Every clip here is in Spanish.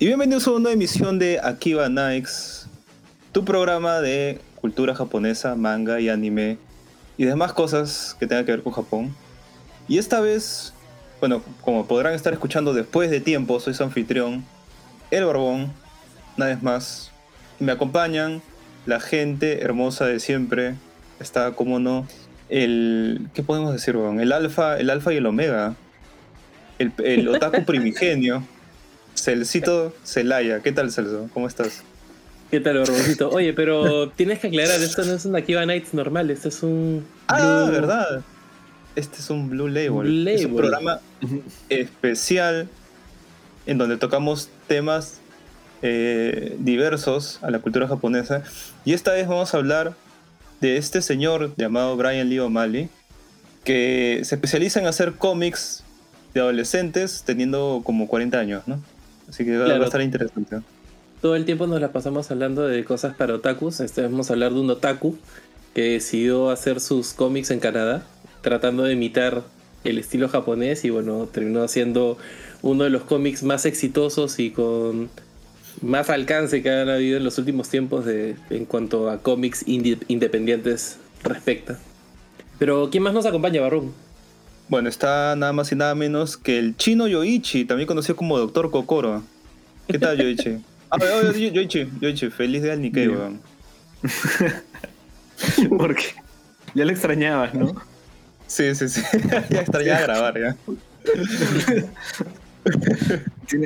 Y bienvenidos a una nueva emisión de Akiba Nights, tu programa de cultura japonesa, manga y anime y demás cosas que tengan que ver con Japón. Y esta vez, bueno, como podrán estar escuchando después de tiempo, soy su anfitrión, El Barbón, una vez más. Y me acompañan la gente hermosa de siempre. Está, como no, el. ¿Qué podemos decir, weón? El alfa, el alfa y el omega. El, el otaku primigenio. Celcito Celaya. ¿Qué tal, Celso? ¿Cómo estás? ¿Qué tal, Barboncito? Oye, pero tienes que aclarar, esto no es un Akiba Nights normal, esto es un. Ah, Blue- ¿verdad? Este es un Blue Label. Blue Es un programa especial en donde tocamos temas eh, diversos a la cultura japonesa. Y esta vez vamos a hablar de este señor llamado Brian Lee O'Malley, que se especializa en hacer cómics de adolescentes teniendo como 40 años, ¿no? Así que va- a estar interesante. Todo el tiempo nos la pasamos hablando de cosas para otakus. Este vamos a hablar de un otaku que decidió hacer sus cómics en Canadá, tratando de imitar el estilo japonés y bueno, terminó haciendo uno de los cómics más exitosos y con más alcance que han habido en los últimos tiempos de, en cuanto a cómics inde- independientes respecta. Pero ¿quién más nos acompaña, Barrón? Bueno, está nada más y nada menos que el chino Yoichi, también conocido como Doctor Kokoro. ¿Qué tal, Yoichi? Ah, oh, Yo- Yoichi, Yoichi, feliz día al Nikkei, weón. Porque ya lo extrañabas, ¿no? Sí, sí, sí. ya extrañaba grabar, ya.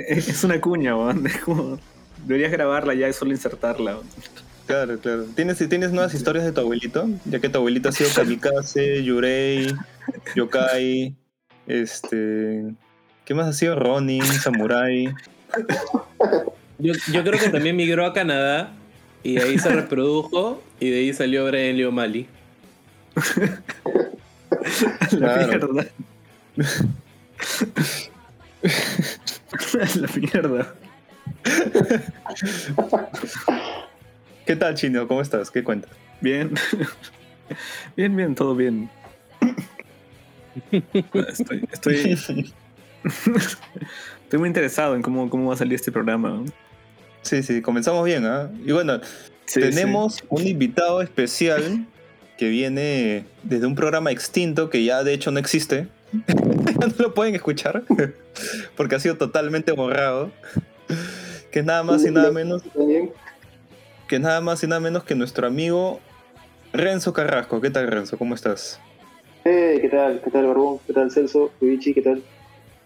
Es una cuña, weón. Deberías grabarla ya y solo insertarla. weón. Claro, claro. ¿Tienes, ¿Tienes nuevas historias de tu abuelito? Ya que tu abuelito ha sido kamikaze, yurei, yokai, este... ¿Qué más ha sido? Ronin, samurai. Yo, yo creo que también migró a Canadá y de ahí se reprodujo y de ahí salió Brian Lee O'Malley. La mierda. La mierda. ¿Qué tal, chino? ¿Cómo estás? ¿Qué cuentas? Bien. Bien, bien, todo bien. Estoy, estoy, estoy muy interesado en cómo, cómo va a salir este programa. Sí, sí, comenzamos bien, ¿ah? Y bueno, Sí, Tenemos un invitado especial que viene desde un programa extinto que ya de hecho no existe. Ya no lo pueden escuchar porque ha sido totalmente borrado. Que es nada más y nada menos También. Que nada más y nada menos que nuestro amigo Renzo Carrasco. ¿Qué tal Renzo? ¿Cómo estás? Hey, ¿qué tal? ¿Qué tal, Barbón? ¿Qué tal, Celso? ¿qué tal?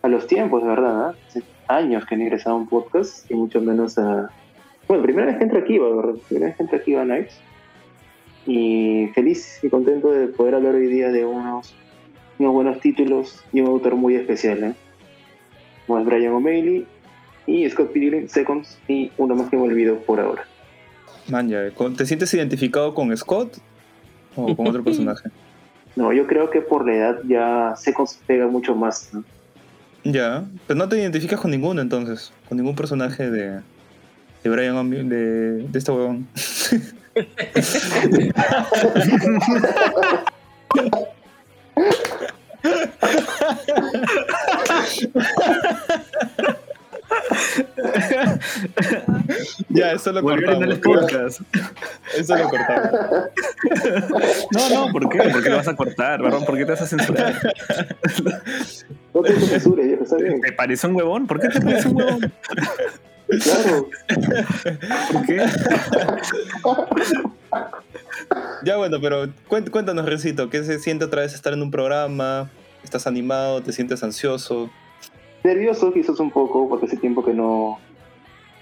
A los tiempos, de verdad, ¿eh? Hace años que he ingresado a un podcast y mucho menos a... Bueno, primera vez que entro aquí, ¿verdad? Primera vez que entro aquí a Nights. Y feliz y contento de poder hablar hoy día de unos, unos buenos títulos y un autor muy especial, ¿eh? Como es Brian O'Malley y Scott Pilgrim Seconds y uno más que me olvido por ahora. Man, ya, ¿con- ¿te sientes identificado con Scott o con otro personaje? No, yo creo que por la edad ya Seconds pega mucho más, ¿no? Ya, pero no te identificas con ninguno entonces, con ningún personaje de, de Brian de, de este huevón. ya, eso lo cortamos. el podcast. Eso lo cortamos. No, no, ¿por qué? ¿Por qué lo vas a cortar, varón? ¿Por qué te vas a censurar? No te censures, viejo, está bien. ¿Te parece un huevón? ¿Por qué te parece un huevón? Claro. ¿Por qué? Ya bueno, pero cuént- cuéntanos, Rencito, ¿qué se siente otra vez estar en un programa? ¿Estás animado? ¿Te sientes ansioso? Nervioso quizás un poco, porque hace tiempo que no...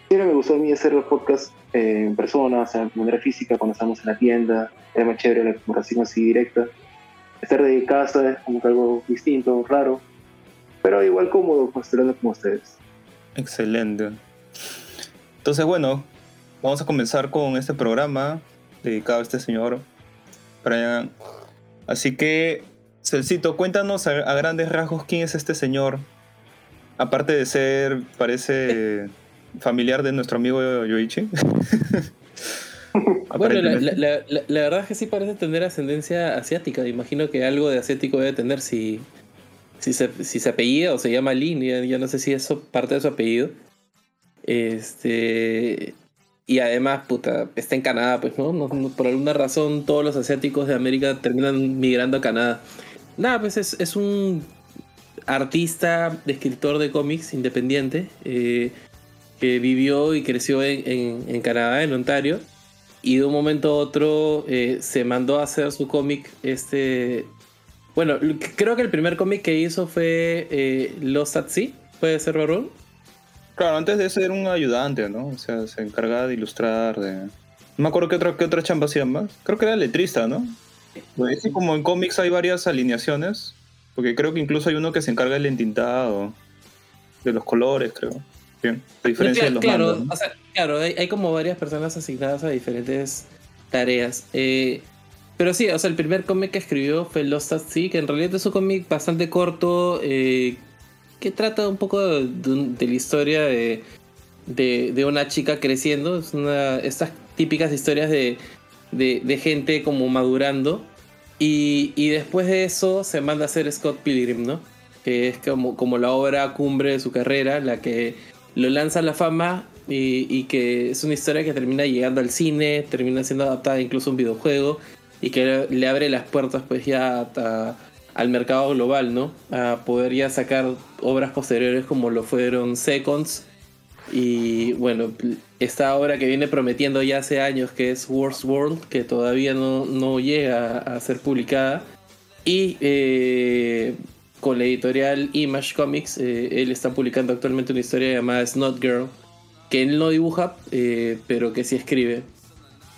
Siempre me gustó a mí hacer los podcasts eh, en persona, o sea, de manera física, cuando estamos en la tienda. Era más chévere la conversación así directa. Estar de casa es como algo distinto, raro. Pero igual cómodo, pues, hablando con ustedes. Excelente. Entonces, bueno, vamos a comenzar con este programa dedicado a este señor Brian. Así que, Celcito, cuéntanos a grandes rasgos quién es este señor. Aparte de ser, parece familiar de nuestro amigo Yoichi. Bueno, la, Aparentemente. la- la- la verdad es que sí parece tener ascendencia asiática. Imagino que algo de asiático debe tener si, si, se, si se apellida o se llama Lin. Ya no sé si eso parte de su apellido. Este. Y además, puta, está en Canadá, pues, ¿no? No- no- Por alguna razón, todos los asiáticos de América terminan migrando a Canadá. Nada, pues es, es un artista, escritor de cómics independiente, eh, que vivió y creció en, en- en Canadá, en Ontario. Y de un momento a otro eh, se mandó a hacer su cómic, este... Bueno, creo que el primer cómic que hizo fue eh, Lost at Sea, puede ser, Barón. Claro, antes de eso era un ayudante, ¿no? O sea, se encargaba de ilustrar, de... No me acuerdo qué otra, qué otra chamba hacía más. Creo que era letrista, ¿no? Pues, sí, como en cómics hay varias alineaciones, porque creo que incluso hay uno que se encarga del entintado, de los colores, creo. Bien, a diferencia de los claro, o sea, claro, hay, hay como varias personas asignadas a diferentes tareas. Eh, pero sí, o sea, el primer cómic que escribió fue Lost at Sea, que en realidad es un cómic bastante corto, eh, que trata un poco de, la historia de, de, de una chica creciendo. Es una, estas típicas historias de, de gente como madurando. Y, después de eso se manda a hacer Scott Pilgrim, ¿no? Que es como, como la obra cumbre de su carrera, la que lo lanza a la fama y, y que es una historia que termina llegando al cine, termina siendo adaptada incluso a un videojuego y que le abre las puertas pues ya a- al mercado global, ¿no? A poder ya sacar obras posteriores como lo fueron Seconds y bueno, esta obra que viene prometiendo ya hace años que es Worst World, que todavía no, no llega a ser publicada. Y eh, con la editorial Image Comics, eh, él está publicando actualmente una historia llamada Snot Girl, que él no dibuja, eh, pero que sí escribe.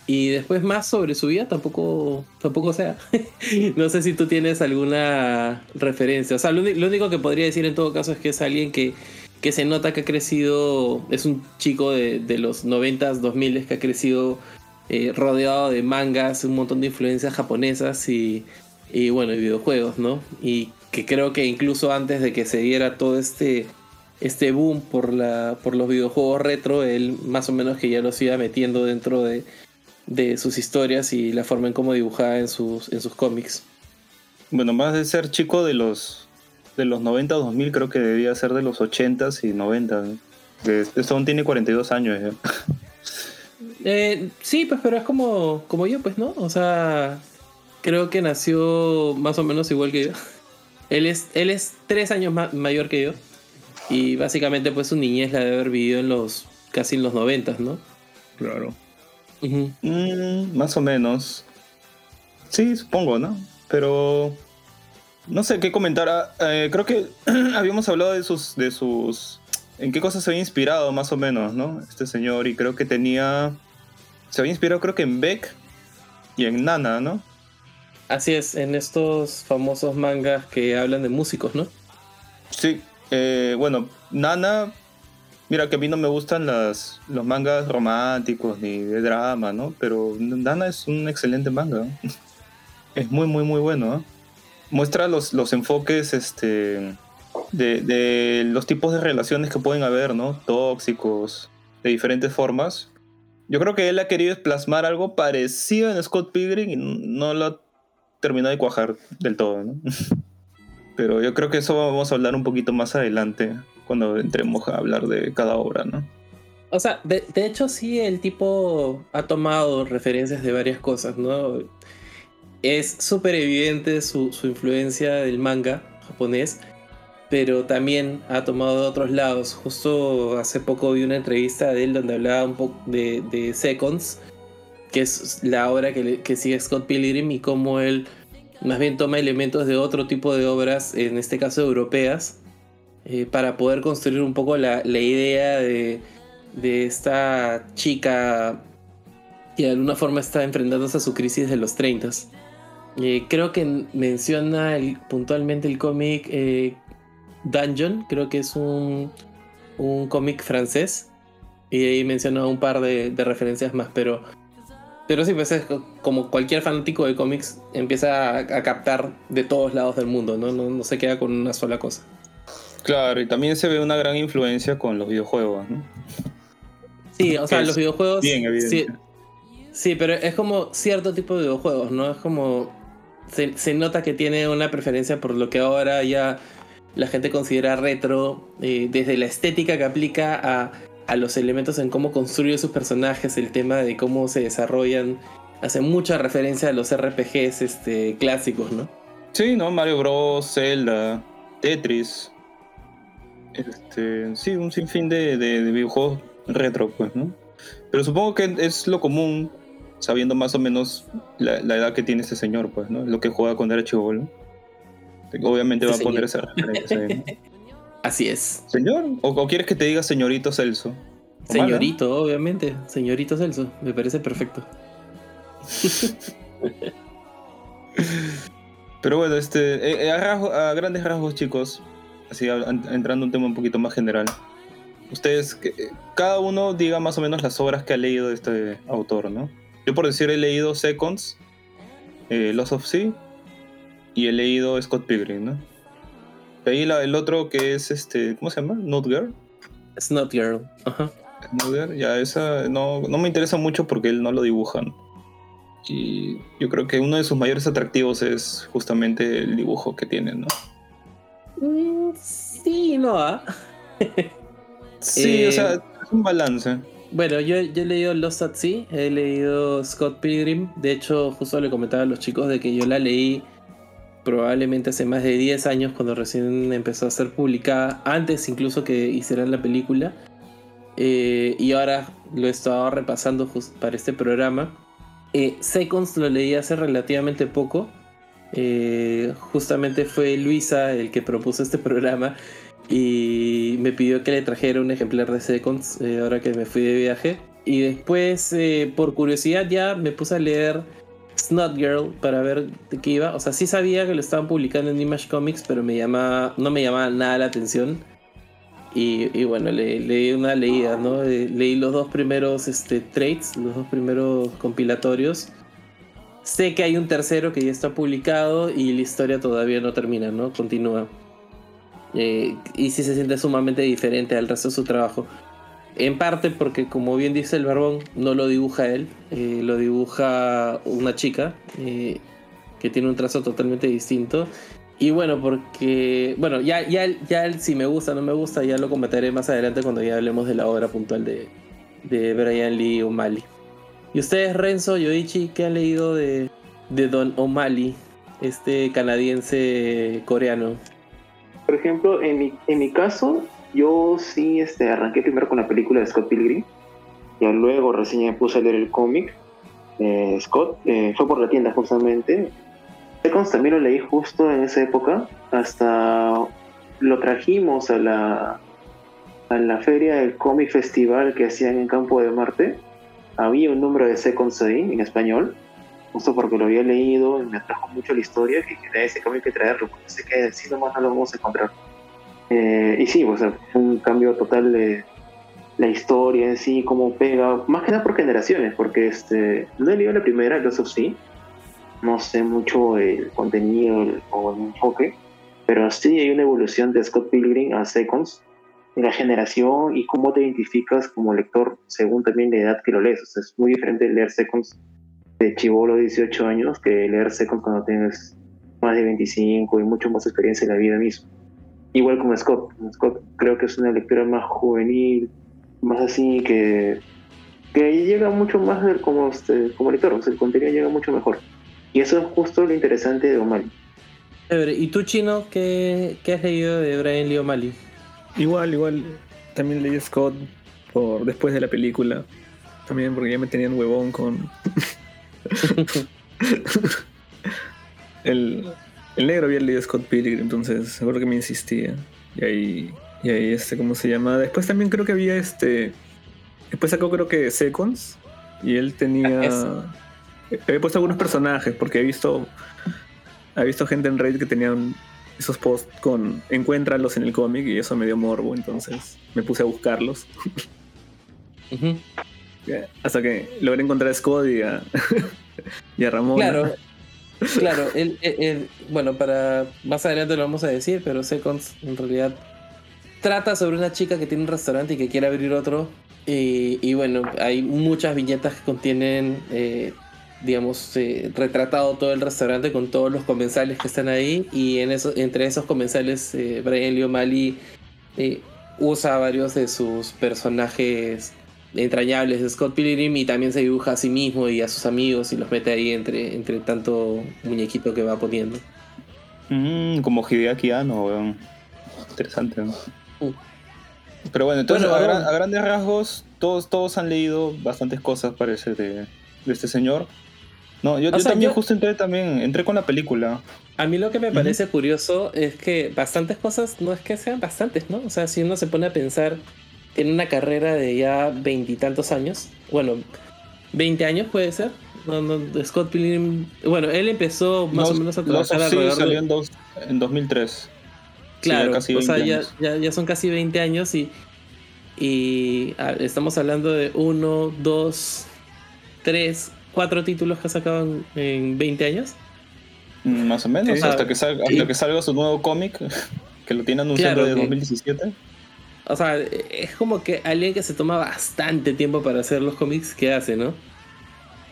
Y después más sobre su vida tampoco, tampoco sea. no sé si tú tienes alguna referencia. O sea, lo, lo único que podría decir en todo caso es que es alguien que, que se nota que ha crecido, es un chico de, de los 90s, 2000 que ha crecido eh, rodeado de mangas, un montón de influencias japonesas y, y bueno, y videojuegos, ¿no? Y que creo que incluso antes de que se diera todo este, este boom por, la, por los videojuegos retro, él más o menos que ya los iba metiendo dentro de, de sus historias y la forma en cómo dibujaba en sus, en sus cómics. Bueno, más de ser chico de los de los 90 o 2000, creo que debía ser de los 80s y 90. ¿no? De- Esto aún tiene 42 años ya. Eh, sí, pues, pero es como, como yo, pues, ¿no? O sea, creo que nació más o menos igual que yo. Él es, él es tres años ma- mayor que yo. Y básicamente, pues, su niñez la debe haber vivido en los casi en los noventas, ¿no? Claro. Mm, más o menos. Sí, supongo, ¿no? Pero no sé qué comentar. Ah, eh, creo que habíamos hablado de sus, de sus, en qué cosas se había inspirado, más o menos, ¿no? Este señor y creo que tenía, se había inspirado, creo que en Beck y en Nana, ¿no? Así es, en estos famosos mangas que hablan de músicos, ¿no? Sí. eh, bueno, Nana. Mira que a mí no me gustan las, los mangas románticos ni de drama, ¿no? Pero Nana es un excelente manga. Es muy, muy, muy bueno. ¿no? Muestra los, los enfoques este, de, de los tipos de relaciones que pueden haber, ¿no? Tóxicos, de diferentes formas. Yo creo que él ha querido plasmar algo parecido en Scott Pilgrim y no lo ha terminado de cuajar del todo, ¿no? Pero yo creo que eso vamos a hablar un poquito más adelante, cuando entremos a hablar de cada obra, ¿no? O sea, de, de hecho sí, el tipo ha tomado referencias de varias cosas, ¿no? Es súper evidente su, influencia del manga japonés, pero también ha tomado de otros lados. Justo hace poco vi una entrevista de él donde hablaba un poco de, Seconds, que es la obra que, sigue Scott Pilgrim y cómo él más bien toma elementos de otro tipo de obras, en este caso europeas, eh, para poder construir un poco la, la idea de, de esta chica que de alguna forma está enfrentándose a su crisis de los 30. Eh, creo que menciona el- puntualmente el cómic eh, Dungeon, creo que es un, un cómic francés. Y ahí menciona un par de, de referencias más, pero, pero sí, pues es co- como cualquier fanático de cómics empieza a, a captar de todos lados del mundo, ¿no? No, no se queda con una sola cosa. Claro, y también se ve una gran influencia con los videojuegos, ¿no? Sí, o sea, los videojuegos. bien. Sí, sí, pero es como cierto tipo de videojuegos, ¿no? Es como. Se, nota que tiene una preferencia por lo que ahora ya la gente considera retro, eh, desde la estética que aplica a, a los elementos en cómo construye sus personajes, el tema de cómo se desarrollan, hace mucha referencia a los RPGs este, clásicos, ¿no? Sí, ¿no? Mario Bros, Zelda, Tetris. Este, sí, un sinfín de, de, de videojuegos retro, pues, ¿no? Pero supongo que es lo común, sabiendo más o menos la, la edad que tiene este señor, pues, ¿no? Lo que juega cuando era chivolo. Obviamente Sí, va a poner esa referencia. Así es. ¿Señor? ¿O, o quieres que te diga señorito Celso? Señorito, obviamente. Señorito Celso. Me parece perfecto. Pero bueno, este, eh, eh, a, rasgo- a grandes rasgos, chicos, así entrando a un tema un poquito más general, ustedes, que- eh, cada uno diga más o menos las obras que ha leído de este autor, ¿no? Yo por decir he leído Seconds, eh, Lost of Sea y he leído Scott Pilgrim, ¿no? De ahí la- el otro que es este, ¿cómo se llama? Not Girl. Snot Girl. Ajá. Not Girl, ya esa no, no me interesa mucho porque él no lo dibuja. ¿no? Y yo creo que uno de sus mayores atractivos es justamente el dibujo que tiene, ¿no? Mm, sí, no, ¿ah? Sí, Eh, o sea, es un balance. Bueno, yo, he leído Lost at Sea, he leído Scott Pilgrim. De hecho, justo le comentaba a los chicos de que yo la leí probablemente hace más de 10 años cuando recién empezó a ser publicada, antes incluso que hicieran la película. Eh, y ahora lo he estado repasando para este programa. Eh, Seconds lo leí hace relativamente poco. Eh, justamente fue Luisa el que propuso este programa y me pidió que le trajera un ejemplar de Seconds eh, ahora que me fui de viaje. Y después, eh, por curiosidad, ya me puse a leer Snot Girl para ver de qué iba. O sea, sí sabía que lo estaban publicando en Image Comics, pero me llamaba, no me llamaba nada la atención. Y, y bueno, le, leí una leída, ¿no? Eh, leí los dos primeros este, trades, los dos primeros compilatorios. Sé que hay un tercero que ya está publicado y la historia todavía no termina, ¿no? Continúa. Eh, y sí se siente sumamente diferente al resto de su trabajo. En parte porque, como bien dice el Barbón, no lo dibuja él, eh, lo dibuja una chica eh, que tiene un trazo totalmente distinto. Y bueno, porque, bueno, ya, ya, ya si me gusta o no me gusta, ya lo comentaré más adelante cuando ya hablemos de la obra puntual de, de Brian Lee O'Malley. ¿Y ustedes, Renzo, Yoichi, qué han leído de, de Don O'Malley, este canadiense coreano? Por ejemplo, en mi, en mi caso, yo sí este, arranqué primero con la película de Scott Pilgrim. Ya luego recién me puse a leer el cómic. Eh, Scott eh, fue por la tienda justamente. Seconds también lo leí justo en esa época. Hasta lo trajimos a la, a la feria del cómic festival que hacían en Campo de Marte. Había un número de Seconds ahí en español justo porque lo había leído y me atrajo mucho la historia, que dije, ese cambio que traerlo, porque sé que así nomás no lo vamos a encontrar. Eh, y sí, o sea, un cambio total de la historia en sí, cómo pega, más que nada por generaciones, porque este, no he leído la primera, Lost of Sea, no sé mucho el contenido el- o el enfoque, pero sí hay una evolución de Scott Pilgrim a Seconds, de la generación y cómo te identificas como lector según también la edad que lo lees. O sea, es muy diferente leer Seconds de chivolo de 18 años que leer Second cuando tienes más de 25 y mucho más experiencia en la vida misma. Igual como Scott. Scott creo que es una lectura más juvenil, más así que, que llega mucho más del- como, este, como lector, o sea, el contenido llega mucho mejor. Y eso es justo lo interesante de O'Malley. ¿Y tú, Chino, qué, qué has leído de Brian Lee O'Malley? Igual, igual. También leí Scott por después de la película. También porque ya me tenían huevón con. el, el negro había leído Scott Pilgrim, entonces seguro que me insistía. Y ahí, y ahí este, ¿cómo se llama? Después también creo que había este. Después sacó creo que Seconds. Y él tenía. Eso. Había puesto algunos personajes, porque he visto. He visto gente en Reddit que tenían esos posts con encuéntralos en el cómic y eso me dio morbo, entonces me puse a buscarlos. Ujú. Hasta que logré encontrar a Scott y a, Ramón. Claro, claro. él- bueno, para más adelante lo vamos a decir, pero Seconds en realidad trata sobre una chica que tiene un restaurante y que quiere abrir otro. Y, y bueno, hay muchas viñetas que contienen, eh, digamos, eh, retratado todo el restaurante con todos los comensales que están ahí. Y en eso, entre esos comensales, eh, Brian Lee O'Malley eh, usa varios de sus personajes entrañables de Scott Pilgrim y también se dibuja a sí mismo y a sus amigos y los mete ahí entre, entre tanto muñequito que va poniendo. Mm, como Hideaki Anno, weón. Interesante, ¿no? Uh. Pero bueno, entonces Bueno, a, ahora- gran- a grandes rasgos, todos, todos han leído bastantes cosas, parece, de, de este señor. No, yo, O yo sea, también yo- justo entré también, entré con la película. A mí lo que me parece curioso es que bastantes cosas no es que sean bastantes, ¿no? O sea, si uno se pone a pensar en una carrera de ya veintitantos años, bueno, 20 años puede ser. No, no, Scott Pilgrim, bueno, él empezó más Los- o menos a Los trabajar alrededor de- salió en, dos- en 2003. Claro, casi o sea, 20 ya, ya, ya son casi 20 años y, y ah, estamos hablando de uno, dos, tres, cuatro títulos que ha sacado en, en 20 años. Mm, Más o menos, Sí. hasta, que salga, hasta que salga su nuevo cómic, que lo tiene anunciado Claro, de que- 2017. O sea, es como que alguien que se toma bastante tiempo para hacer los cómics que hace, ¿no?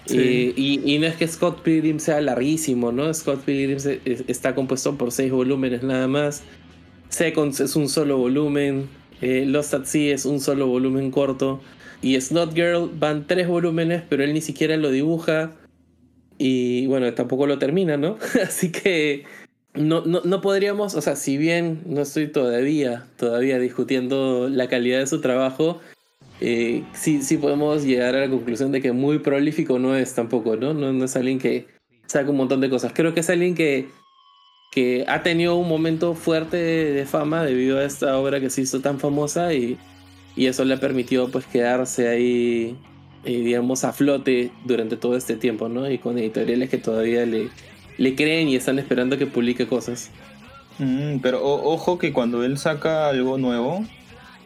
Sí. Y, y- y no es que Scott Pilgrim sea larguísimo, ¿no? Scott Pilgrim se- es- está compuesto por seis volúmenes nada más. Seconds es un solo volumen. eh, Lost at Sea es un solo volumen corto. Y Snot Girl van tres volúmenes, pero él ni siquiera lo dibuja. Y bueno, tampoco lo termina, ¿no? Así que no, no, no podríamos, o sea, si bien no estoy todavía, todavía discutiendo la calidad de su trabajo, eh, sí, sí podemos llegar a la conclusión de que muy prolífico no es tampoco, ¿no? No, es alguien que saca un montón de cosas. Creo que es alguien que, que ha tenido un momento fuerte de, de fama debido a esta obra que se hizo tan famosa y, y eso le ha permitido pues quedarse ahí, eh, digamos, a flote durante todo este tiempo, ¿no? Y con editoriales que todavía le, le creen y están esperando que publique cosas. Mm, pero o- ojo que cuando él saca algo nuevo,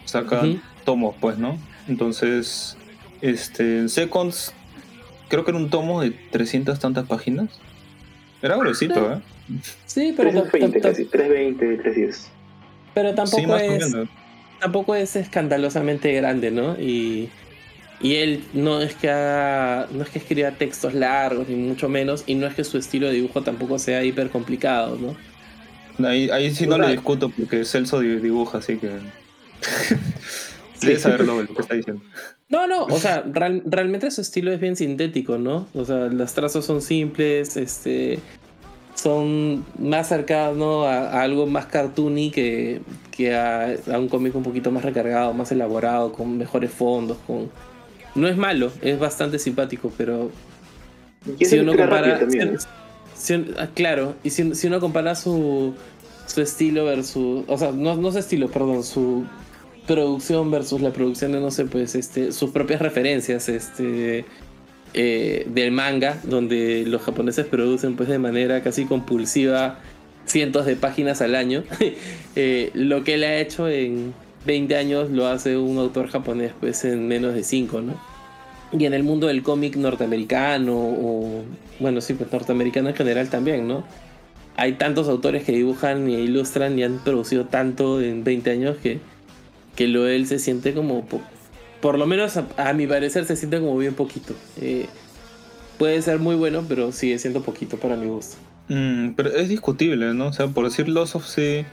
saca tomos, pues, ¿no? Entonces, este, en Seconds, creo que era un tomo de 300 tantas páginas. Era gruesito, ¿eh? Sí, pero, tam- 320 tam- casi, 320, 310. pero tampoco Sí, es... tampoco es escandalosamente grande, ¿no? Y, y él no es que haga, no es que escriba textos largos, ni mucho menos, y no es que su estilo de dibujo tampoco sea hiper complicado, ¿no? Ahí, ahí sí no le discuto porque Celso di- dibuja, así que. Debe saber lo, lo que está diciendo. No, no, o sea, real- realmente su estilo es bien sintético, ¿no? O sea, los trazos son simples, este, son más cercanos a, a algo más cartoony que, que a, a un cómic un poquito más recargado, más elaborado, con mejores fondos, con... No es malo, es bastante simpático, pero Y si uno compara. si- si ah, claro, y si, si uno compara su, su estilo versus. O sea, no, no su estilo, perdón, su producción versus la producción de, no sé, pues, este, sus propias referencias, este. eh, del manga, donde los japoneses producen pues de manera casi compulsiva cientos de páginas al año. Eh, lo que él ha hecho en 20 años lo hace un autor japonés pues en menos de 5, ¿no? Y en el mundo del cómic norteamericano, o bueno, sí, pues norteamericano en general también, ¿no? Hay tantos autores que dibujan y ilustran y han producido tanto en 20 años que, que lo él se siente como, po- por lo menos a, mi parecer, se siente como bien poquito. Eh, puede ser muy bueno, pero sigue siendo poquito para mi gusto. Mm, pero es discutible, ¿no? O sea, por decir Lost of Sea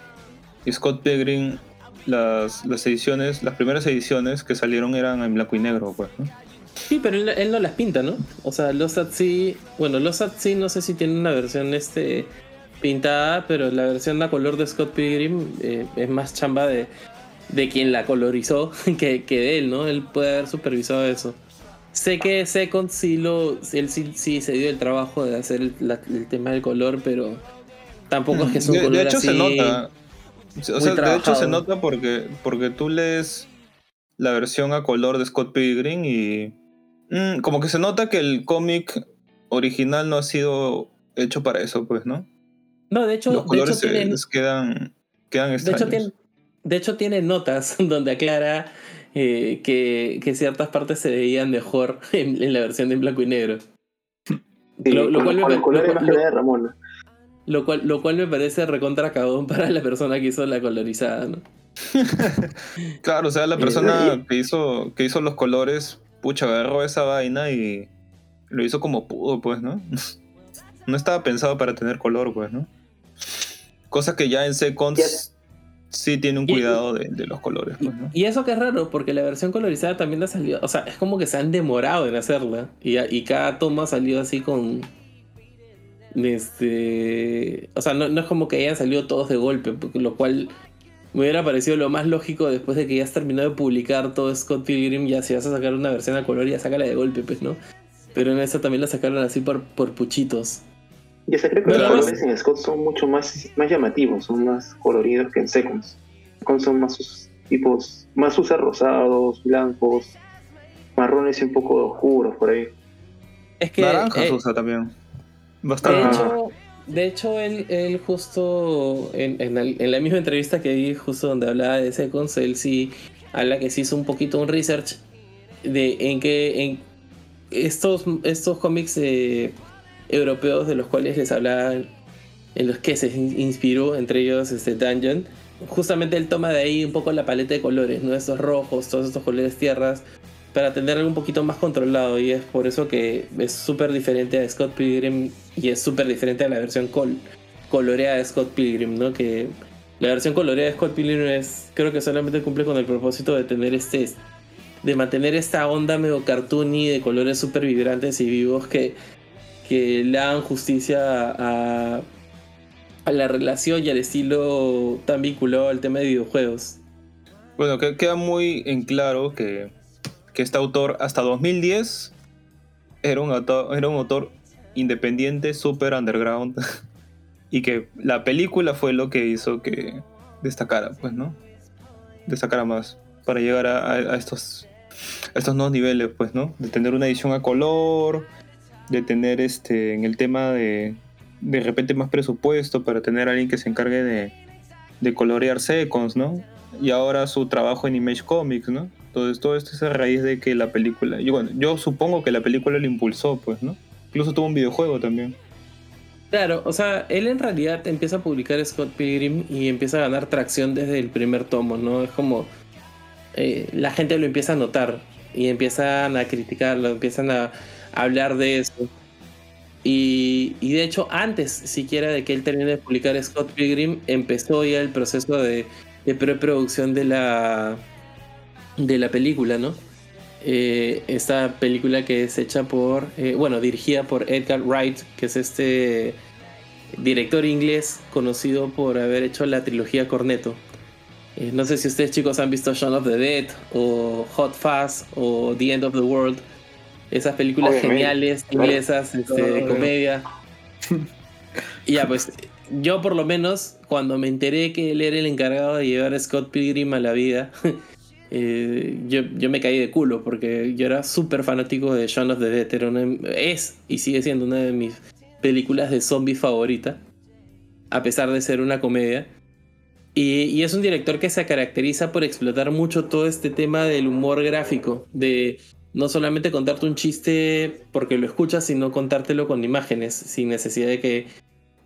y Scott Pilgrim, las, las ediciones, las primeras ediciones que salieron eran en blanco y negro, pues. Sí, pero él, él no las pinta, ¿no? O sea, at Sea, bueno, at Sea no sé si tiene una versión este pintada, pero la versión a color de Scott Pilgrim eh, es más chamba de, de quien la colorizó que, que de él, ¿no? Él puede haber supervisado eso. Sé que Second sí lo, él sí, sí se dio el trabajo de hacer el, la- el tema del color, pero tampoco es que es un de, de color hecho así. se nota. O sea, de hecho trabajado. se nota porque, porque tú lees la versión a color de Scott Pilgrim y mm, como que se nota que el cómic original no ha sido hecho para eso, pues, ¿no? No, de hecho, Los de colores hecho se- tienen, les quedan, quedan De hecho, tiene, de hecho, tiene notas donde aclara eh, que, que ciertas partes se veían mejor en, en la versión de en blanco y negro. Sí, Lo- cual me lo de cual- lo- lo me parece recontra cagón para la persona que hizo la colorizada, ¿no? Claro, o sea, la Eh, persona que hizo, que hizo los colores, pucha, agarró esa vaina y lo hizo como pudo, pues, ¿no? No estaba pensado para tener color, pues, ¿no? Cosa que ya en Seconds sí tiene un cuidado de, de los colores. Pues, ¿no? Y eso que es raro, porque la versión colorizada también ha salido. O sea, es como que se han demorado en hacerla. Y, y cada toma ha salido así con. Este. O sea, no, no es como que hayan salido todos de golpe, lo cual me hubiera parecido lo más lógico después de que ya has terminado de publicar todo Scott Pilgrim. Ya si vas a sacar una versión a color, ya sácala de golpe, pues, ¿no? Pero en esa también la sacaron así por, por puchitos. Y hasta creo que Pero los además- colores en Scott son mucho más, más llamativos, son más coloridos que en Seconds. Seconds son más sus tipos, más usa rosados, blancos, marrones y un poco oscuros por ahí. Es que. Naranjas eh, usa también. Bastante. Hecho, de hecho él, él justo en, en en la misma entrevista que vi, justo donde hablaba de Seconds, él sí habla que sí hizo un poquito un research de en que en estos, estos cómics eh, europeos de los cuales les hablaba, en los que se in- inspiró, entre ellos este Dungeon, justamente él toma de ahí un poco la paleta de colores, ¿no? Estos rojos, todos estos colores tierras, para tenerlo un poquito más controlado y es por eso que es súper diferente a Scott Pilgrim y es súper diferente a la versión col coloreada de Scott Pilgrim, ¿no? Que la versión coloreada de Scott Pilgrim es, creo que solamente cumple con el propósito de tener este, de mantener esta onda medio cartoony de colores súper vibrantes y vivos que, que le dan justicia a, a la relación y al estilo tan vinculado al tema de videojuegos. Bueno, que queda muy en claro que, que este autor hasta 2010 era un autor, era un autor independiente, super underground. y que la película fue lo que hizo que destacara, pues, ¿no? Destacara más. Para llegar a, estos, estos nuevos niveles, pues, ¿no? De tener una edición a color, de tener este, en el tema de de repente más presupuesto para tener a alguien que se encargue de, de colorear secons, ¿no? y ahora su trabajo en Image Comics, ¿no? Entonces todo esto es a raíz de que la película, yo, bueno, yo supongo que la película lo impulsó, pues, ¿no? Incluso tuvo un videojuego también. Claro, o sea, él en realidad empieza a publicar Scott Pilgrim y empieza a ganar tracción desde el primer tomo, ¿no? Es como eh, la gente lo empieza a notar y empiezan a criticarlo, empiezan a, hablar de eso. Y, y de hecho, antes siquiera de que él termine de publicar Scott Pilgrim, empezó ya el proceso de, de preproducción de la, de la película, ¿no? Eh, esta película que es hecha por, eh, bueno, dirigida por Edgar Wright, que es este director inglés conocido por haber hecho la trilogía Cornetto. Eh, no sé si ustedes chicos han visto Shaun of the Dead o Hot Fuzz o The End of the World. Esas películas Obviamente. geniales inglesas este, de comedia. Y ya, pues yo por lo menos cuando me enteré que él era el encargado de llevar a Scott Pilgrim a la vida, yo, yo me caí de culo porque yo era súper fanático de Shaun of the Dead. Es y sigue siendo una de mis películas de zombie favorita, a pesar de ser una comedia. Y, y es un director que se caracteriza por explotar mucho todo este tema del humor gráfico, de no solamente contarte un chiste porque lo escuchas, sino contártelo con imágenes, sin necesidad de que,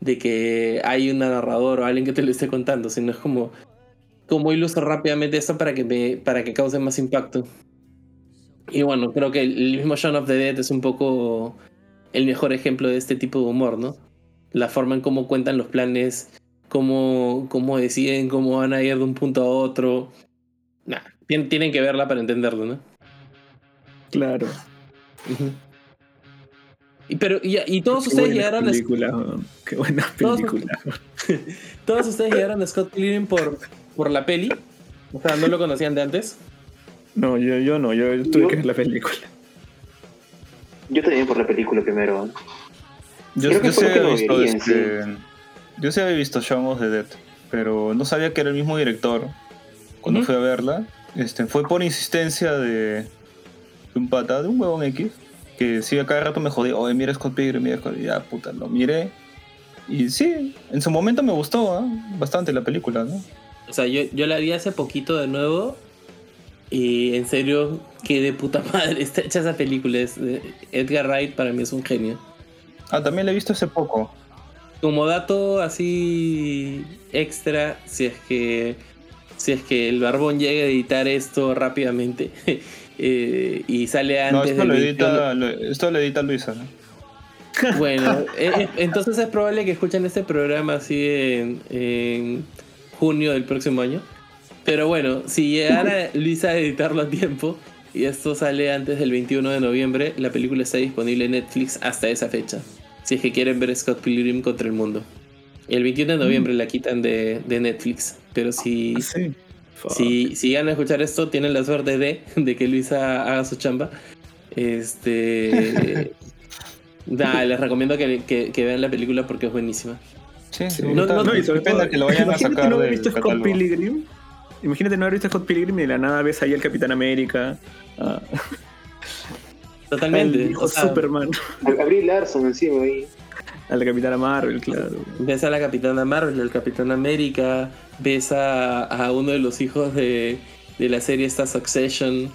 de que hay un narrador o alguien que te lo esté contando, sino es como, como ilustro rápidamente esto para que, me, para que cause más impacto. Y bueno, creo que el mismo Shaun of the Dead es un poco el mejor ejemplo de este tipo de humor, ¿no? La forma en cómo cuentan los planes, cómo, cómo deciden cómo van a ir de un punto a otro. Nah, tien- tienen que verla para entenderlo, ¿no? Claro. Y, pero, y, y todos Qué ustedes llegaron a, película, weón. Qué buena Todos- película. todos ustedes llegaron a Scott Pilgrim por, por la peli. O sea, no lo conocían de antes. No, yo, yo no, yo tuve Yo- que ver la película. Yo también por la película primero. ¿eh? Yo, Creo que yo sí había visto este, Yo sí había visto Shaun of the Dead, pero no sabía que era el mismo director. Cuando fui a verla, este, fue por insistencia de, de un pata, de un huevón X, que sí a cada rato me jodía, oye, mira Scott Pilgrim, mira Scott", y ya puta, lo miré. Y sí, en su momento me gustó ¿ah? bastante la película, ¿no? O sea, yo, yo la vi hace poquito de nuevo. Y en serio, que de puta madre está hecha esa película. Es, Edgar Wright para mí es un genio. Ah, también la he visto hace poco. Como dato así extra, si es que si es que el barbón llega a editar esto rápidamente eh, y sale No, antes esto del lo, 21 edita, lo- esto lo edita Luisa, ¿no? Bueno, eh, eh, entonces es probable que escuchen este programa así en, en junio del próximo año. Pero bueno, si llegara Luisa a editarlo a tiempo y esto sale antes del 21 de noviembre, la película está disponible en Netflix hasta esa fecha. Si es que quieren ver Scott Pilgrim contra el mundo. El 21 de noviembre la quitan de, de Netflix. Pero si, Ah, sí. Si, si llegan a escuchar esto, tienen la suerte de, de que Luisa haga su chamba. Este. Nada, les recomiendo que, que- que vean la película porque es buenísima. Sí, Sí. sí, No, no, no, y sobre todo, que lo vayan a imagínate sacar no haber visto Scott. Pilgrim. Imagínate no haber visto Scott Pilgrim y de la nada ves ahí al Capitán América, a- Totalmente. al hijo o sea, Superman, A- Abril Larson encima ahí. a la Capitana Marvel, claro. Ves a la Capitana Marvel, al Capitán América, ves a, a uno de los hijos de, de la serie esta Succession.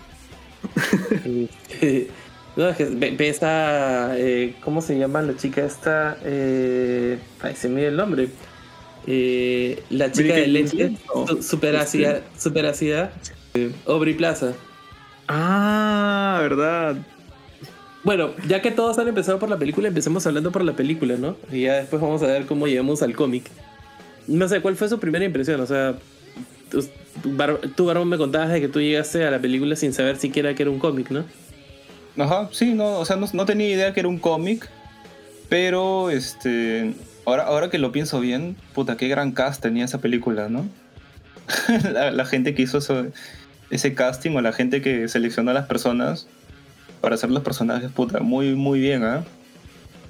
No, es que ve- ves a. eh, ¿Cómo se llama la chica esta? Eh, ay, se dio el nombre. Eh, la chica de lentes, Winslet, ¿o? su- super ácida, super ácida, eh, Aubrey Plaza. Ah, verdad. Bueno, ya que todos han empezado por la película, empecemos hablando por la película, ¿no? Y ya después vamos a ver cómo llegamos al cómic. No sé, ¿cuál fue su primera impresión? O sea, tú, Barbón, me contabas de que tú llegaste a la película sin saber siquiera que era un cómic, ¿no? Ajá, sí, no, o sea, no, no tenía idea que era un cómic, pero este, ahora, ahora que lo pienso bien, puta, qué gran cast tenía esa película, ¿no? la, gente que hizo ese casting o la gente que seleccionó a las personas para hacer los personajes, puta, muy, muy bien, ¿ah?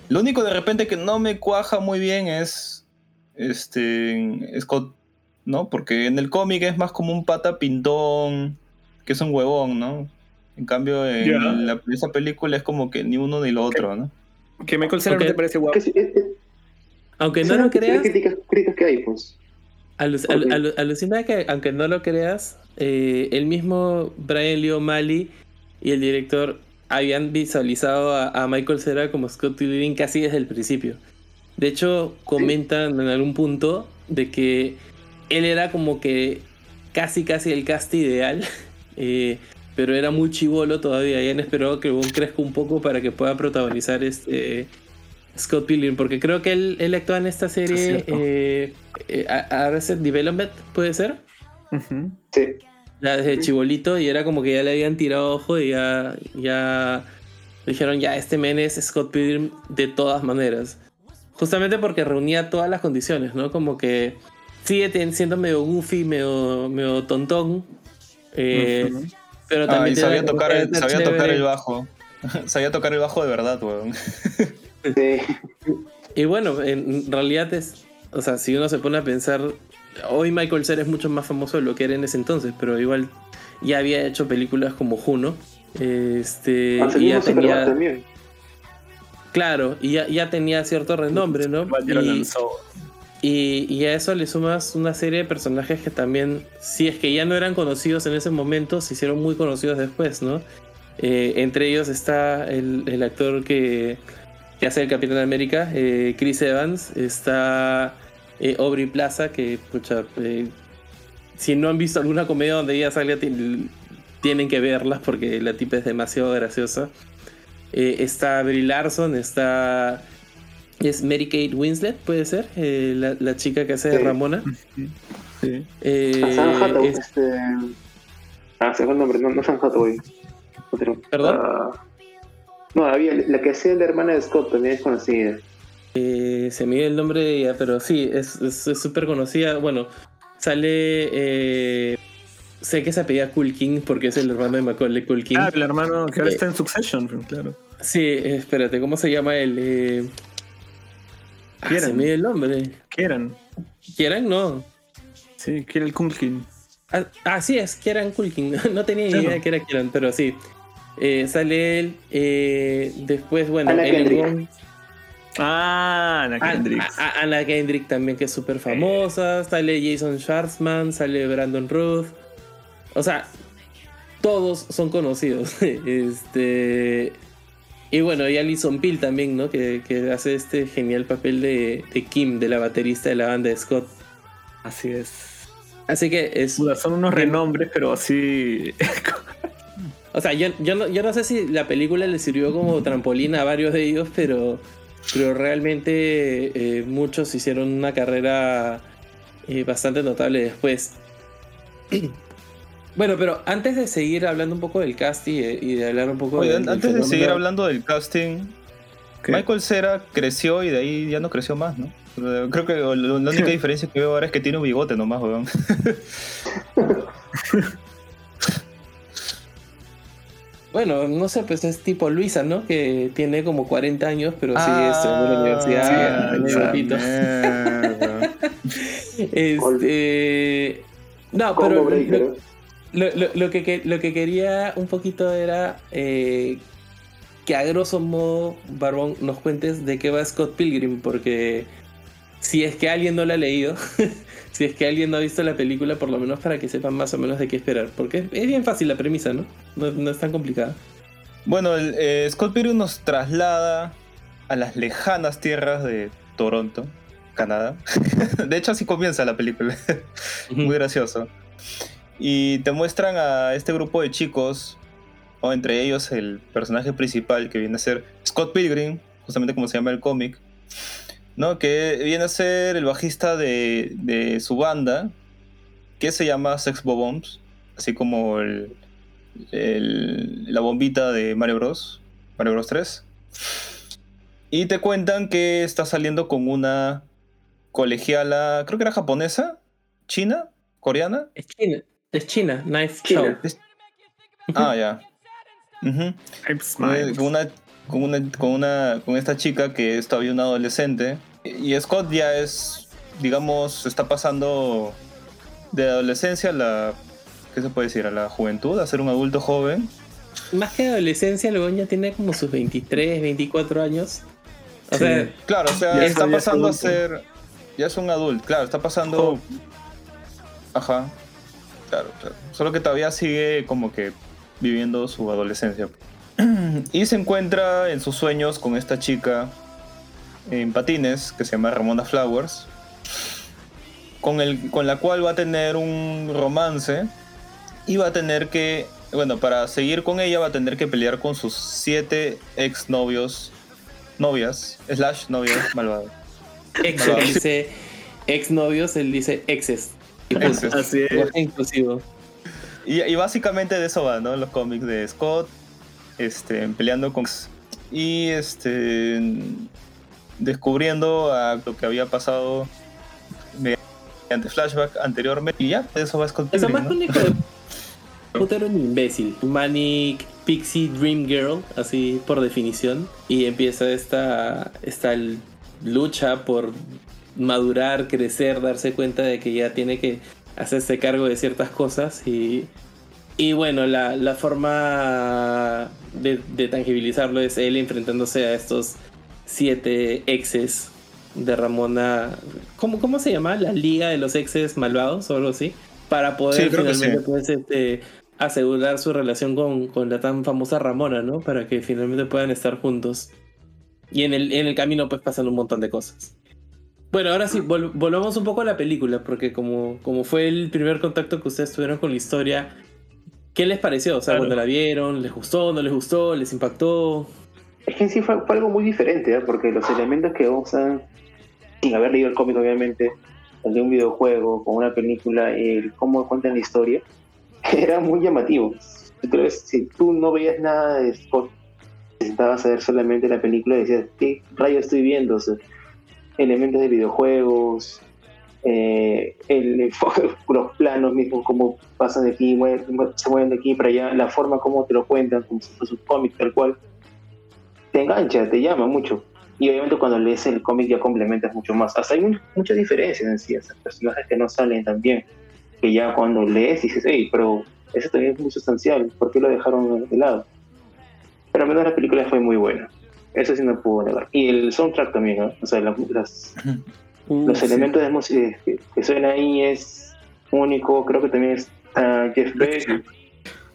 Lo único de repente que no me cuaja muy bien es, este, Scott, ¿no? Porque en el cómic es más como un pata pintón, que es un huevón, ¿no? En cambio, en la- esa película es como que ni uno ni lo otro, ¿no? Que Michael Cera Ok. no te parece guapo. Es- es- Aunque no lo creas, críticas, críticas que hay, pues. alu- alucina que, aunque no lo creas, eh, el mismo Brian Lee O'Malley y el director habían visualizado a, a Michael Cera como Scott Pilgrim casi desde el principio. De hecho, comentan en algún punto de que él era como que casi casi el cast ideal, eh, pero era muy chivolo todavía y han esperado que el weón crezca un poco para que pueda protagonizar este Scott Pilgrim, porque creo que él, él actúa en esta Es serie eh, eh, A- Arrested Development, ¿puede ser? Sí. Ya desde chibolito y era como que ya le habían tirado ojo y ya, ya dijeron ya este men es Scott Pilgrim de todas maneras. Justamente porque reunía todas las condiciones, ¿no? Como que sigue siendo medio goofy, medio, medio tontón. eh, Ujú. Pero Ah, también sabía tocar, el, sabía tocar el bajo. sabía tocar el bajo de verdad, weón. Sí. Y bueno, en realidad es. O sea, si uno se pone a pensar. Hoy Michael Cera es mucho más famoso de lo que era en ese entonces, pero igual ya había hecho películas como Juno. Este. Y ya tenía. también. Claro, y ya, ya tenía cierto renombre, ¿no? Ya lo Y, lanzó. Y- a eso le sumas una serie de personajes que también, si es que ya no eran conocidos en ese momento, se hicieron muy conocidos después, ¿no? Eh, entre ellos está el, el actor que, que hace el Capitán América, eh, Chris Evans, está eh, Aubrey Plaza, que, pucha, si no han visto alguna comedia donde ella ti- tienen que verlas porque la tipa es demasiado graciosa. Está Brie Larson, está. Es Mary Kate Winslet, puede ser, Eh, la, la chica que hace de Sí. Ramona. Sí. Eh, Ah, Sam Hathaway, es- este... Ah, se fue el nombre, no, no Sam Hathaway. Otro. ¿Perdón? Ah, no, había la que hacía la hermana de Scott, también es conocida. eh, se me dio el nombre de ella, pero sí, es súper conocida. Bueno, sale. eh, sé que se apellida Culkin porque es el hermano de Macaulay Culkin. Ah, el hermano que ahora Eh. está en Succession, claro. Sí, eh, espérate, ¿cómo se llama él? Ah, Kieran. se me dio el nombre. Kieran. ¿Kieran? No. Sí, Kieran Culkin. Ah, así es, Kieran Culkin. No tenía ni Claro. idea que era Kieran, pero sí. Eh, sale él. eh, después, bueno, Anna Ellen Kendrick. Wong. Ah, Anna An- Kendrick. a- a- Anna Kendrick también, que es súper famosa. Sale Jason Schwartzman, sale Brandon Ruth. O sea, todos son conocidos. este. Y bueno, y Alison Peel también, ¿no? Que, que hace este genial papel de, de Kim, de la baterista de la banda de Scott. Así es. Así que es. Son unos renombres, pero así. O sea, yo, yo, no, yo no sé si la película le sirvió como trampolín a varios de ellos, pero, pero realmente eh, muchos hicieron una carrera eh, bastante notable después. Bueno, pero antes de seguir hablando un poco del cast y de, y de hablar un poco Oye, del- del antes de seguir hablando del casting, ¿Qué? Michael Cera creció y de ahí ya no creció más, ¿no? Eh, Creo que la la única diferencia que veo ahora es que tiene un bigote nomás, weón. Bueno, no sé, pues es tipo Luisa, ¿no? Que tiene como 40 años, pero sigue Ah, estudiando en la universidad. sí, tiene. Este. No, pero breaker. Lo, lo- lo- que, lo que quería un poquito era eh, que a grosso modo, Barbón, nos cuentes de qué va Scott Pilgrim, porque si es que alguien no la ha leído, si es que alguien no ha visto la película, por lo menos para que sepan más o menos de qué esperar, porque es, es bien fácil la premisa, ¿no? No, no es tan complicada. Bueno, el, eh, Scott Pilgrim nos traslada a las lejanas tierras de Toronto, Canadá. de hecho, así comienza la película. Muy gracioso. Y te muestran a este grupo de chicos, o entre ellos el personaje principal que viene a ser Scott Pilgrim, justamente como se llama el cómic, ¿no? que viene a ser el bajista de, de su banda, que se llama Sex Bombs, así como el, el- la bombita de Mario Bros. Mario Bros 3. Y te cuentan que está saliendo con una colegiala, creo que era japonesa, china, coreana. Es China, es China, Knife China. Chow. Ah, ya. Ujú. Hypes, Con, Miles. con una, con, una, con, una, con esta chica que es todavía una adolescente. Y Scott ya es, digamos, está pasando de adolescencia a la, ¿qué se puede decir? A la juventud, a ser un adulto joven. Más que adolescencia, luego ya tiene como sus 23, 24 años. O Sí. sea, Claro, o sea, Ya está pasando a ser, ya es un adulto, claro, está pasando, ajá, claro, claro. Solo que todavía sigue como que viviendo su adolescencia. Y se encuentra en sus sueños con esta chica en patines que se llama Ramona Flowers, con, el, con la cual va a tener un romance y va a tener que, bueno, para seguir con ella va a tener que pelear con sus siete exnovios, novias, slash novias malvadas. ex, Claro. él dice ex novios, él dice exes. Así es. Inclusivo. Y, y básicamente de eso va, ¿no? Los cómics de Scott, este, peleando con... Y este, descubriendo a lo que había pasado mediante flashback anteriormente. Y ya, de eso va Scott Pilgrim, más puta era un imbécil. Manic Pixie Dream Girl, así por definición. Y empieza esta, esta lucha por madurar, crecer, darse cuenta de que ya tiene que hacerse cargo de ciertas cosas. Y, y bueno, la, la forma de, de tangibilizarlo es él enfrentándose a estos siete exes de Ramona. ¿Cómo, ¿Cómo se llama? La Liga de los Exes Malvados o algo así. Para poder Sí, finalmente sí. pues, este, asegurar su relación con, con la tan famosa Ramona, ¿no? Para que finalmente puedan estar juntos. Y en el, en el camino pues pasan un montón de cosas. Bueno, ahora sí, vol- volvamos un poco a la película, porque como, como fue el primer contacto que ustedes tuvieron con la historia, ¿qué les pareció? O sea, Claro. cuando la vieron, ¿les gustó, no les gustó, les impactó? Es que en sí fue, fue algo muy diferente, ¿eh? porque los elementos que usan, sin haber leído el cómic obviamente, el de un videojuego, con una película, el cómo cuentan la historia, era muy llamativo. Yo creo que si tú no veías nada de Scott, te sentabas a ver solamente la película y decías, ¿qué rayo estoy viendo? O sea, elementos de videojuegos, eh, el los planos mismos, cómo pasan de aquí, se mueven de aquí para allá, la forma como te lo cuentan, como si fuese un cómic tal cual te engancha, te llama mucho. Y obviamente cuando lees el cómic ya complementas mucho más. Hasta hay mu- muchas diferencias en sí, hasta personajes que no salen también. Que ya cuando lees dices, hey, pero eso también es muy sustancial, ¿por qué lo dejaron de lado? Pero al menos la película fue muy buena. Eso sí no puedo negar. Y el soundtrack también, ¿no? O sea, las- Uh, los sí. elementos de música que, que suenan ahí es único. Creo que también está Jeff Beck,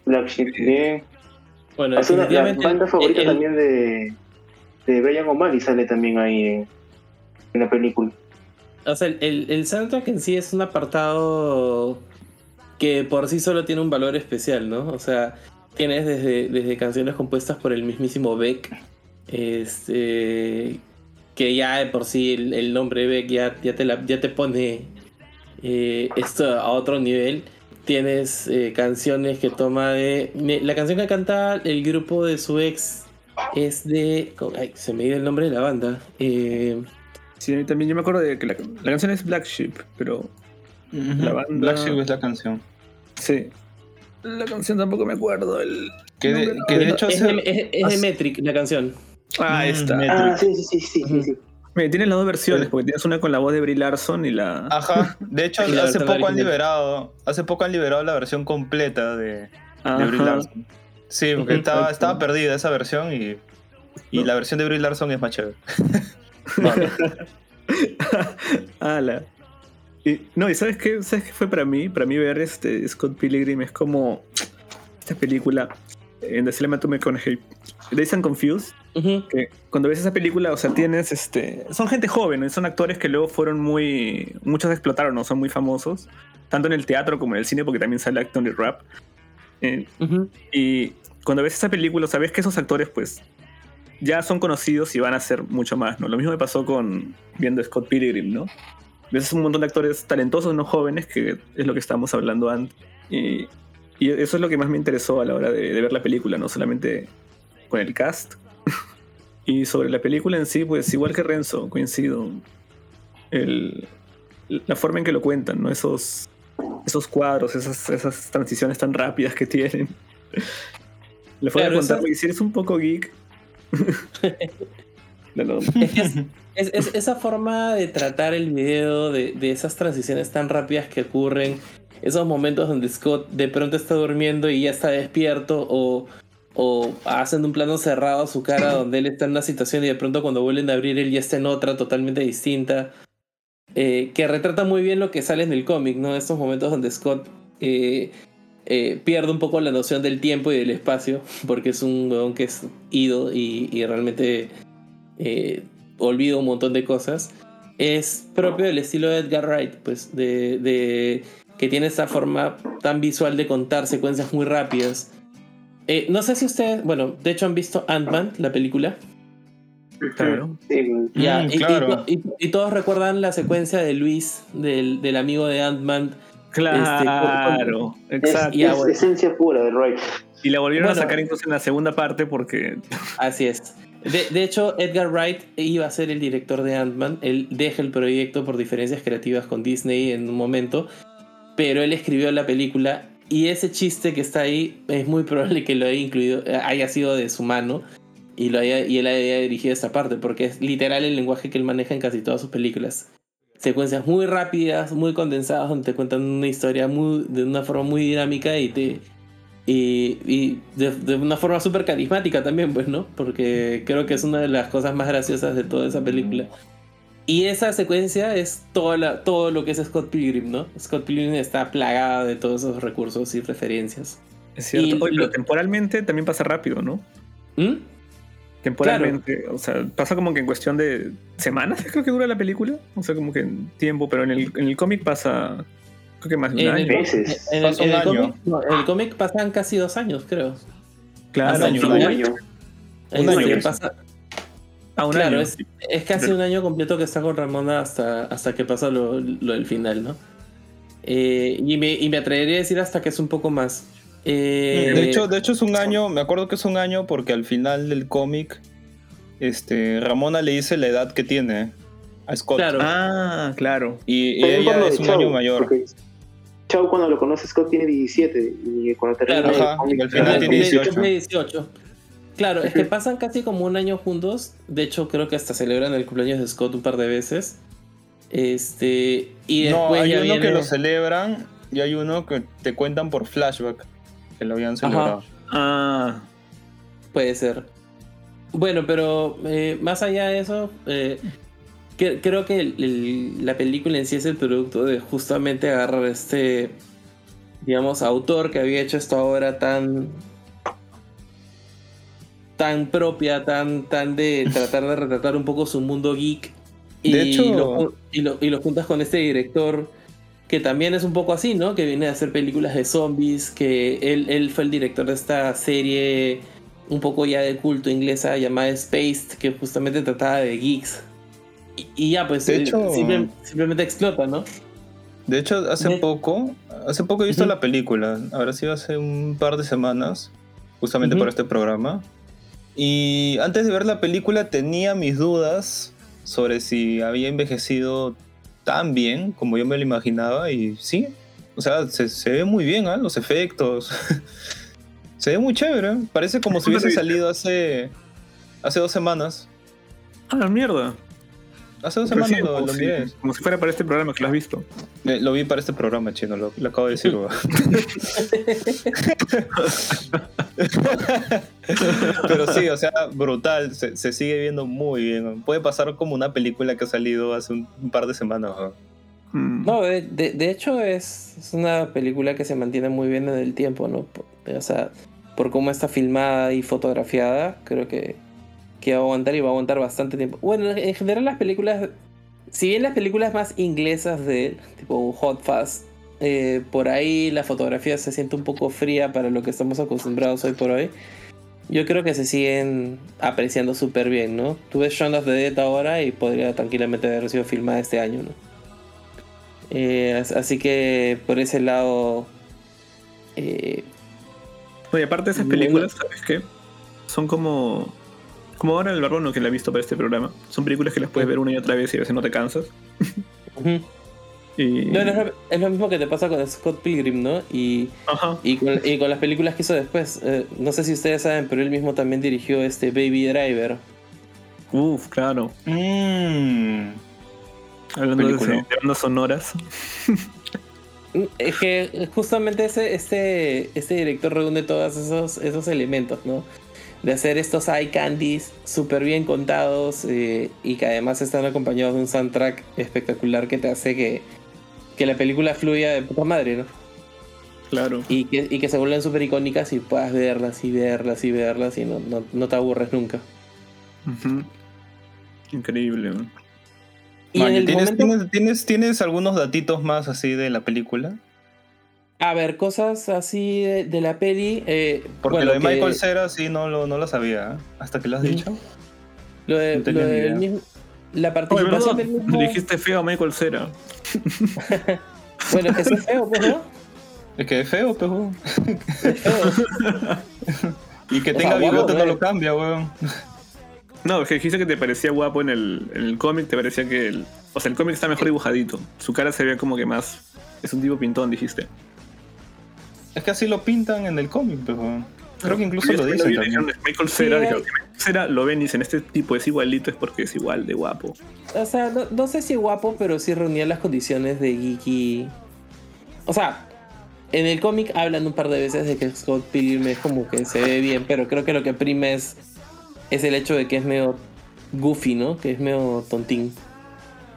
Black Sheep bien. Bueno, Ha sido la, banda favorita el- el- también de, de Brian O'Malley sale también ahí en, en la película. O sea, el, el soundtrack en sí es un apartado que por sí solo tiene un valor especial, ¿no? O sea, tienes desde, desde canciones compuestas por el mismísimo Beck, este, que ya de por sí el, el nombre Beck ya, ya, te, la, ya te pone eh, esto a otro nivel. Tienes eh, canciones que toma de. me- la canción que canta el grupo de su ex es de. ay, se me dio el nombre de la banda. Eh, Sí, a mí también yo me acuerdo de que la, la canción es Black Sheep, pero La banda- Black Sheep es la canción. sí. La canción tampoco me acuerdo. El... Que de, nombre- que de hecho es, hace- de, es- es de Metric la canción. Ah, Mm, está. me- Ah, sí, sí, sí, sí. Mira, tienes las dos versiones, porque tienes una con la voz de Brie Larson y la. Ajá, de hecho hace poco han liberado, hace poco han liberado la versión completa de, de. Brie Larson. Sí, porque estaba, estaba perdida esa versión y, y No. la versión de Brie Larson es más chévere. Ala. Y, no, y ¿sabes qué? ¿Sabes qué fue para mí? Para mí ver este Scott Pilgrim es como esta película en The Cinema to McConaughey, Days and Confused, Ujú. que cuando ves esa película, o sea, tienes este... Son gente joven, son actores que luego fueron muy... Muchos explotaron, ¿no? Son muy famosos, tanto en el teatro como en el cine, porque también sale actor y rap. Eh, Ujú. y cuando ves esa película, sabes que esos actores, pues, ya son conocidos y van a ser mucho más, ¿no? Lo mismo me pasó con viendo Scott Pilgrim, ¿no? Ves un montón de actores talentosos, no jóvenes, que es lo que estábamos hablando antes. Y, y eso es lo que más me interesó a la hora de, de ver la película, no solamente con el cast. Y sobre la película en sí, pues igual que Renzo, coincido. El, la forma en que lo cuentan, ¿no? Esos, esos cuadros, esas, esas transiciones tan rápidas que tienen. Le voy Claro, a contar, esas- porque si eres un poco geek. de es- esa forma de tratar el video, de, de esas transiciones tan rápidas que ocurren, esos momentos donde Scott de pronto está durmiendo y ya está despierto, o, o hacen un plano cerrado a su cara donde él está en una situación y de pronto cuando vuelven a abrir él ya está en otra totalmente distinta, eh, que retrata muy bien lo que sale en el cómic, ¿no? Estos momentos donde Scott eh, eh, pierde un poco la noción del tiempo y del espacio, porque es un weón que es ido y, y realmente olvida un montón de cosas. Es propio del estilo de Edgar Wright, pues, de, de- que tiene esa forma tan visual de contar secuencias muy rápidas. Eh, no sé si ustedes, bueno, de hecho han visto Ant-Man, la película. Claro. Sí, Mm, y, claro. y- y todos recuerdan la secuencia de Luis, del, del amigo de Ant-Man. Claro, Es, exacto. es bueno. esencia pura de Wright. Y la volvieron Bueno. a sacar incluso en la segunda parte porque. Así es. De, de hecho, Edgar Wright iba a ser el director de Ant-Man. Él deja el proyecto por diferencias creativas con Disney en un momento, pero él escribió la película y ese chiste que está ahí es muy probable que lo haya incluido, eh, haya sido de su mano y, lo haya, y él haya dirigido esta parte, porque es literal el lenguaje que él maneja en casi todas sus películas. Secuencias muy rápidas, muy condensadas, donde te cuentan una historia muy, de una forma muy dinámica y te, y, y de, de una forma súper carismática también, pues, ¿no? Porque creo que es una de las cosas más graciosas de toda esa película. Y esa secuencia es todo, la, todo lo que es Scott Pilgrim, ¿no? Scott Pilgrim está plagada de todos esos recursos y referencias. Es cierto. Y Oye, pero lo- temporalmente también pasa rápido, ¿no? ¿Mm? Temporalmente. O sea, pasa como que en cuestión de semanas, creo que dura la película. O sea, como que en tiempo, pero en el, en el cómic pasa. Creo que más de un En año. el, Meses. en el- en un cómic, no, en el cómic pasan casi dos años, creo. Claro, el año, Un año. Un año. pasa- a un claro, año. es, es casi un año completo que está con Ramona hasta, hasta que pasa lo, lo del final, ¿no? Eh, y, me, y me atrevería a decir hasta que es un poco más. Eh, De hecho, de hecho es un año, me acuerdo que es un año porque al final del cómic, este, Ramona le dice la edad que tiene a Scott. Claro. Ah, claro. Y, y ella es un Chau, año mayor. porque Chau cuando lo conoce Scott tiene 17 y cuando termina Claro, el cómic, y al final ah, tiene cumple- 18. cumple 18. Claro, es que pasan casi como un año juntos. De hecho, creo que hasta celebran el cumpleaños de Scott un par de veces. Este. Y después no, hay ya uno viene- que lo celebran y hay uno que te cuentan por flashback que lo habían celebrado. Ah, Puede ser. Bueno, pero eh, más allá de eso, eh, que- creo que el- el- la película en sí es el producto de justamente agarrar este, digamos, autor que había hecho esta obra tan tan propia, tan, tan de tratar de retratar un poco su mundo geek. Y, De hecho- lo, y, lo, y lo juntas con este director que también es un poco así, ¿no? Que viene a hacer películas de zombies, que él, él fue el director de esta serie un poco ya de culto inglesa llamada Spaced, que justamente trataba de geeks. Y, y ya, pues De eh, hecho- simple- simplemente explota, ¿no? De hecho, hace De- poco, hace poco he visto la película. Ahora sí, hace un par de semanas, justamente Ujú. por este programa. Y antes de ver la película tenía mis dudas sobre si había envejecido tan bien como yo me lo imaginaba. Y sí, o sea, se, se ve muy bien, ¿ah? Los efectos. se ve muy chévere. Parece como si ¿Cuándo hubiese salido hace, hace dos semanas. Ah, la mierda. Hace dos semanas lo, lo si, miré. como si fuera para este programa que lo has visto. Eh, Lo vi para este programa, chino, lo, lo acabo de decir. Pero sí, o sea, brutal, se, se sigue viendo muy bien. Puede pasar como una película que ha salido hace un, un par de semanas. weón. Mm. No, de, de- de hecho es, es una película que se mantiene muy bien en el tiempo, ¿no? Por- O sea, por cómo está filmada y fotografiada, creo que, que va a aguantar y va a aguantar bastante tiempo. Bueno, en general las películas, si bien las películas más inglesas de él, tipo Hot Fast, eh, por ahí la fotografía se siente un poco fría para lo que estamos acostumbrados hoy por hoy. Yo creo que se siguen apreciando súper bien, ¿no? Tú ves Shaun of the Dead ahora y podría tranquilamente haber sido filmada este año, ¿no? Eh, as- así que por ese lado. eh, Oye, aparte de esas No, películas, ¿sabes qué? Son como. Como ahora el Barbono que la ha visto para este programa. Son películas que las puedes ver una y otra vez y a veces no te cansas. ujú. Y. No, no, es, lo, es lo mismo que te pasa con Scott Pilgrim, ¿no? Y, Ajá. y, con, y con las películas que hizo después. Eh, no sé si ustedes saben, pero él mismo también dirigió este Baby Driver. Uf, claro. Mm. Hablando Película. de bandas sonoras. Mm, Es que justamente ese, este, este director reúne todos esos, esos elementos, ¿no? De hacer estos eye candies súper bien contados eh, y que además están acompañados de un soundtrack espectacular que te hace que, que la película fluya de puta madre, ¿no? Claro. Y que, y que se vuelven súper icónicas y puedas verlas y verlas y verlas y no, no, no te aburres nunca. Increíble. man. Y ¿tienes, momento, tienes, tienes, tienes algunos datitos más así de la película? a ver, cosas así de, de la peli. eh, Porque bueno, lo de que- Michael Cera sí no lo, no lo sabía, ¿eh? hasta que lo has dicho. Lo de, No lo del mismo- la Oye, participación mismo. Dijiste feo a Michael Cera. Bueno, que es feo, pues, ¿no? Es que es feo, pues, weón. Es feo. Y que O tenga guapo, bigote no eh. lo cambia, weón. No, es que dijiste que te parecía guapo en el, en el cómic, te parecía que el. O sea, el cómic está mejor dibujadito. Su cara se ve como que más. Es un tipo pintón, dijiste. Es que así lo pintan en el cómic, pues, weón. Creo que incluso lo dicen también. Michael Cera, Sí, hay- Cera lo ven y dicen, este tipo es igualito, es porque es igual de guapo. O sea, no, no sé si guapo, pero sí reunía las condiciones de geeky. O sea, en el cómic hablan un par de veces de que Scott Pilgrim es como que se ve bien, pero creo que lo que prima es, es el hecho de que es medio goofy, ¿no? Que es medio tontín.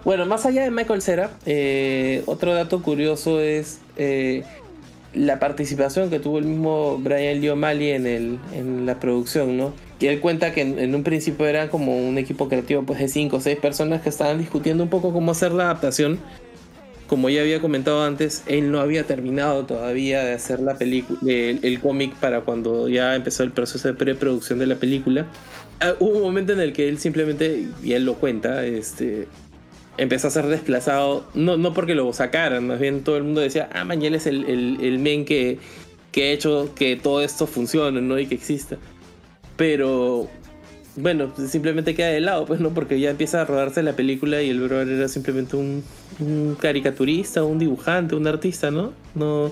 Bueno, más allá de Michael Cera, eh, otro dato curioso es eh, la participación que tuvo el mismo Brian Lee O'Malley en, en la producción, ¿no? Que él cuenta que en, un principio era como un equipo creativo pues, de 5 o 6 personas que estaban discutiendo un poco cómo hacer la adaptación. Como ya había comentado antes, él no había terminado todavía de hacer la película, el, el cómic para cuando ya empezó el proceso de preproducción de la película. Ah, hubo un momento en el que él simplemente, y él lo cuenta, este, empezó a ser desplazado, no, no porque lo sacaran, más bien todo el mundo decía, ah, Mañel es el, el, el men que, que ha hecho que todo esto funcione, ¿no? Y que exista. Pero, bueno, pues simplemente queda de lado, pues, ¿no? Porque ya empieza a rodarse la película y el brother era simplemente un, un caricaturista, un dibujante, un artista, ¿no? No,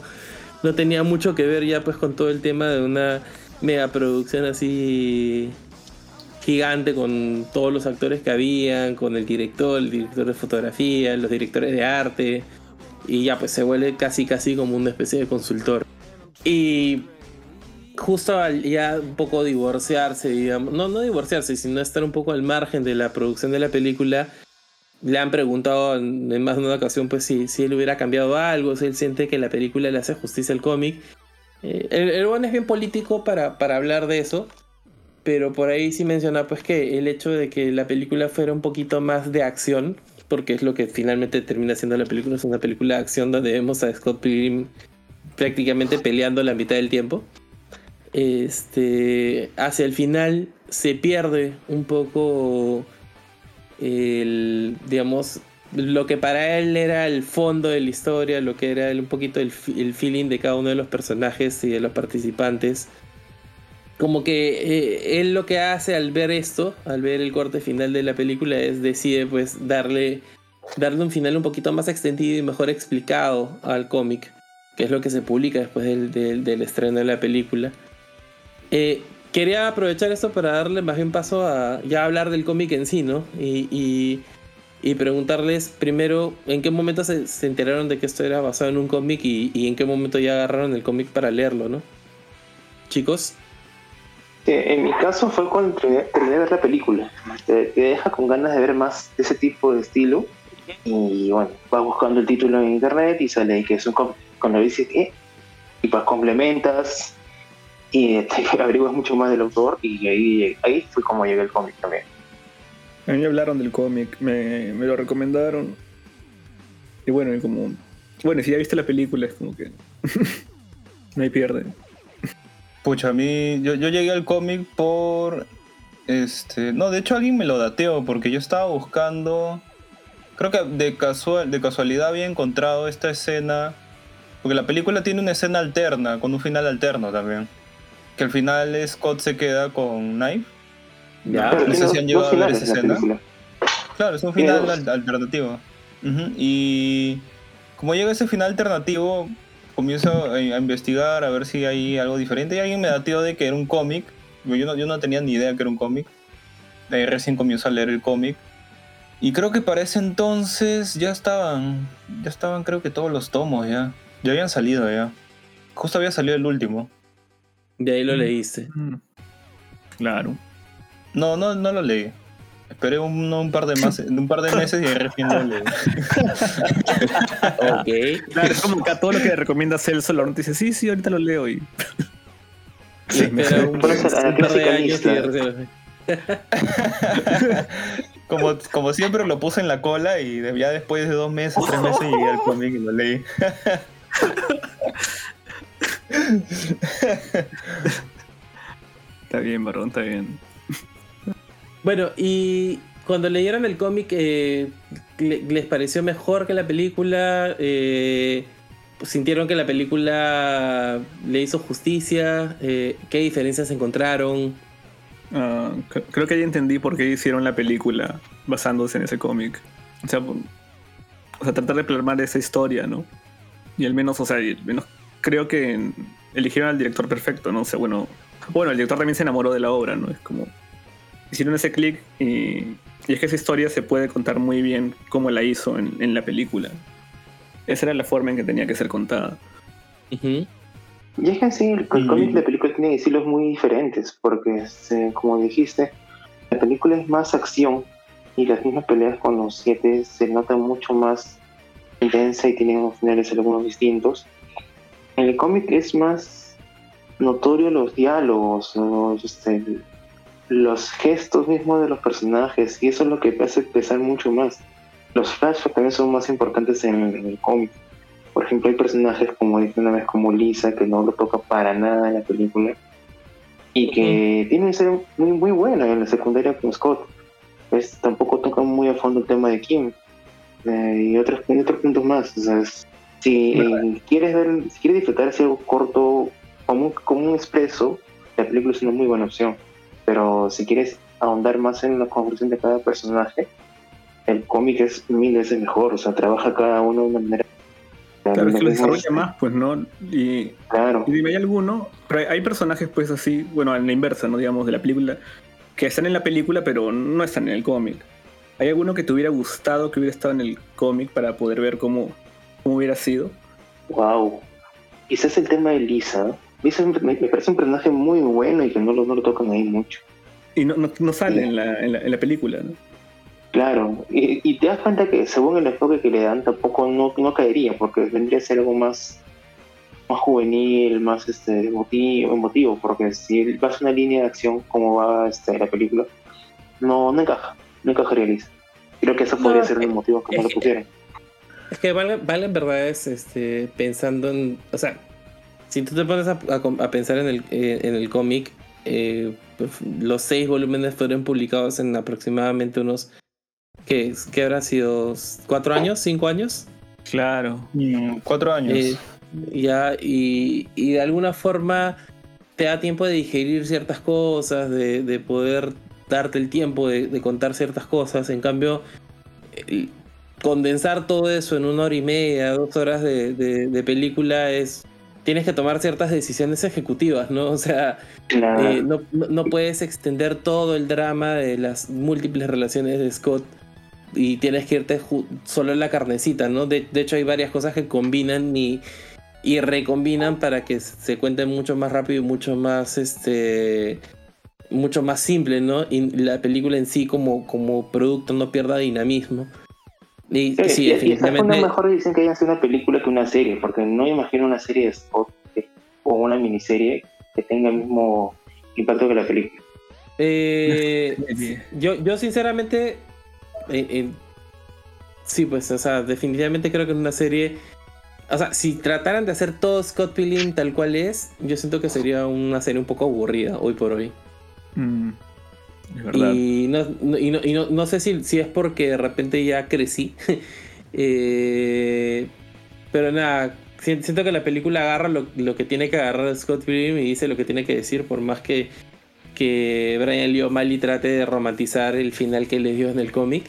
no tenía mucho que ver ya, pues, con todo el tema de una megaproducción así gigante con todos los actores que habían, con el director, el director de fotografía, los directores de arte, y ya pues se vuelve casi casi como una especie de consultor. Y justo al ya un poco divorciarse, digamos, no, no divorciarse, sino estar un poco al margen de la producción de la película, le han preguntado en, más de una ocasión pues si, si él hubiera cambiado algo, si él siente que la película le hace justicia al cómic. Eh, el, el es bien político para, para hablar de eso, pero por ahí sí menciona pues que el hecho de que la película fuera un poquito más de acción, porque es lo que finalmente termina siendo la película, es una película de acción donde vemos a Scott Pilgrim prácticamente peleando la mitad del tiempo. Este, hacia el final se pierde un poco el, digamos, lo que para él era el fondo de la historia, lo que era un poquito el, el feeling de cada uno de los personajes y de los participantes. Como que eh, él lo que hace al ver esto, al ver el corte final de la película, es decide pues darle, darle un final un poquito más extendido y mejor explicado al cómic, que es lo que se publica después del, del, del estreno de la película. Eh, quería aprovechar esto para darle más bien paso a ya hablar del cómic en sí, ¿no? Y, y, y preguntarles primero en qué momento se, se, enteraron de que esto era basado en un cómic y, y, en qué momento ya agarraron el cómic para leerlo, ¿no? Chicos. Sí, en mi caso fue cuando terminé, de ver la película. Te, te, deja con ganas de ver más de ese tipo de estilo. Y bueno, vas buscando el título en internet y sale ahí que es un. Cuando dices que, y pues complementas y averiguas mucho más del autor y ahí, ahí fue como llegué el cómic también. A mí me hablaron del cómic, me, me, lo recomendaron. Y bueno, y como. Bueno, si ya viste la película, es como que. no hay pierde. Pucha, a mí. Yo, yo llegué al cómic por. Este. No, de hecho alguien me lo dateó, porque yo estaba buscando. Creo que de, casual, de casualidad había encontrado esta escena. Porque la película tiene una escena alterna, con un final alterno también. Que al final Scott se queda con Knife. Ya, no sé si han llegado a ver esa escena. Claro, es un final al alternativo. Uh -huh. Y como llega ese final alternativo, comienzo a, investigar a ver si hay algo diferente. Y alguien me dateó de que era un cómic. Yo no, yo no tenía ni idea que era un cómic. Recién comienzo a leer el cómic. Y creo que para ese entonces ya estaban. Ya estaban, creo que todos los tomos ya. Ya habían salido ya. Justo había salido el último. De ahí lo leíste. Claro. No, no, no lo leí. Esperé un, un, par, de más, un par de meses y recién lo leí. ok. Claro, es como que a todo lo que le recomienda Celso, Laurent dice, sí, sí, ahorita lo leo y... Sí, espera un, un par de años y como, como siempre lo puse en la cola y ya después de dos meses, tres meses llegué al cómic y lo leí. está bien, Barón, está bien. Bueno, y cuando leyeron el cómic, eh, ¿les pareció mejor que la película? Eh, ¿Sintieron que la película le hizo justicia? Eh, ¿Qué diferencias encontraron? Uh, creo que ya entendí por qué hicieron la película basándose en ese cómic. O sea, o sea, tratar de plasmar esa historia, ¿no? Y al menos, o sea, al menos creo que eligieron al director perfecto, ¿no? O sea, bueno, bueno, el director también se enamoró de la obra, ¿no? Es como hicieron ese clic y, y, es que esa historia se puede contar muy bien como la hizo en, en la película. Esa era la forma en que tenía que ser contada. Uh -huh. Y es que en sí, el, el cómic y la película tienen estilos muy diferentes, porque se, como dijiste, la película es más acción y las mismas peleas con los siete se notan mucho más intensa y tienen finales algunos distintos. En el cómic es más notorio los diálogos, los, este, los gestos mismos de los personajes y eso es lo que hace pesar mucho más. Los flashbacks también son más importantes en, en el cómic. Por ejemplo, hay personajes como dije una vez como Lisa que no lo toca para nada en la película y que tiene que ser muy, muy buena en la secundaria con Scott. Pues, tampoco toca muy a fondo el tema de Kim eh, y, otros, y otros puntos más. O sea, si eh, quieres ver, si quieres disfrutar así algo corto como, como un expreso, la película es una muy buena opción pero si quieres ahondar más en la construcción de cada personaje, el cómic es mil veces mejor, o sea, trabaja cada uno de una manera. Claro, es que lo desarrolla más, pues, ¿no? Y, claro. y dime, ¿hay alguno? Pero hay personajes, pues, así, bueno, en la inversa, ¿no? Digamos, de la película, que están en la película, pero no están en el cómic. ¿Hay alguno que te hubiera gustado que hubiera estado en el cómic para poder ver cómo, cómo hubiera sido? Wow. Quizás el tema de Lisa, Me, me, parece un personaje muy bueno y que no lo, no lo tocan ahí mucho. Y no, no, no sale sí. en, la, en, la, en, la, película, ¿no? Claro, y, y, te das cuenta que según el enfoque que le dan tampoco no, no caería, porque vendría a ser algo más, más juvenil, más este, emotivo, emotivo, porque si vas a una línea de acción como va este, la película, no, no encaja, no encajaría Lisa. Creo que eso no, podría ser un motivo que no lo pusieran. Es que vale, vale en verdad es este, pensando en, o sea, si tú te pones a, a, a pensar en el, eh, en el cómic, eh, pues, los seis volúmenes fueron publicados en aproximadamente unos ¿qué, qué habrá sido? ¿Cuatro años? ¿Cinco años? Claro. Mm, cuatro años. Eh, ya, y, y de alguna forma te da tiempo de digerir ciertas cosas, de, de poder darte el tiempo de, de contar ciertas cosas. En cambio, condensar todo eso en una hora y media, dos horas de, de- de película es... Tienes que tomar ciertas decisiones ejecutivas, ¿no? O sea, Claro. eh, no, no- puedes extender todo el drama de las múltiples relaciones de Scott y tienes que irte solo en la carnecita, ¿no? De, de hecho hay varias cosas que combinan y, y recombinan para que se cuenten mucho más rápido y mucho más, este, mucho más simple, ¿no? Y la película en sí como, como producto no pierda dinamismo. Y Sí, sí, y- y esta fue una definitivamente... mejor decisión que hayan sido una película que una serie, porque no me imagino una serie de Scott o una miniserie que tenga el mismo impacto que la película. Eh, yo, yo sinceramente, eh, eh, sí, pues, o sea, definitivamente creo que en una serie, o sea, si trataran de hacer todo Scott Pilgrim tal cual es, yo siento que sería una serie un poco aburrida hoy por hoy. Mm, es. Y, no, y, no, no- sé si, si es porque de repente ya crecí, Eh, pero nada, si- siento que la película agarra lo, lo que tiene que agarrar Scott Pilgrim y dice lo que tiene que decir, por más que, que Brian Lee O'Malley trate de romantizar el final que le dio en el cómic.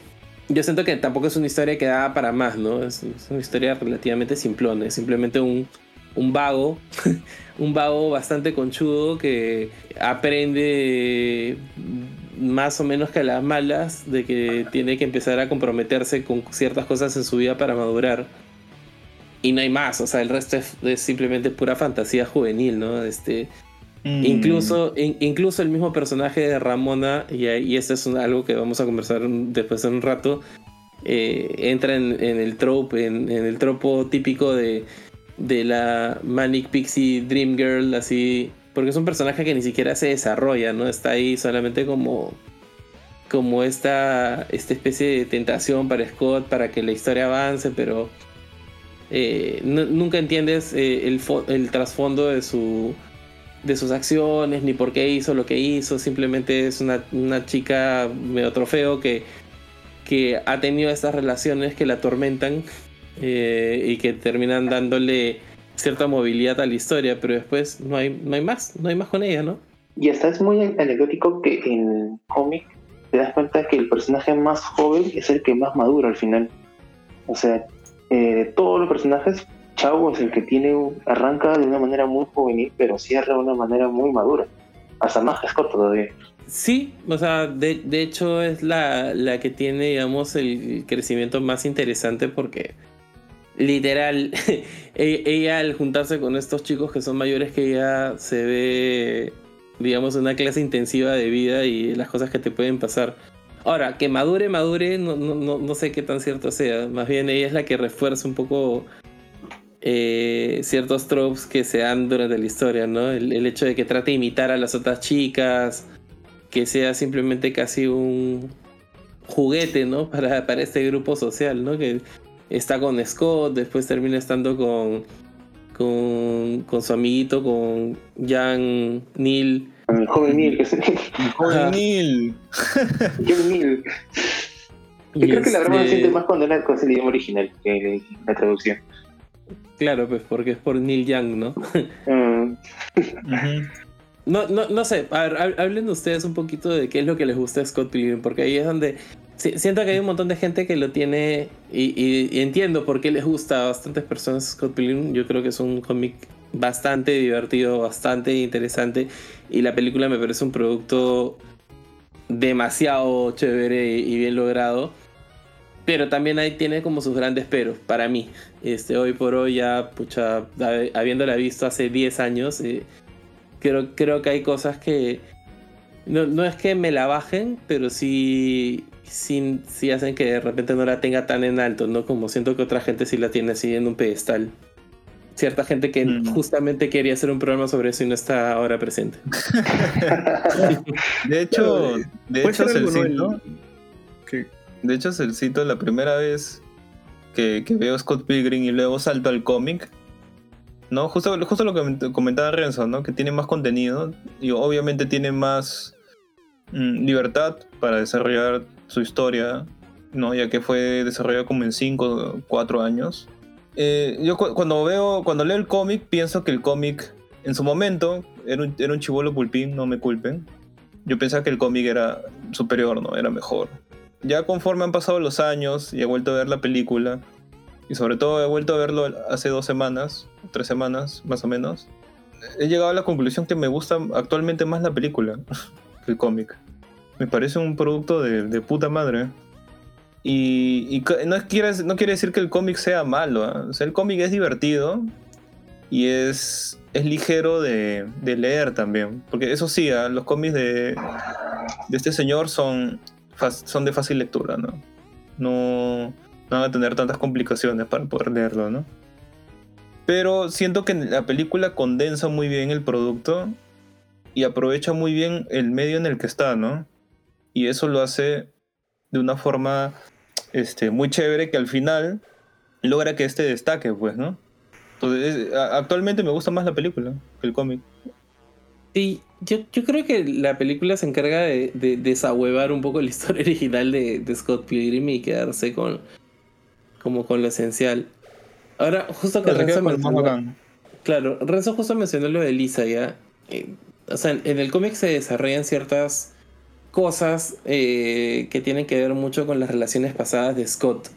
Yo siento que tampoco es una historia que da para más, ¿no? Es, es una historia relativamente simplona, es simplemente un, un vago, un vago bastante conchudo que aprende más o menos que a las malas de que tiene que empezar a comprometerse con ciertas cosas en su vida para madurar. Y no hay más, o sea, el resto es, es simplemente pura fantasía juvenil, ¿no? Este, Mm. Incluso, in- incluso el mismo personaje de Ramona, y, y esto es un- algo que vamos a conversar un- después en un rato, eh, entra en, en el trope, en, en el tropo típico de, de la Manic Pixie Dream Girl, así, porque es un personaje que ni siquiera se desarrolla, ¿no? Está ahí solamente como como esta, esta especie de tentación para Scott para que la historia avance, pero eh, nu- nunca entiendes eh, el trasfondo de su de sus acciones, ni por qué hizo lo que hizo, simplemente es una, una chica medio trofeo que, que ha tenido estas relaciones que la atormentan eh, y que terminan dándole cierta movilidad a la historia, pero después no hay, no hay más, no hay más con ella, ¿no? Y hasta es muy anecdótico que en cómic te das cuenta que el personaje más joven es el que más madura al final. O sea, eh, de todos los personajes, Chavo es el que tiene un- arranca de una manera muy juvenil, pero cierra de una manera muy madura. Hasta más Scott todavía. Sí, o sea, de, de hecho es la, la que tiene, digamos, el crecimiento más interesante porque literal, e- ella al juntarse con estos chicos que son mayores que ella se ve, digamos, una clase intensiva de vida y las cosas que te pueden pasar. Ahora, que madure, madure, no, no, no, no sé qué tan cierto sea. Más bien ella es la que refuerza un poco eh, ciertos tropes que se dan durante la historia, ¿no? El, el hecho de que trate de imitar a las otras chicas, que sea simplemente casi un juguete, ¿no? Para, para este grupo social, ¿no? Que está con Scott, después termina estando con, con, con su amiguito, con Jan Neil. El joven Neil, que es Juvenil. Joven Neil. Yo creo que la broma se este- siente más cuando era con el idioma original que la traducción. Claro, pues porque es por Neil Young, ¿no? Mm. No, no, no sé, a ver, hab- hablen ustedes un poquito de qué es lo que les gusta de Scott Pilgrim, porque ahí es donde siento que hay un montón de gente que lo tiene y, entiendo por qué les gusta a bastantes personas Scott Pilgrim. Yo creo que es un cómic bastante divertido, bastante interesante y la película me parece un producto demasiado chévere y, bien logrado. Pero también ahí tiene como sus grandes peros para mí. Este, hoy por hoy ya, pucha, hab- habiéndola visto hace 10 años, eh, creo, creo que hay cosas que no, no es que me la bajen, pero sí, sí, sí hacen que de repente no la tenga tan en alto, ¿no? Como siento que otra gente sí la tiene así en un pedestal. Cierta gente que Mm. justamente quería hacer un programa sobre eso y no está ahora presente. De hecho, de hecho, ¿no? Celcito, El- que- de hecho, Celcito, la primera vez que, que veo Scott Pilgrim y luego salto al cómic, ¿no? Justo, justo lo que comentaba Renzo, ¿no? Que tiene más contenido y obviamente tiene más mm, libertad para desarrollar su historia ¿no? Ya que fue desarrollado como en 5 4 años. Eh, yo cu- cuando veo, cuando leo el cómic, pienso que el cómic en su momento era un, era un chivolo pulpín, no me culpen. Yo pensaba que el cómic era superior, ¿no? Era mejor. Ya conforme han pasado los años y he vuelto a ver la película, y sobre todo he vuelto a verlo hace dos semanas, tres semanas más o menos, he llegado a la conclusión que me gusta actualmente más la película que el cómic. Me parece un producto de, puta madre. Y, y no, quiere, no quiere decir que el cómic sea malo. ¿ah? O sea, el cómic es divertido y es, es ligero de, leer también. Porque eso sí, ¿ah? los cómics de, de este señor son, son de fácil lectura, ¿no? No, no van a tener tantas complicaciones para poder leerlo, ¿no? Pero siento que la película condensa muy bien el producto y aprovecha muy bien el medio en el que está, ¿no? Y eso lo hace de una forma este, muy chévere que al final logra que este destaque, pues, ¿no? Entonces, es- a- actualmente me gusta más la película que el cómic. Sí, yo, yo creo que la película se encarga de, de desahuevar un poco la historia original de, de Scott Pilgrim y quedarse con como con lo esencial. Ahora, justo que Pero Renzo mencionó, claro, Renzo justo mencionó lo de Lisa ya. Eh, o sea, en el cómic se desarrollan ciertas cosas eh, que tienen que ver mucho con las relaciones pasadas de Scott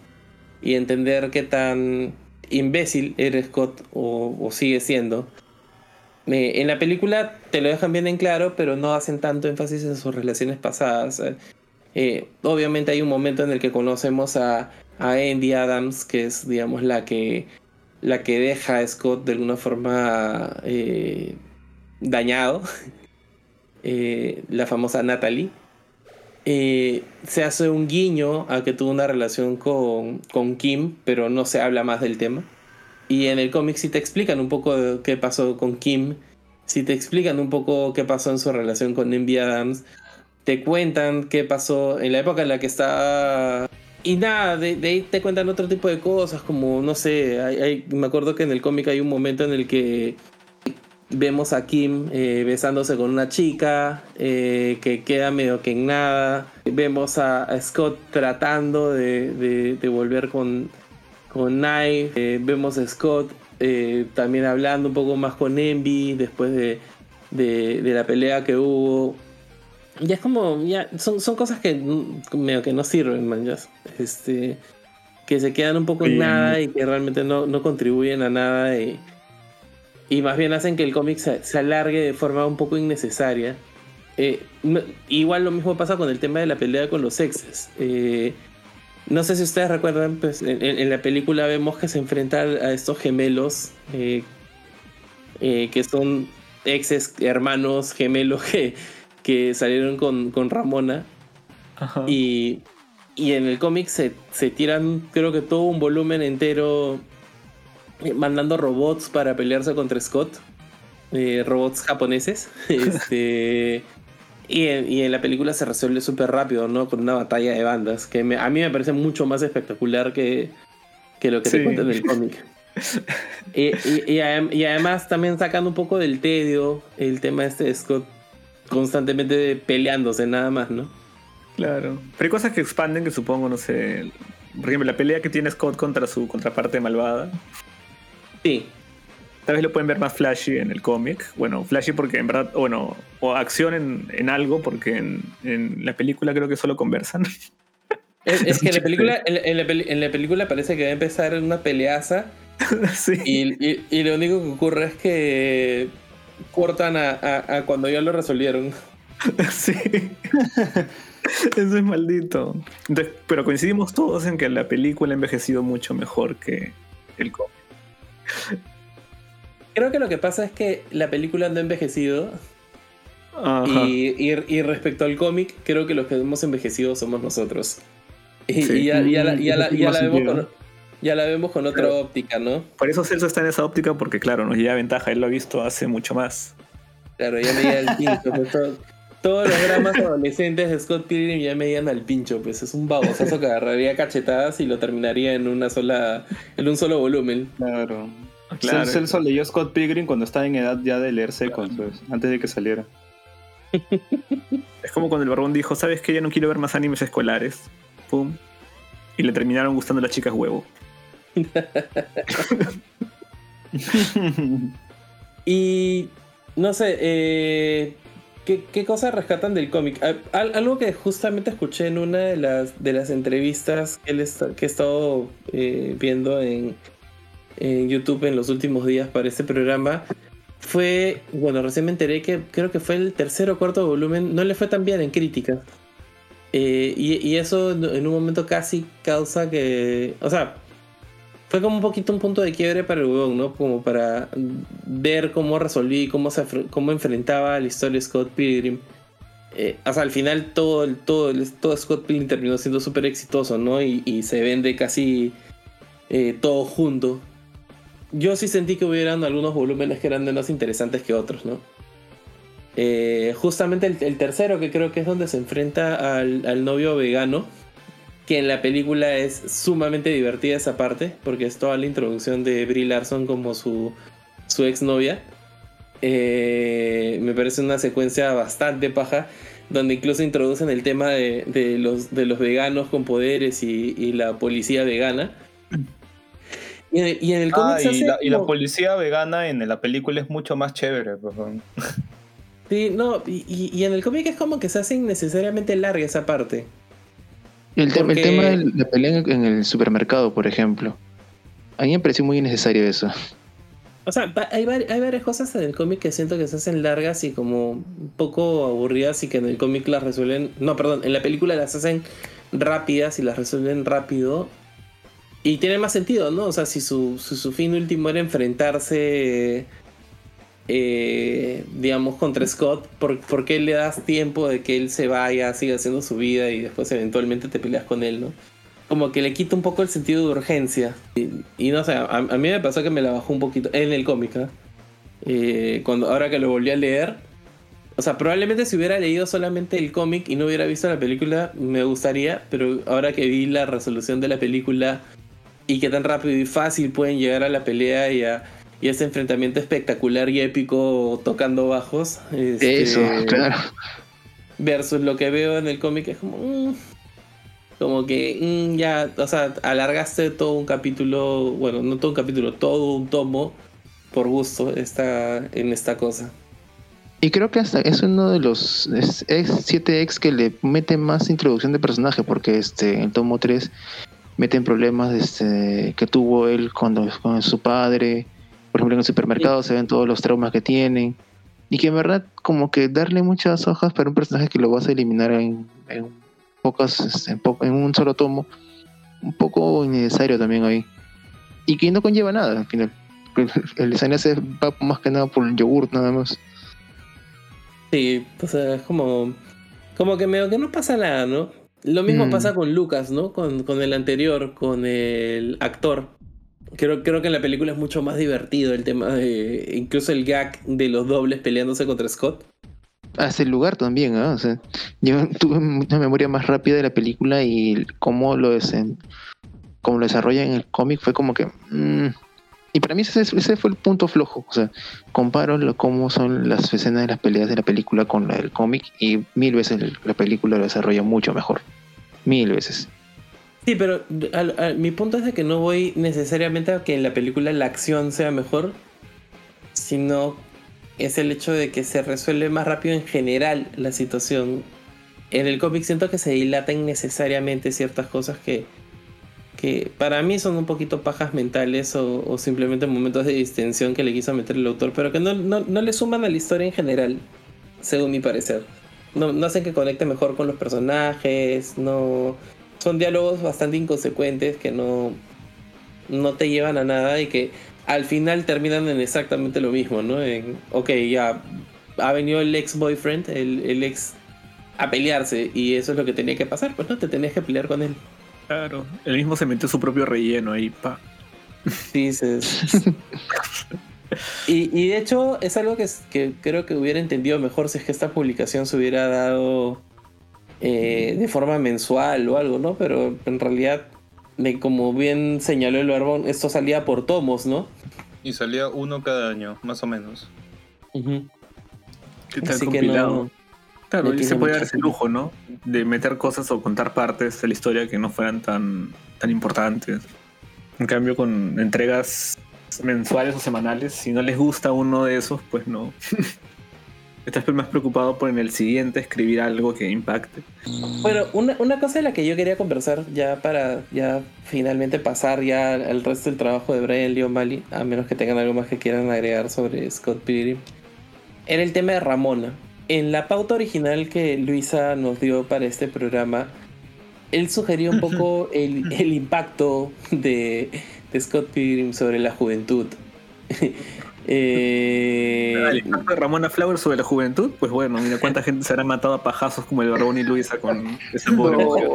y entender qué tan imbécil era Scott o, sigue siendo. Eh, en la película te lo dejan bien en claro, pero no hacen tanto énfasis en sus relaciones pasadas. Eh, obviamente hay un momento en el que conocemos a, a Andy Adams, que es, digamos, la que, la que deja a Scott de alguna forma dañado. La famosa Natalie. Eh, se hace un guiño a que tuvo una relación con, con Kim, pero no se habla más del tema. Y en el cómic sí te explican un poco qué pasó con Kim, sí te explican un poco qué pasó en su relación con Envy Adams, te cuentan qué pasó en la época en la que está... Y nada, de, ahí te cuentan otro tipo de cosas, como, no sé, me acuerdo que en el cómic hay un momento en el que vemos a Kim eh, besándose con una chica eh, que queda medio que en nada. Vemos a, a Scott tratando de, de- de volver con, con Knife. Eh, vemos a Scott también hablando un poco más con Envy después de, de- la pelea que hubo. Ya es como, ya son, son cosas que mm, medio que no sirven, man. ya. Este, que se quedan un poco en nada y que realmente no, no contribuyen a nada. Y, y más bien hacen que el cómic se, se alargue de forma un poco innecesaria. Eh, igual lo mismo pasa con el tema de la pelea con los exes. Eh, no sé si ustedes recuerdan, pues en, la película vemos que se enfrenta a estos gemelos eh, que son exes, hermanos, gemelos que, que salieron con, con Ramona. Ajá. Y, y en el cómic se, se tiran, creo que todo un volumen entero mandando robots para pelearse contra Scott. eh, robots japoneses. este, y, en, y en la película se resuelve súper rápido, ¿no? Con una batalla de bandas, que me- a mí me parece mucho más espectacular que, que lo que te Sí. cuentan en el cómic. y, y- y adem- y además también sacando un poco del tedio el tema este de Scott constantemente peleándose nada más, ¿no? Claro. Pero hay cosas que expanden que supongo, no sé. Por ejemplo, la pelea que tiene Scott contra su contraparte malvada. Sí, Tal vez lo pueden ver más flashy en el cómic. Bueno, flashy porque en verdad, bueno, o acción en, en algo, porque en, en la película creo que solo conversan. Es, que en la película, en, la- en la peli- en la película parece que va a empezar una peleaza sí. y, y- y lo único que ocurre es que cortan a, a- a cuando ya lo resolvieron. sí. Eso es maldito. Entonces, pero coincidimos todos en que la película ha envejecido mucho mejor que el cómic. Creo que lo que pasa es que la película no ha envejecido Ajá. y, y- y respecto al cómic, creo que los que hemos envejecido somos nosotros. Y, Sí. y ya, ya la, ya la- ya la tiene más vemos con, ya la vemos con otra óptica, ¿no? Por eso Celso está en esa óptica, porque claro, nos lleva ventaja. Él lo ha visto hace mucho más. Claro, ya medían el pincho. Todo- todos los dramas adolescentes de Scott Pilgrim ya medían al pincho, pues es un babosazo que agarraría cachetadas y lo terminaría en una sola, en un solo volumen. Claro. Claro. Cel- Celso leyó Scott Pilgrim cuando estaba en edad ya de leer secos, pues, antes de que saliera. Es como cuando el barbón dijo, ¿sabes qué? Ya no quiero ver más animes escolares. Pum. y le terminaron gustando las chicas huevo. Y no sé, eh, ¿qué, cosas rescatan del cómic? Al- algo que justamente escuché en una de las, de las entrevistas que, he estado eh, viendo en, YouTube en los últimos días para este programa fue, bueno, recién me enteré que creo que fue el tercer o cuarto volumen, no le fue tan bien en crítica. Eh, y, eso en un momento casi causa que, o sea, fue como un poquito un punto de quiebre para el huevón, ¿no? Como para ver cómo resolví, cómo, se, cómo enfrentaba la historia de Scott Pilgrim. Eh, o sea, al final todo, todo, todo Scott Pilgrim terminó siendo súper exitoso, ¿no? Y, y se vende casi eh, todo junto. Yo sí sentí que hubieran algunos volúmenes que eran menos interesantes que otros, ¿no? Eh, justamente el, el tercero, que creo que es donde se enfrenta al, al novio vegano, que en la película es sumamente divertida esa parte, porque es toda la introducción de Brie Larson como su, su exnovia. Eh, me parece una secuencia bastante paja, donde incluso introducen el tema de, de los, de los veganos con poderes y, y la policía vegana. Y en el, y en el cómic Ah, se y la, y la como- policía vegana en la película es mucho más chévere. pues, weón. Sí, no, y- y en el cómic es como que se hace innecesariamente larga esa parte. El, te- el Porque- tema de la pelea en, el supermercado, por ejemplo. A mí me pareció muy innecesario eso. O sea, hay, vari- hay varias cosas en el cómic que siento que se hacen largas y como un poco aburridas y que en el cómic las resuelven. No, perdón, en la película las hacen rápidas y las resuelven rápido. Y tiene más sentido, ¿no? O sea, si su, su, su fin último era enfrentarse, eh, digamos, contra Scott, ¿por, por qué le das tiempo de que él se vaya, siga haciendo su vida y después eventualmente te peleas con él, ¿no? Como que le quita un poco el sentido de urgencia. Y, no sé, a, mí me pasó que me la bajó un poquito en el cómic. Eh, cuando ahora que lo volví a leer. O sea, probablemente si hubiera leído solamente el cómic y no hubiera visto la película, me gustaría, pero ahora que vi la resolución de la película y qué tan rápido y fácil pueden llegar a la pelea y a, y ese enfrentamiento espectacular y épico tocando bajos. este, Eso, claro. Versus lo que veo en el cómic es como. mm, como que mm, ya, o sea, alargaste todo un capítulo, bueno, no todo un capítulo, todo un tomo por gusto esta, en esta cosa. Y creo que hasta es uno de los es, es 7X que le mete más introducción de personaje, porque este en el tomo 3 meten problemas este, que tuvo él cuando, con su padre. Por ejemplo, en el supermercado se ven todos los traumas que tienen. Y que en verdad, como que darle muchas hojas para un personaje que lo vas a eliminar en, en pocas, este, en, po- en un solo tomo, un poco innecesario también ahí. Y que no conlleva nada al final. El, el desenlace va más que nada por el yogurt, nada más. Sí, o sea, es como. Como que medio que no pasa nada, ¿no? Lo mismo Mm. pasa con Lucas, ¿no? Con, con el anterior, con el actor. Creo, creo que en la película es mucho más divertido el tema de. Incluso el gag de los dobles peleándose contra Scott. Hasta el lugar también, ¿ah? O sea, yo tuve una memoria más rápida de la película y cómo lo, desen, cómo lo desarrollan en el cómic fue como que... mm. Y para mí ese, ese fue el punto flojo. O sea, comparo cómo son las escenas de las peleas de la película con la del cómic y mil veces la película lo desarrolla mucho mejor. Mil veces. Sí, pero al- al- mi punto es de que no voy necesariamente a que en la película la acción sea mejor, sino es el hecho de que se resuelve más rápido en general la situación. En el cómic siento que se dilatan innecesariamente ciertas cosas que, que para mí son un poquito pajas mentales o, o simplemente momentos de distensión que le quiso meter el autor, pero que no, no, no le suman a la historia en general, según mi parecer. No, no hacen que conecte mejor con los personajes, no son diálogos bastante inconsecuentes que no, no te llevan a nada y que al final terminan en exactamente lo mismo, ¿no? En, ok, ya ha venido el ex boyfriend, el, el ex a pelearse y eso es lo que tenía que pasar, pues no te tenías que pelear con él. Claro. Él mismo se metió su propio relleno ahí, pa. Dices. y, y de hecho es algo que, que creo que hubiera entendido mejor si es que esta publicación se hubiera dado eh, de forma mensual o algo, ¿no? Pero en realidad, de, como bien señaló el Barbón, esto salía por tomos, ¿no? Y salía uno cada año, más o menos. Que está Así que compilado. no. Claro, y se podía dar ese lujo, ¿no? De meter cosas o contar partes de la historia que no fueran tan, tan importantes. En cambio, con entregas mensuales o semanales, si no les gusta uno de esos, pues no. Estás más preocupado por en el siguiente escribir algo que impacte. Bueno, una, una cosa de la que yo quería conversar ya para ya finalmente pasar ya al resto del trabajo de Brian Lee O'Malley, a menos que tengan algo más que quieran agregar sobre Scott Pilgrim, era el tema de Ramona. En la pauta original que Luisa nos dio para este programa, él sugería un poco el, el impacto de, de Scott Pilgrim sobre la juventud. Eh, de Ramona Flowers sobre la juventud, pues bueno, mira cuánta gente se habrá matado a pajazos como el Barbón y Luisa con esa pobre No. mujer.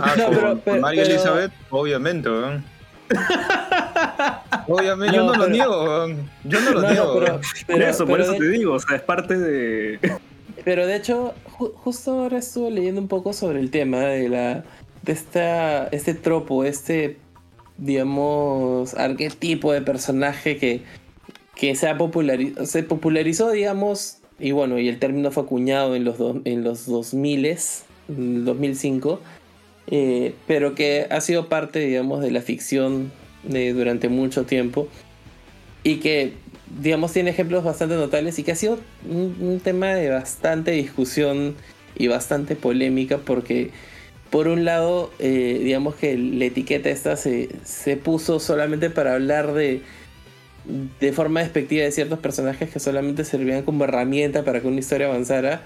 Ah, No, con, pero- con pero- María pero- Elizabeth, obviamente, weón. Obviamente, yo No, lo niego, weón. Yo no lo no, niego. no, pero, weón. Por pero- eso, por eso te digo, o sea, es parte de. Pero de hecho, ju- justo ahora estuve leyendo un poco sobre el tema de la de esta este tropo, este digamos arquetipo de personaje que que se, ha se popularizó, digamos, y bueno, y el término fue acuñado en los en los 2000 en el 2005, eh, pero que ha sido parte, digamos, de la ficción de, durante mucho tiempo y que digamos, tiene ejemplos bastante notables y que ha sido un tema de bastante discusión y bastante polémica porque, por un lado, eh, digamos que la etiqueta esta se, se puso solamente para hablar de, de forma despectiva de ciertos personajes que solamente servían como herramienta para que una historia avanzara,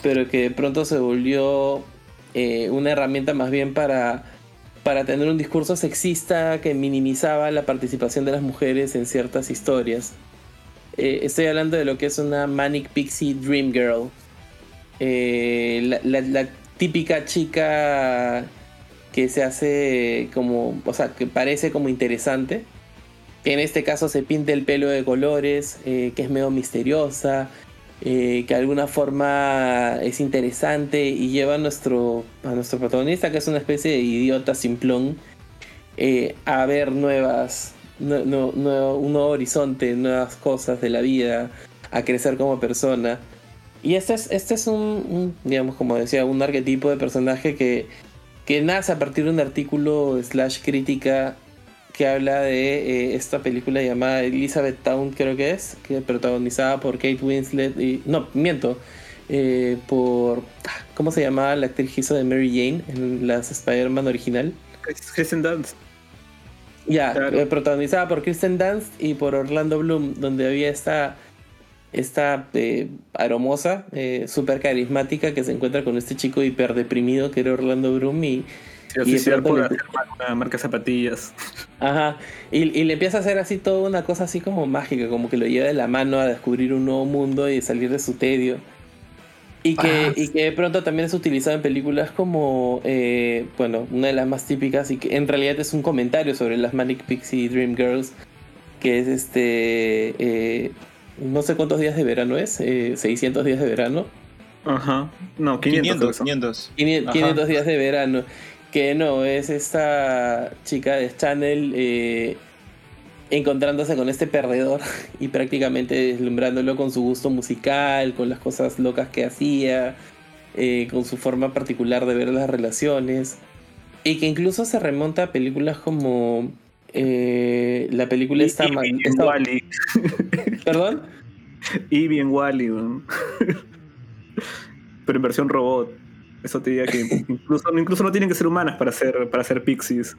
pero que de pronto se volvió eh, una herramienta más bien para para tener un discurso sexista que minimizaba la participación de las mujeres en ciertas historias. Eh, estoy hablando de lo que es una Manic Pixie Dream Girl. La típica chica que se hace como, o sea, que parece como interesante. Que en este caso se pinta el pelo de colores, eh, que es medio misteriosa, eh, que de alguna forma es interesante y lleva a nuestro, a nuestro protagonista, que es una especie de idiota simplón, eh, a ver nuevas, nue- nue- nue- un nuevo horizonte, nuevas cosas de la vida, a crecer como persona. Y este es, este es un, un, digamos, como decía, un arquetipo de personaje que, que nace a partir de un artículo slash crítica que habla de eh, esta película llamada Elizabeth Town, creo que es, que protagonizada por Kate Winslet y... No, miento. eh, por... ¿Cómo se llamaba la actriz que hizo de Mary Jane en las Spider-Man original? Kristen Dunst. Ya, Claro. eh, protagonizada por Kristen Dunst y por Orlando Bloom, donde había esta, esta eh, aromosa, eh, súper carismática que se encuentra con este chico hiper deprimido que era Orlando Bloom y, oficial por le- una marca zapatillas. Ajá, y, y le empieza a hacer así toda una cosa así como mágica, como que lo lleva de la mano a descubrir un nuevo mundo y salir de su tedio. Y que, Ah, y que de pronto también es utilizado en películas como, eh, bueno, una de las más típicas y que en realidad es un comentario sobre las Manic Pixie Dream Girls, que es este, eh, no sé cuántos días de verano es, eh, 600 días de verano. Ajá. No, 500. 500, creo que 500. 500, Ajá. 500 días de verano. Que no, es esta chica de Channel eh, encontrándose con este perdedor y prácticamente deslumbrándolo con su gusto musical, con las cosas locas que hacía, eh, con su forma particular de ver las relaciones. Y que incluso se remonta a películas como eh, la película esta... Y, y, esta- Wally. ¿Perdón? Y bien Wally. Pero en versión robot. Eso te diría que incluso, incluso no tienen que ser humanas para hacer, para hacer pixies.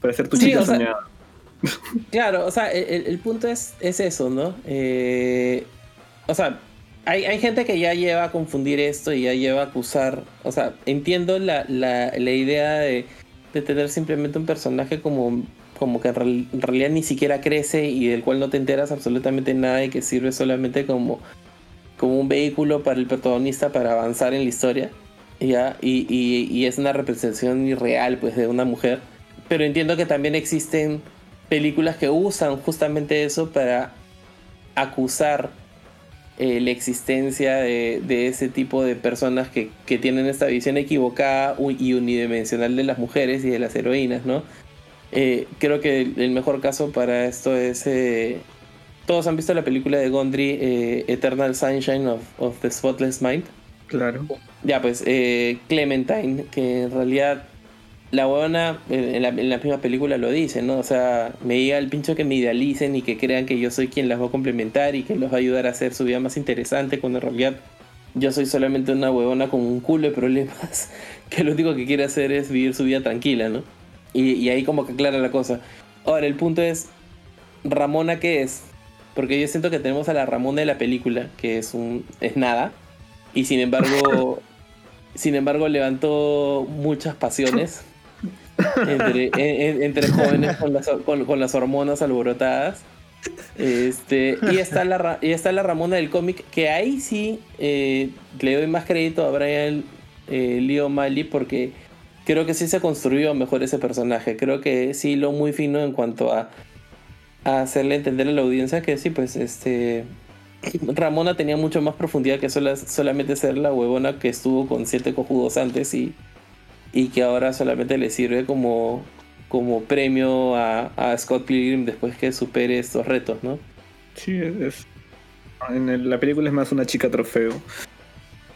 Para hacer tu Sí, chica o sea, soñada. Claro, o sea, el, el punto es, es eso, ¿no? Eh, o sea, hay, hay gente que ya lleva a confundir esto y ya lleva a acusar. O sea, entiendo la, la, la idea de, de tener simplemente un personaje como, como que en, real- en realidad ni siquiera crece y del cual no te enteras absolutamente nada y que sirve solamente como, como un vehículo para el protagonista para avanzar en la historia. ¿ya? Y, y, es una representación irreal pues, de una mujer. Pero entiendo que también existen películas que usan justamente eso para acusar eh, la existencia de, de ese tipo de personas que, que tienen esta visión equivocada y unidimensional de las mujeres y de las heroínas, ¿no? Eh, creo que el, mejor caso para esto es eh, todos han visto la película de Gondry, eh, Eternal Sunshine of, of the Spotless Mind. Claro. Ya, pues, eh, Clementine, que en realidad la huevona eh, en la, en la misma película lo dice, ¿no? O sea, me llega el pincho que me idealicen y que crean que yo soy quien las va a complementar y que los va a ayudar a hacer su vida más interesante, cuando en realidad yo soy solamente una huevona con un culo de problemas que lo único que quiere hacer es vivir su vida tranquila, ¿no? Y, y ahí como que aclara la cosa. Ahora, el punto es, ¿Ramona qué es? Porque yo siento que tenemos a la Ramona de la película, que es un es nada, y sin embargo, sin embargo levantó muchas pasiones entre, en- en- entre jóvenes con las, con, con las hormonas alborotadas. Este, y está la y está la Ramona del cómic, que ahí sí eh, le doy más crédito a Brian eh, Lee O'Malley porque creo que sí se construyó mejor ese personaje. Creo que sí lo muy fino en cuanto a, a hacerle entender a la audiencia que sí, pues este Ramona tenía mucho más profundidad que sola- solamente ser la huevona que estuvo con siete cojudos antes y, y que ahora solamente le sirve como, como premio a, a Scott Pilgrim después que supere estos retos, ¿no? Sí, es. es- En el- la película es más una chica trofeo.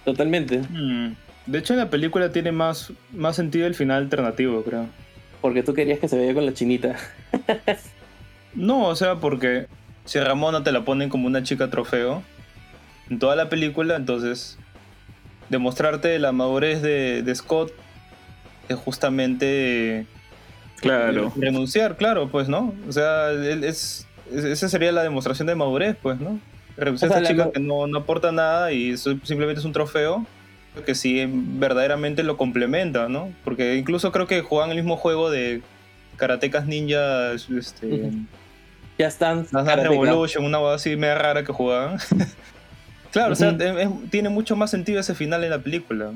Totalmente. Mm. De hecho, en la película tiene más, más sentido el final alternativo, creo. Porque tú querías que se vaya con la chinita. No, o sea, porque si a Ramona te la ponen como una chica trofeo en toda la película, entonces demostrarte la madurez de, de Scott es justamente Claro. renunciar, claro, pues, ¿no? O sea, él es, es- esa sería la demostración de madurez, pues, ¿no? Renunciar O sea, a esta la chica que no, no aporta nada y simplemente es un trofeo que sí verdaderamente lo complementa, ¿no? Porque incluso creo que juegan el mismo juego de karatecas ninjas, este. Ya están. Dance. Revolution, una cosa así media rara que jugaban. claro, o sea, es- es- tiene mucho más sentido ese final en la película.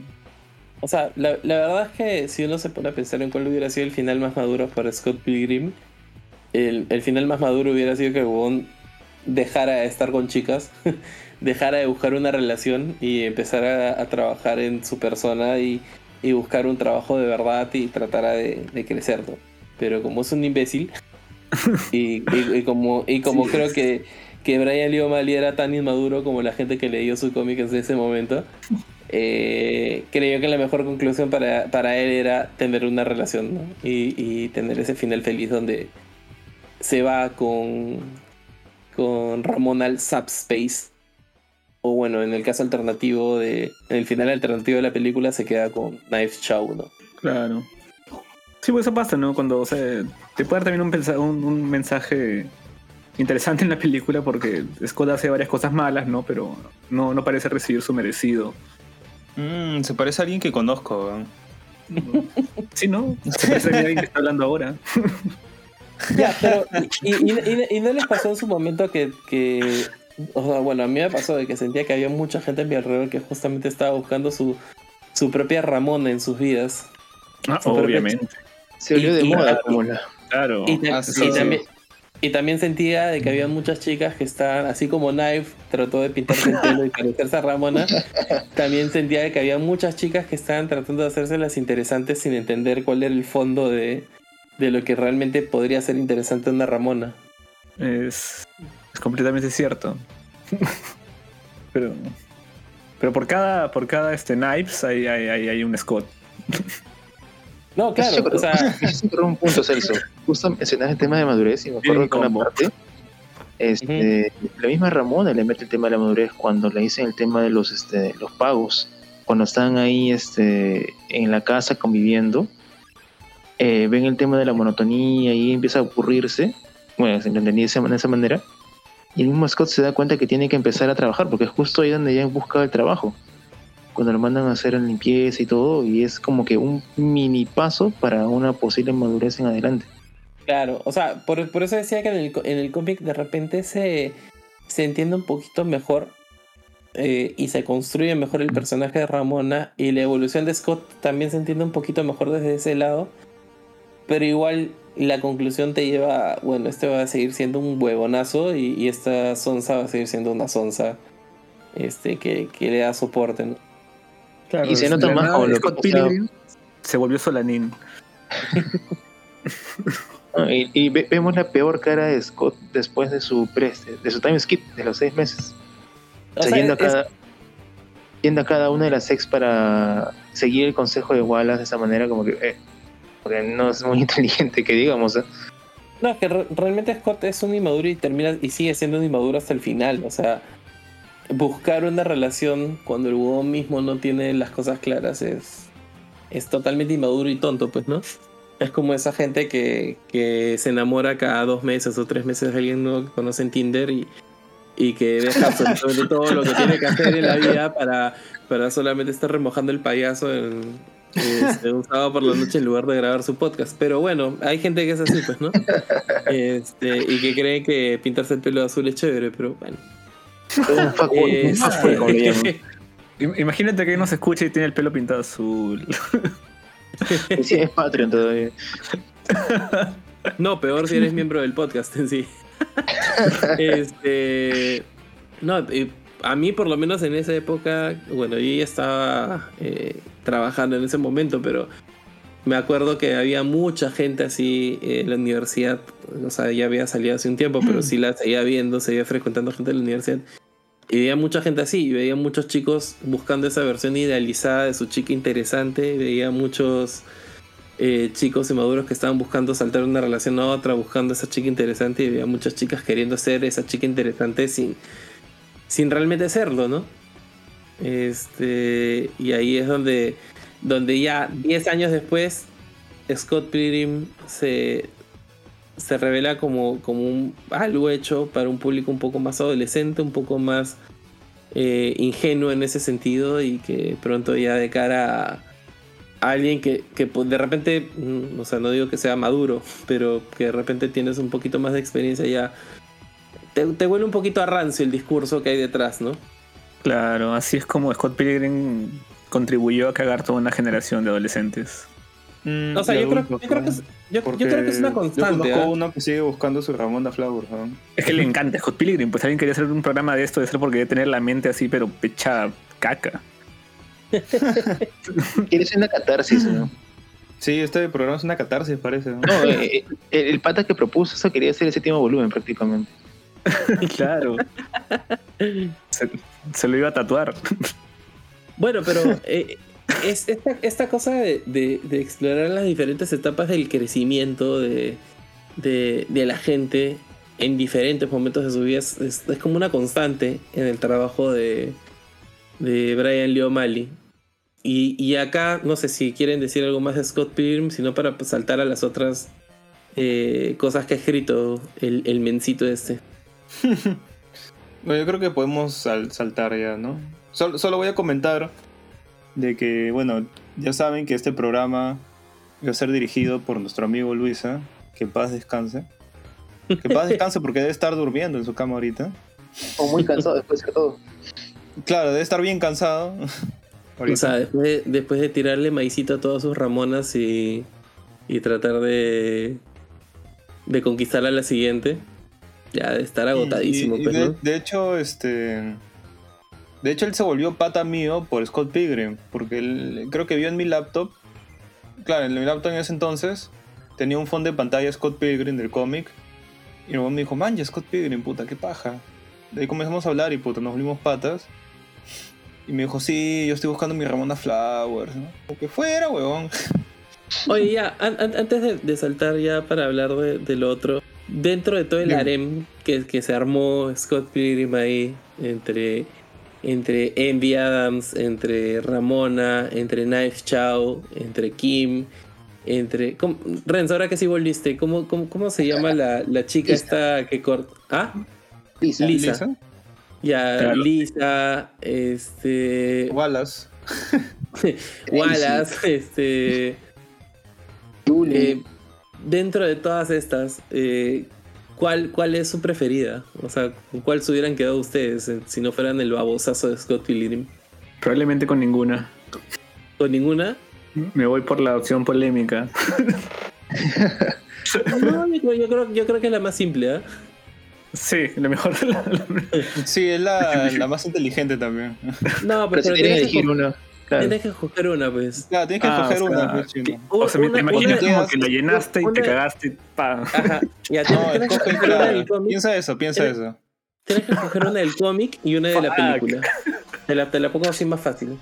O sea, la, la verdad es que si uno se pone a pensar en cuál hubiera sido el final más maduro para Scott Pilgrim, el, el final más maduro hubiera sido que huevón dejara de estar con chicas, dejara de buscar una relación y empezara a, a trabajar en su persona y, y buscar un trabajo de verdad y tratara de, de crecer, ¿no? Pero como es un imbécil, y, y- y como, y como creo que, que Brian Lee O'Malley era tan inmaduro como la gente que leyó su cómic en ese momento, eh, creyó que la mejor conclusión para, para él era tener una relación ¿no? y, y tener ese final feliz donde se va con, con Ramón al Subspace. O bueno, en el caso alternativo de. En el final alternativo de la película se queda con Knife Chow, ¿no? Claro. Sí, pues eso pasa, ¿no? Cuando, o sea, te puede dar también un, pensa- un, un mensaje interesante en la película porque Scott hace varias cosas malas, ¿no? Pero no, no parece recibir su merecido. Mm, se parece a alguien que conozco. weón. Sí, ¿no? Se parece a alguien que está hablando ahora. Ya, pero. Y, y- y- y no les pasó en su momento que, que. O sea, bueno, a mí me pasó de que sentía que había mucha gente a mi alrededor que justamente estaba buscando su, su propia Ramona en sus vidas. Ah, obviamente. Se volvió de Y- moda como la. Claro. Y, ta- sí, y sí. también, y también sentía de que había muchas chicas que estaban, así como Knife trató de pintarse el pelo y parecerse a Ramona, también sentía de que había muchas chicas que estaban tratando de hacerse las interesantes sin entender cuál era el fondo de, de lo que realmente podría ser interesante una Ramona. Es, es completamente cierto. pero pero por cada por cada este Knives hay, hay, hay, hay un Scott. No, claro, Yo o sea, un punto, Celso. Justo mencionaste el tema de madurez y me acuerdo que una parte. Este, La misma Ramona le mete el tema de la madurez cuando le dicen el tema de los, este, los pagos. Cuando están ahí este, en la casa conviviendo, eh, ven el tema de la monotonía y empieza a ocurrirse. Bueno, se entendía de esa, de esa manera. Y el mismo Scott se da cuenta que tiene que empezar a trabajar porque es justo ahí donde ya busca el trabajo. Cuando lo mandan a hacer la limpieza y todo, y es como que un mini paso para una posible madurez en adelante. Claro, o sea, por, eso decía que en el, en cómic de repente se, se entiende un poquito mejor eh, y se construye mejor el personaje de Ramona y la evolución de Scott también se entiende un poquito mejor desde ese lado, pero igual la conclusión te lleva, a, bueno, este va a seguir siendo un huevonazo y, y esta sonza va a seguir siendo una sonza este, que, que le da soporte, ¿no? Claro, Y se nota la más como lo que se volvió Solanín. Y, y ve- vemos la peor cara de Scott después de su pre, de su time skip de los seis meses. O sea, yendo, a es- cada, yendo a cada una de las ex para seguir el consejo de Wallace de esa manera, como que, eh, porque no es muy inteligente que digamos. ¿eh? No, es que re- realmente Scott es un inmaduro y termina y sigue siendo un inmaduro hasta el final. O sea, buscar una relación cuando el huevón mismo no tiene las cosas claras es, es totalmente inmaduro y tonto, pues, ¿no? Es como esa gente que, que se enamora cada dos meses o tres meses de alguien nuevo que conoce en Tinder y, y que deja absolutamente todo lo que tiene que hacer en la vida para, para solamente estar remojando el payaso en, este, un sábado por la noche en lugar de grabar su podcast. Pero bueno, hay gente que es así, pues, ¿no? Este, y que cree que pintarse el pelo azul es chévere, pero bueno. Un Este, Imagínate que nos escucha y tiene el pelo pintado azul. Sí, es Patreon todavía. No, peor si eres miembro del podcast en sí. Este. No, a mí por lo menos en esa época, bueno, yo ya estaba eh, trabajando en ese momento, pero me acuerdo que había mucha gente así en la universidad. O sea, ya había salido hace un tiempo, pero sí la seguía viendo, seguía frecuentando gente de la universidad. Y veía mucha gente así, y veía muchos chicos buscando esa versión idealizada de su chica interesante, veía muchos eh, chicos inmaduros que estaban buscando saltar de una relación a otra, buscando esa chica interesante, y veía muchas chicas queriendo ser esa chica interesante sin, sin realmente serlo, ¿no? Este, y ahí es donde, donde ya 10 años después, Scott Pilgrim se, se revela como, como un, algo hecho para un público un poco más adolescente, un poco más eh, ingenuo en ese sentido y que pronto ya de cara a, alguien que, que de repente, mm, o sea, no digo que sea maduro, pero que de repente tienes un poquito más de experiencia ya, te, te huele un poquito a rancio el discurso que hay detrás, ¿no? Claro, así es como Scott Pilgrim contribuyó a cagar toda una generación de adolescentes. Mm, O sea, yo creo, yo que ¿no? es, yo, yo Porque creo que es una Yo constante. conozco ¿ah? uno que sigue buscando su Ramón Flowers, ¿no? Es que le encanta Scott Pilgrim, pues alguien quería hacer un programa de esto, de ser porque debe tener la mente así, pero pecha caca. Quiere ser una catarsis, ¿no? Sí, este programa es una catarsis, parece. ¿no? No, eh, eh, el, el pata que propuso eso quería hacer el séptimo volumen prácticamente. claro. Se, lo iba a tatuar. Bueno, pero eh, es esta, esta cosa de, de- de explorar las diferentes etapas del crecimiento de, de- de la gente en diferentes momentos de su vida es, es- es como una constante en el trabajo de, de Brian Lee O'Malley. Y, y acá, no sé si quieren decir algo más de Scott Pilgrim, sino para saltar a las otras eh, cosas que ha escrito el, el mencito este. Bueno, yo creo que podemos sal- saltar ya, ¿no? Sol- solo voy a comentar de que, bueno, ya saben que este programa va a ser dirigido por nuestro amigo Luisa. Que en paz descanse. Que en paz descanse porque debe estar durmiendo en su cama ahorita. O muy cansado después de todo. Claro, debe estar bien cansado. ahorita. O sea, después de, después de tirarle maicito a todas sus ramonas y, y tratar de, de conquistar a la siguiente, ya de estar agotadísimo. Y- y pues, de, hecho, este. De hecho, él se volvió pata mío por Scott Pilgrim. Porque él, creo que vio en mi laptop. Claro, en mi laptop en ese entonces tenía un fondo de pantalla Scott Pilgrim del cómic. Y luego me dijo, man, ya Scott Pilgrim, puta, qué paja. De ahí comenzamos a hablar y puta, nos volvimos patas. Y me dijo, sí, yo estoy buscando mi Ramona Flowers, ¿no? Como que fuera, huevón. Oye, ya, an- an- antes de, de saltar ya para hablar de, de lo otro, dentro de todo el Dime. harem que, que se armó Scott Pilgrim ahí, entre, entre Envy Adams, entre Ramona, entre Knife Chow, entre Kim, entre... ¿cómo- Renzo, ahora que sí volviste, ¿cómo, cómo, cómo se llama la, la chica Lisa. esta que corta? ¿Ah? Lisa. Lisa. Ya, Claro. Lisa, este... Wallace. Wallace, este... Julie. Eh, dentro de todas estas, eh, ¿cuál, ¿cuál es su preferida? O sea, ¿con cuál se hubieran quedado ustedes eh, si no fueran el babosazo de Scott Pilgrim? Probablemente con ninguna. ¿Con ninguna? Me voy por la opción polémica. No, yo, yo creo, yo creo que es la más simple, ¿ah? Sí, lo mejor de la, la- Sí, es la, la más inteligente también. No, pero pero tienes que tienes que elegir una. Claro. Tienes que escoger una, pues. Claro, tienes que Ah, escoger o sea, una, pues, chino. O sea, me Una- imaginas como que la llenaste y te cagaste. Pa. Ajá. Ya, tienes, No, tienes que escoge, escoger una claro. del cómic. Piensa eso, piensa Tienes- eso. Tienes que escoger una del cómic y una de la película. Te la, te la pongo así más fácil.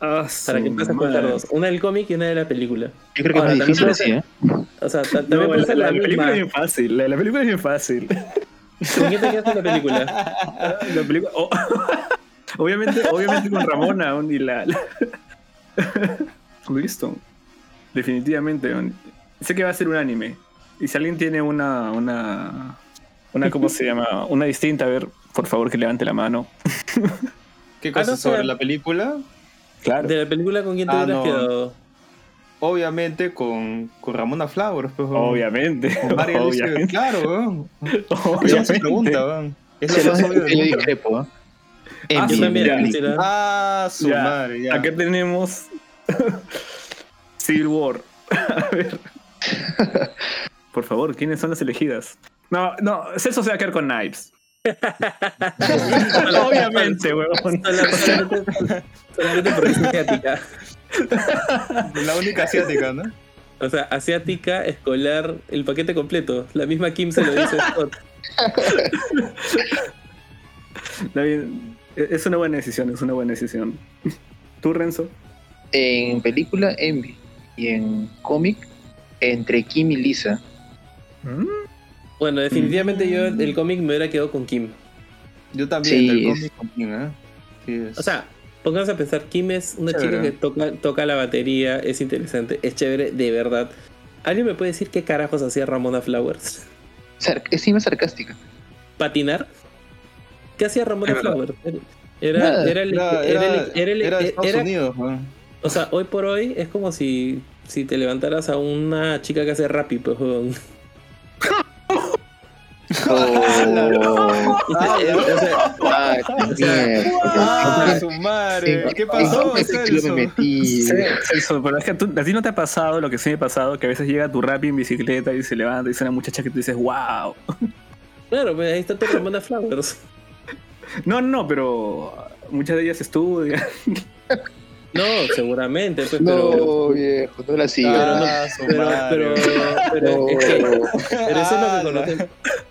Ah, Para que empieces a contar dos. Una del cómic y una de la película. Yo creo que es Ahora, más también difícil puede así, ¿eh? O sea, ta- No, también puede la, ser la la, película misma. es bien fácil. La, la película es bien fácil. ¿Con quién te quedas en la película? La película. oh, obviamente, obviamente con Ramona aún y la. la- Listo. Definitivamente. Sé que va a ser un anime. Y si alguien tiene una. una. una ¿cómo se llama? Una distinta, a ver, por favor que levante la mano. ¿Qué Ah, cosa no, sobre pero- la película? Claro. De la película, ¿con quién te Ah, hubieras no. quedado? Obviamente con, con Ramona Flowers, pues. Obviamente. Con Obviamente. Claro, weón. Esa es Obviamente. pregunta, weón. Es lo más obvio del mundo. Ah. Ah, su Ya, madre, ya. Acá tenemos Civil War. A ver. Por favor, ¿quiénes son las elegidas? No, no, Celso se va a quedar con Knives. Obviamente, huevón. Solamente, porque es asiática. La única asiática, ¿no? O sea, asiática, escolar, el paquete completo. La misma Kim se lo dice a Scott. Está bien. Es una buena decisión, es una buena decisión. ¿Tú, Renzo? En película, Envy. Y en cómic, entre Kim y Lisa. Bueno, definitivamente yo el cómic me hubiera quedado con Kim. Yo también, Sí, es- cómic con Kim, ¿eh? Sí, es- O sea, pónganse a pensar, Kim es una Chévere. chica que toca, toca la batería, es interesante, es chévere, de verdad. ¿Alguien me puede decir qué carajos hacía Ramona Flowers? Sar- es encima sarcástica. ¿Patinar? ¿Qué hacía verdad. Flowers? Era, era el, era, era el- era- Estados era- Unidos, weón. O sea, hoy por hoy es como si, si te levantaras a una chica que hace rap y pues, weón. Oh, Ah, ya. O sea, ah, mierda. Ah, su madre. ¿En- ¿Qué pasó, Celso? pero es que tú- a ti no te ha pasado lo que sí me ha pasado, que a veces llega tu rapi en bicicleta y se levanta y dice una muchacha que tú dices, wow. claro, pues ahí está tu Ramona Flowers. No, no, pero muchas de ellas estudian. No, seguramente, pues, pero... No, viejo, no la sigo. Ah, Pero, pero, pero, es que- No. pero eso, es lo Ah, que conocemos,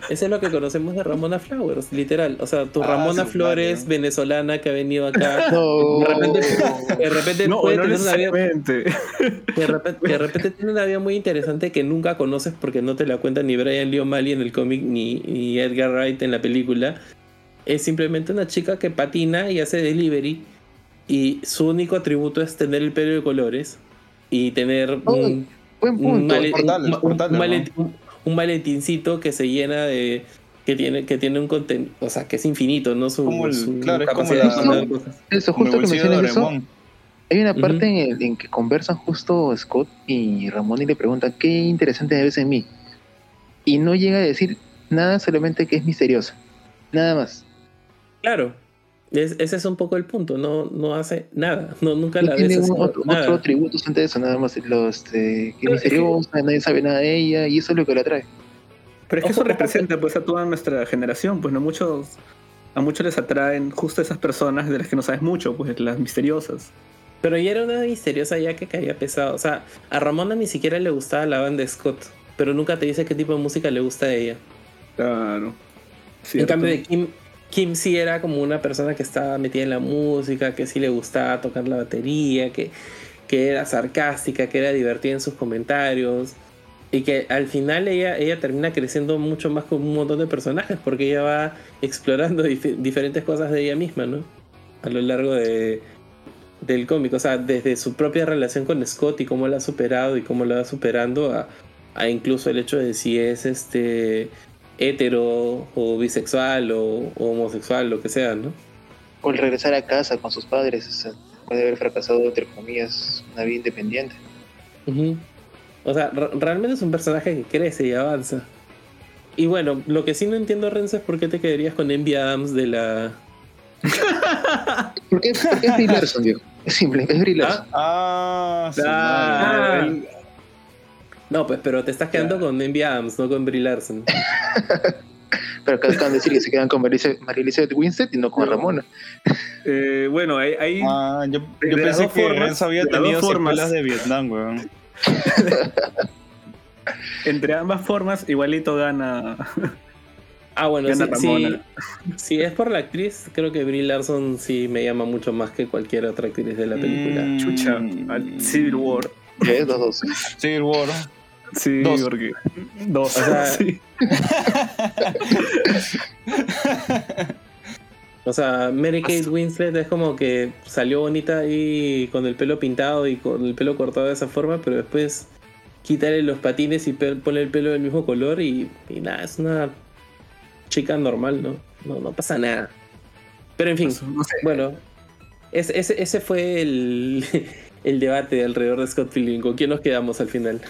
eso es lo que conocemos de Ramona Flowers, literal. O sea, tu Ah, Ramona Flores, madre. venezolana que ha venido acá. No. De repente, de repente No, puede no tener una vida, de repente, de repente tiene una vida muy interesante que nunca conoces porque no te la cuenta ni Brian Lee O'Malley en el cómic ni, ni Edgar Wright en la película. Es simplemente una chica que patina y hace delivery y su único atributo es tener el pelo de colores y tener un, Buen un, valentincito que se llena de que tiene que tiene un contenido o sea que es infinito no su, Como el- su claro, es como la- de contar cosas. Eso, Como el justo que mencionas eso, hay una parte en, el- en que conversan justo Scott y Ramón y le pregunta qué interesante ves en mí. Y no llega a decir nada, solamente que es misteriosa. Nada más. Claro es- ese es un poco el punto no no hace nada no nunca No la ves tiene un- haciendo otro, otro atributo ante eso, nada más. Los, este, que es nadie sabe nada de ella, y eso es lo que la atrae. Pero es que Ojo, eso representa pues a toda nuestra generación, pues no muchos a muchos les atraen justo esas personas de las que no sabes mucho, pues las misteriosas. pero ya era una misteriosa ya que caía pesado o sea a Ramona ni siquiera le gustaba la banda Scott pero nunca te dice qué tipo de música le gusta a ella Claro. En cambio de Kim, Kim sí era como una persona que estaba metida en la música, que sí le gustaba tocar la batería, que, que era sarcástica, que era divertida en sus comentarios. Y que al final ella, ella termina creciendo mucho más con un montón de personajes, porque ella va explorando dif- diferentes cosas de ella misma, ¿no? A lo largo de, del cómic. O sea, desde su propia relación con Scott y cómo la ha superado y cómo la va superando, a, a incluso el hecho de si es este hetero o bisexual o, o homosexual, lo que sea, ¿no? O el regresar a casa con sus padres, o sea, puede haber fracasado, entre comillas, una vida independiente. O sea, re- realmente es un personaje que crece y avanza. Y bueno, lo que sí no entiendo, Renzo, es por qué te quedarías con Envy Adams de la... ¿Por qué? Porque es Brie Larson, viejo. Es simple, es Brie Larson. Ah, Ah, madre. el- No, pues, pero te estás quedando con Envy Adams, no con Brie Larson. Pero acá acaban de decir que se quedan con María Elizabeth Winstead y no con Ramona. Eh, bueno, hay, hay- Ah, yo, yo pensé dos que formas, había tenido secuelas de Vietnam, weón. entre ambas formas, igualito gana. Ah, bueno, Gana sí, si es por la actriz, creo que Brie Larson sí me llama mucho más que cualquier otra actriz de la película. Mm, Chucha, al Civil War. ¿Qué? Dos, dos. Civil War. Sí, Dos. porque. Dos. O sea, sí. O sea, Mary Kate Winslet es como que salió bonita ahí con el pelo pintado y con el pelo cortado de esa forma, pero después quítale los patines y ponle el pelo del mismo color y, y nada, es una chica normal, ¿no? No, no pasa nada. Pero en fin, No sé. bueno, ese, ese, ese fue el, el debate alrededor de Scott Pilgrim. ¿Con quién nos quedamos al final?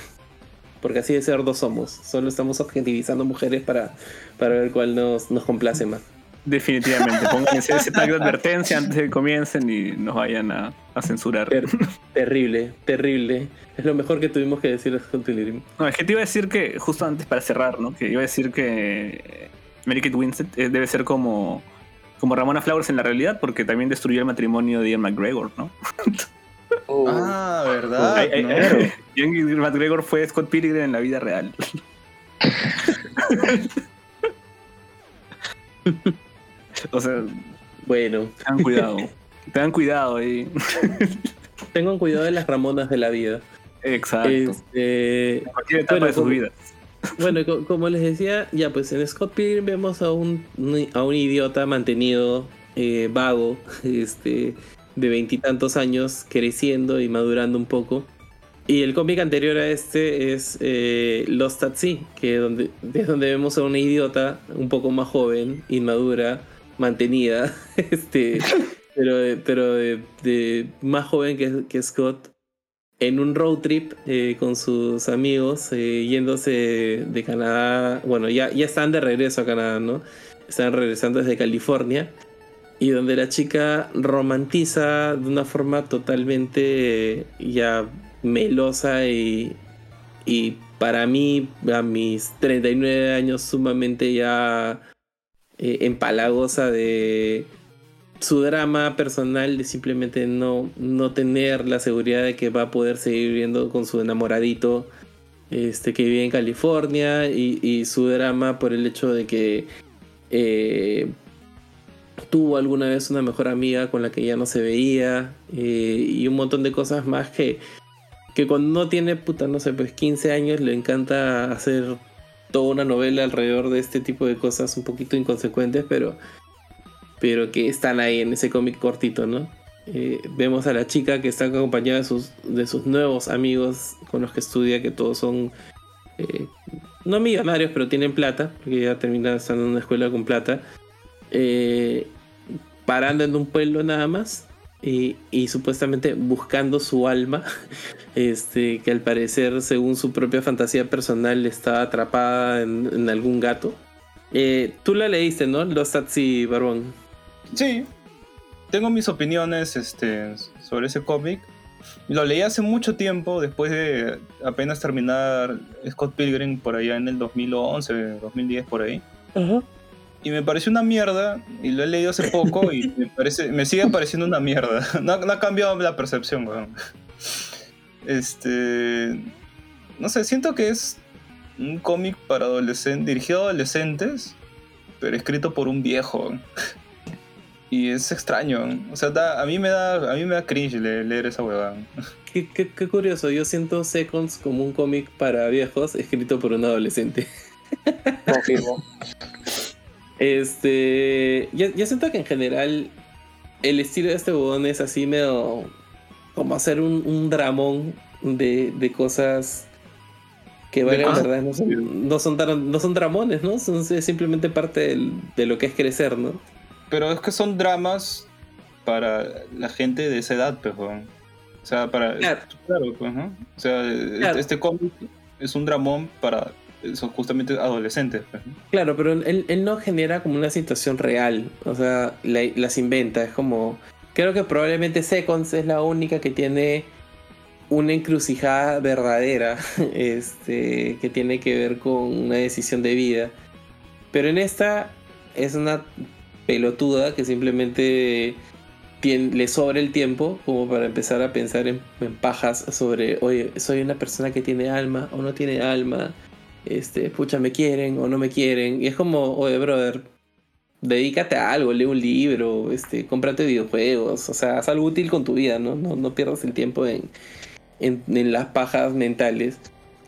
Porque así de cerdos somos. Solo estamos objetivizando mujeres para, para ver cuál nos, nos complace más. Definitivamente. Pongan ese, tag de advertencia antes de que comiencen y nos vayan a, a censurar. Ter- terrible, terrible. Es lo mejor que tuvimos que decir. No, es que te iba a decir que, justo antes para cerrar, ¿no? Que iba a decir que Mary Kate Winslet eh, debe ser como, como Ramona Flowers en la realidad, porque también destruyó el matrimonio de Ian McGregor, ¿no? Oh, Ah, ¿verdad? Ay, ay, ¿no? ay, McGregor fue Scott Pilgrim en la vida real. o sea, Bueno, tengan cuidado. Tengan cuidado ahí. tengan cuidado de las Ramonas de la vida. Exacto. Este, En cualquier etapa bueno, de sus como- vidas. Bueno, co- como les decía, ya pues en Scott Pilgrim vemos a un, a un idiota mantenido, eh, vago, este, de veintitantos años, creciendo y madurando un poco. Y el cómic anterior a este es eh, Lost at Sea, que es donde vemos a una idiota un poco más joven, inmadura, mantenida, este, pero, pero de, más joven que, que Scott, en un road trip eh, con sus amigos, eh, yéndose de Canadá. Bueno, ya, ya están de regreso a Canadá, ¿no? Están regresando desde California. Y donde la chica romantiza de una forma totalmente eh, ya melosa y, y para mí, a mis 39 años, sumamente ya eh, empalagosa de su drama personal de simplemente no, no tener la seguridad de que va a poder seguir viviendo con su enamoradito este, que vive en California y, y su drama por el hecho de que eh, tuvo alguna vez una mejor amiga con la que ya no se veía eh, y un montón de cosas más que, que cuando no tiene, puta, no sé, pues 15 años le encanta hacer toda una novela alrededor de este tipo de cosas un poquito inconsecuentes, pero, pero que están ahí en ese cómic cortito, ¿no? Eh, vemos a la chica que está acompañada de sus, de sus nuevos amigos con los que estudia, que todos son eh, no millonarios, pero tienen plata, porque ya termina estando en una escuela con plata, eh, parando en un pueblo nada más y, y supuestamente buscando su alma, este, que al parecer, según su propia fantasía personal, está atrapada en, en algún gato. Eh, Tú la leíste, ¿no? Los Tatsi Barbón. Sí. Tengo mis opiniones este, sobre ese cómic. Lo leí hace mucho tiempo, después de apenas terminar Scott Pilgrim por allá en el 2011, 2010 por ahí. Y me pareció una mierda, y lo he leído hace poco y me, parece, me sigue pareciendo una mierda. No, no ha cambiado la percepción, weón. Este... No sé, siento que es un cómic para adolescentes, dirigido a adolescentes, pero escrito por un viejo. Y es extraño. O sea, da- a, mí me da, a mí me da cringe le- leer esa huevada. Qué, qué- qué curioso, yo siento Seconds como un cómic para viejos escrito por un adolescente. Confirmo. Este. Yo, yo siento que en general el estilo de este bodón es así medio. como hacer un, un dramón de, de cosas que vale verdad no son, no son, no son dramones, ¿no? Son es simplemente parte del- de lo que es crecer, ¿no? Pero es que son dramas para la gente de esa edad, pues. O sea, para... Claro. Claro, pues, ¿no? O sea, Claro. este cómic es un dramón para esos justamente adolescentes, pues. Claro, pero él, él no genera como una situación real. O sea, la- las inventa. Es como. Creo que probablemente Seconds es la única que tiene una encrucijada verdadera. Este. que tiene que ver con una decisión de vida. Pero en esta es una pelotuda que simplemente tien- le sobra el tiempo como para empezar a pensar en, en pajas sobre, oye, soy una persona que tiene alma o no tiene alma, este, pucha, me quieren o no me quieren. Y es como, oye, brother, dedícate a algo, lee un libro, este, cómprate videojuegos, o sea, haz algo útil con tu vida, ¿no? No, no pierdas el tiempo en, en, las pajas mentales.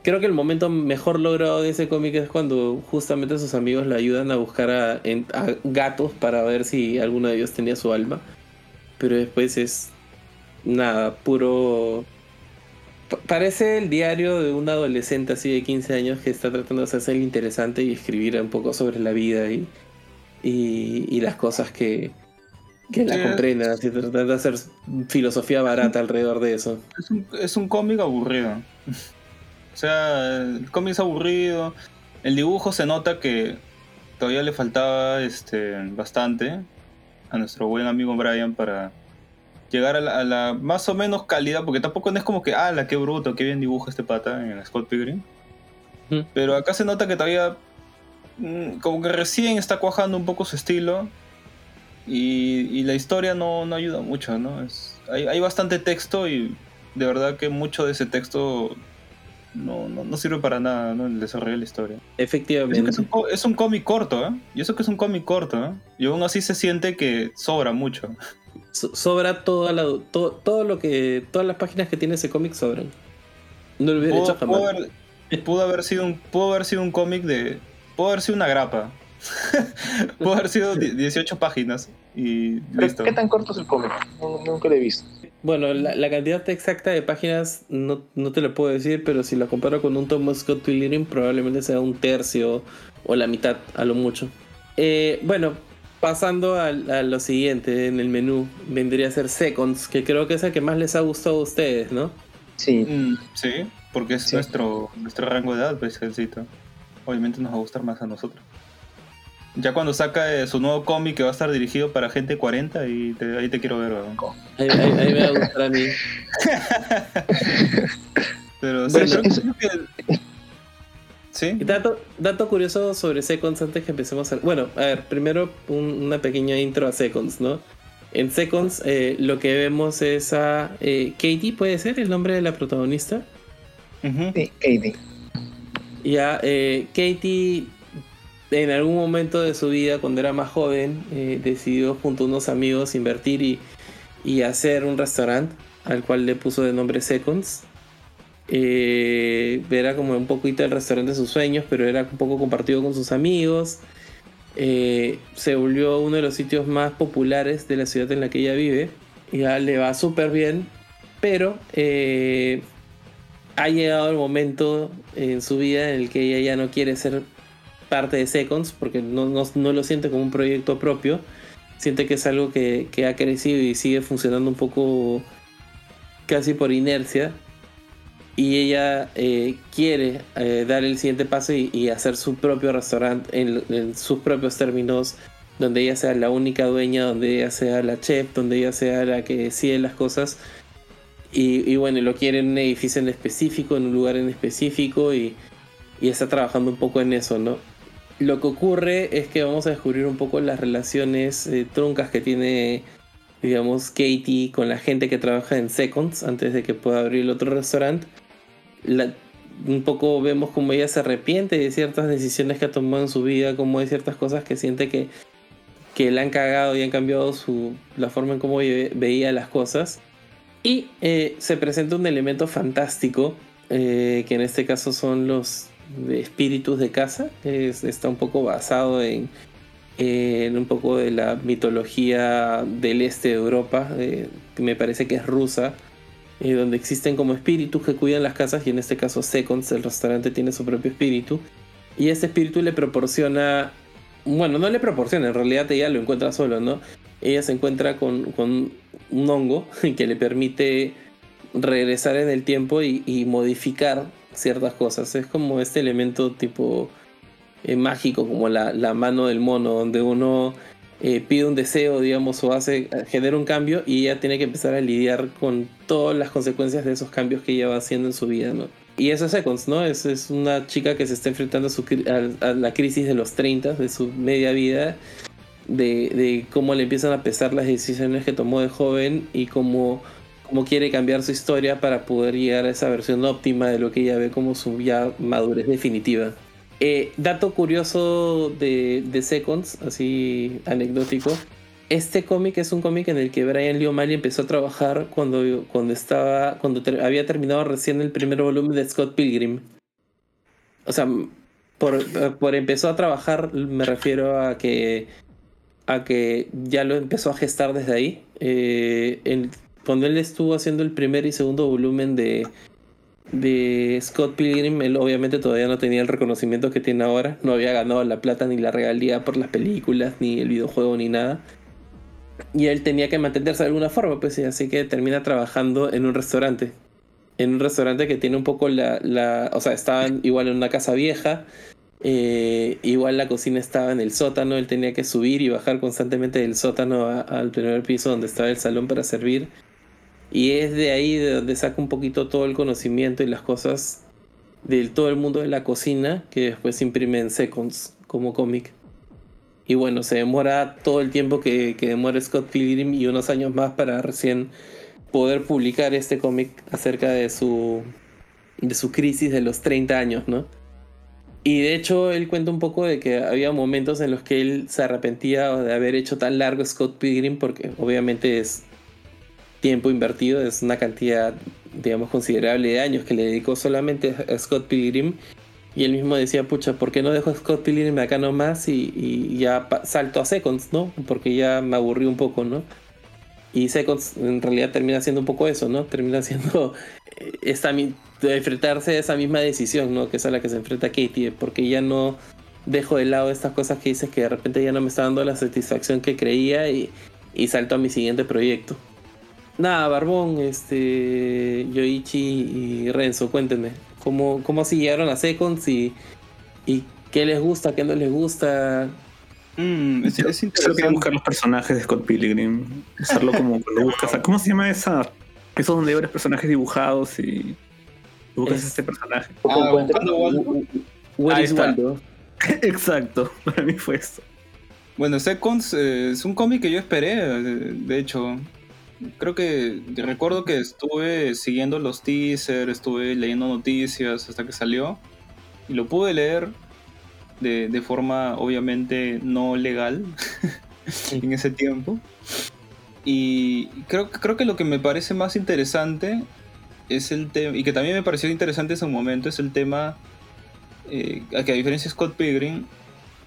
Creo que el momento mejor logrado de ese cómic es cuando justamente sus amigos le ayudan a buscar a, a gatos para ver si alguno de ellos tenía su alma. Pero después es nada, puro... pa- Parece el diario de un adolescente así de 15 años que está tratando de hacerse interesante y escribir un poco sobre la vida y, y, y las cosas que, que la comprendan, así tratando de hacer filosofía barata alrededor de eso. Es un, es un cómic aburrido. o sea, el cómic es aburrido. El dibujo se nota que todavía le faltaba este bastante a nuestro buen amigo Brian para llegar a la, a la más o menos calidad, porque tampoco no es como que, ah, la qué bruto, qué bien dibuja este pata en Scott Pilgrim. Ujú. Pero acá se nota que todavía mm, como que recién está cuajando un poco su estilo y, y la historia no, no ayuda mucho, ¿no? Es, hay, hay bastante texto y de verdad que mucho de ese texto no, no, no sirve para nada, ¿no? El desarrollo de la historia. Efectivamente. es, un, co- es un cómic corto, ¿eh? Y eso que es un cómic corto, ¿eh? Y aún así se siente que sobra mucho. So- sobra toda la, to- todo lo que todas las páginas que tiene ese cómic sobran no lo hubiera Pudo, hecho jamás pudo haber, pudo haber sido un, pudo haber sido un cómic de... Pudo haber sido una grapa. pudo haber sido die- 18 páginas y listo. ¿Qué tan corto es el cómic? No- nunca lo he visto. Bueno la, la cantidad exacta de páginas no, no te lo puedo decir pero si la comparo con un Thomas Scott Pilgrim probablemente sea un tercio o la mitad a lo mucho Eh, bueno pasando a, lo siguiente en el menú vendría a ser Seconds que creo que es el que más les ha gustado a ustedes ¿no? Sí. Mm, sí, porque es Sí. nuestro, nuestro rango de edad, pues. Obviamente nos va a gustar más a nosotros. Ya cuando saca eh, su nuevo cómic que va a estar dirigido para gente 40 y te- ahí te quiero ver, weón. ahí, ahí- ahí me va a gustar a mí Pero sí, Bueno, creo que- es- creo que- ¿Sí? Dato, dato curioso sobre Seconds antes que empecemos a... Bueno, a ver, primero un- una pequeña intro a Seconds, ¿no? En Seconds eh, lo que vemos es a eh, Katie, ¿puede ser el nombre de la protagonista? Ujú. Sí, Katie. Ya, eh, Katie en algún momento de su vida, cuando era más joven, eh, decidió junto a unos amigos invertir y, y hacer un restaurante al cual le puso de nombre Seconds. Eh, era como un poquito el restaurante de sus sueños, pero era un poco compartido con sus amigos. Eh, se volvió uno de los sitios más populares de la ciudad en la que ella vive. Ya le va súper bien, pero ha llegado el momento en su vida en el que ella ya no quiere ser parte de Seconds porque no, no- no lo siente como un proyecto propio. Siente que es algo que, que ha crecido y sigue funcionando un poco casi por inercia. Y ella eh, quiere eh, dar el siguiente paso y, hacer su propio restaurante en, en sus propios términos, donde ella sea la única dueña, donde ella sea la chef, donde ella sea la que decide las cosas. Y, y bueno, lo quiere en un edificio en específico, en un lugar en específico y, y está trabajando un poco en eso, ¿no? Lo que ocurre es que vamos a descubrir un poco las relaciones eh, truncas que tiene, digamos, Katie con la gente que trabaja en Seconds antes de que pueda abrir el otro restaurante. La- un poco vemos como ella se arrepiente de ciertas decisiones que ha tomado en su vida, como hay ciertas cosas que siente que, que la han cagado y han cambiado su, la forma en cómo ve- veía las cosas. Y eh, se presenta un elemento fantástico, eh, que en este caso son los espíritus de casa. Es- está un poco basado en, un poco de la mitología del este de Europa, eh, que me parece que es rusa, eh, donde existen como espíritus que cuidan las casas, y en este caso Seconds, el restaurante, tiene su propio espíritu. Y este espíritu le proporciona, bueno, no le proporciona, en realidad ella lo encuentra solo, ¿no? Ella se encuentra con, con un hongo que le permite regresar en el tiempo y modificar ciertas cosas. Es como este elemento tipo eh, mágico, como la, la mano del mono, donde uno eh, pide un deseo, digamos, o hace, genera un cambio y ella tiene que empezar a lidiar con todas las consecuencias de esos cambios que ella va haciendo en su vida, y eso es Seconds, ¿no? Es, una chica que se está enfrentando a, su, a la crisis de los 30, de su media vida, de, de, cómo le empiezan a pesar las decisiones que tomó de joven y cómo, cómo quiere cambiar su historia para poder llegar a esa versión óptima de lo que ella ve como su ya madurez definitiva. Eh, dato curioso de, de Seconds, así anecdótico. Este cómic es un cómic en el que Brian Lee O'Malley empezó a trabajar cuando, cuando estaba. cuando había terminado recién el primer volumen de Scott Pilgrim. O sea, por, por empezó a trabajar, me refiero a que. a que ya lo empezó a gestar desde ahí. Eh, el, cuando él estuvo haciendo el primer y segundo volumen de, de Scott Pilgrim, él obviamente todavía no tenía el reconocimiento que tiene ahora. No había ganado la plata ni la regalía por las películas, ni el videojuego, ni nada. Y él tenía que mantenerse de alguna forma, pues así que termina trabajando en un restaurante. En un restaurante que tiene un poco la. la o sea, estaban igual en una casa vieja. Eh, igual la cocina estaba en el sótano. Él tenía que subir y bajar constantemente del sótano al primer piso donde estaba el salón para servir. Y es de ahí de donde saca un poquito todo el conocimiento y las cosas de todo el mundo de la cocina que después imprime en Seconds como cómic. Y bueno, se demora todo el tiempo que, que, demora Scott Pilgrim y unos años más para recién poder publicar este cómic acerca de su, de su crisis de los 30 años, ¿no? Y de hecho él cuenta un poco de que había momentos en los que él se arrepentía de haber hecho tan largo Scott Pilgrim porque obviamente es tiempo invertido, es una cantidad, digamos, considerable de años que le dedicó solamente a Scott Pilgrim. Y él mismo decía, pucha, ¿por qué no dejo a Scott Pilgrim acá nomás y, y ya salto a Seconds, ¿no? Porque ya me aburrí un poco, ¿no? Y Seconds en realidad termina siendo un poco eso, ¿no? Termina siendo esta, enfrentarse a esa misma decisión, ¿no? Que es a la que se enfrenta Katie, porque ya no dejo de lado estas cosas que dices que de repente ya no me está dando la satisfacción que creía y, y salto a mi siguiente proyecto. Nada, Barbón, este, Yoichi y Renzo, cuéntenme. ¿Cómo, cómo así llegaron a Seconds y, y qué les gusta, qué no les gusta? Mm, es, es quería buscar los personajes de Scott Pilgrim. Usarlo como cuando buscas. ¿Cómo se llama esa? Esos donde hay varios personajes dibujados y buscas Es- este personaje. Ah. Where Ahí is está. Waldo? Exacto, para mí fue eso. Bueno, Seconds eh, es un cómic que yo esperé, eh, de hecho. Creo que recuerdo que estuve siguiendo los teasers, estuve leyendo noticias hasta que salió. Y lo pude leer de, de forma obviamente no legal en ese tiempo. Y creo, creo que lo que me parece más interesante es el tema, y que también me pareció interesante en su momento, es el tema eh, que a diferencia de Scott Pilgrim,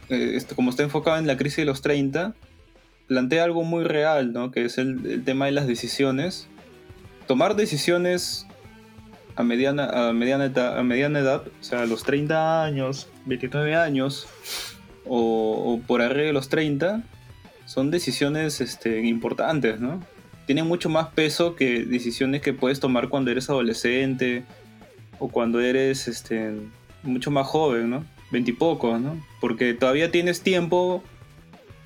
eh, este, como está enfocado en la crisis de los 30, plantea algo muy real, ¿no? Que es el, tema de las decisiones. Tomar decisiones a mediana, eta- a mediana edad, o sea, a los 30 años, 29 años, o, o por arriba de los 30, son decisiones este, importantes, ¿no? Tienen mucho más peso que decisiones que puedes tomar cuando eres adolescente o cuando eres este, mucho más joven, ¿no? Veintipocos, ¿no? Porque todavía tienes tiempo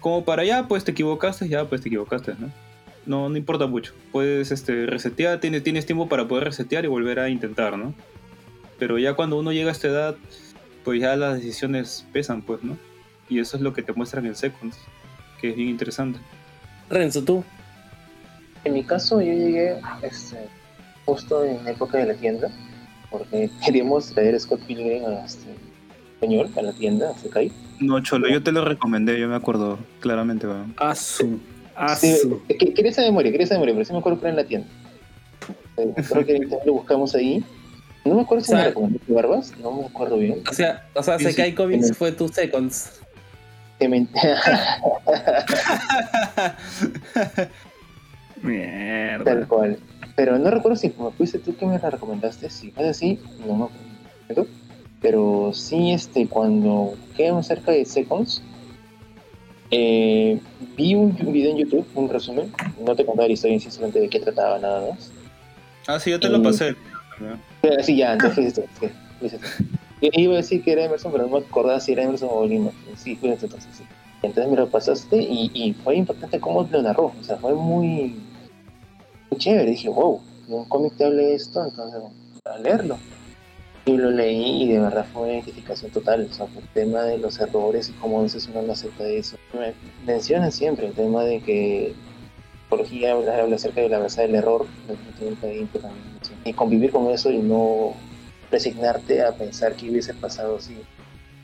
como para ya, pues te equivocaste, ya, pues te equivocaste, ¿no? No, no importa mucho. Puedes este, resetear, tienes, tienes tiempo para poder resetear y volver a intentar, ¿no? Pero ya cuando uno llega a esta edad, pues ya las decisiones pesan, pues, ¿no? Y eso es lo que te muestran en Seconds, que es bien interesante. Renzo, tú. En mi caso, yo llegué este, justo en época de la tienda, porque queríamos traer a Scott Pilgrim a este, español a la tienda, a Sekai. No, Cholo, yo te lo recomendé, yo me acuerdo claramente, weón. Asu. Sí, Asu. que- quería esa memoria, quería esa memoria, pero sí me acuerdo que era en la tienda. Eh, Creo que lo buscamos ahí. No me acuerdo si O sea- me recomendaste Barbas, no me acuerdo bien. O sea, o sea Sekai sí. Comics fue tu Seconds. Que me- Mierda. Tal cual. Pero no recuerdo si me fuiste tú que me la recomendaste. Si fue así, no me acuerdo. Pero sí, este, cuando quedamos cerca de Seconds, eh, vi un video en YouTube, un resumen. No te contaba la historia, simplemente de qué trataba nada más. Ah, sí, yo te lo pasé. Pero sí, ya, entonces fuiste Iba a decir que era Emerson, pero no me acordaba si era Emerson o Lima. Sí, tú, entonces sí. Entonces me lo pasaste y, y fue impactante cómo lo narró. O sea, fue muy, muy chévere. Dije, wow, un cómic te hable de esto, entonces a leerlo. Yo lo leí y de verdad fue una identificación total. O sea, el tema de los errores y cómo a veces uno no acepta eso. Me mencionan siempre el tema de que psicología habla, habla acerca de la verdad del error, y convivir con eso y no resignarte a pensar que hubiese pasado así.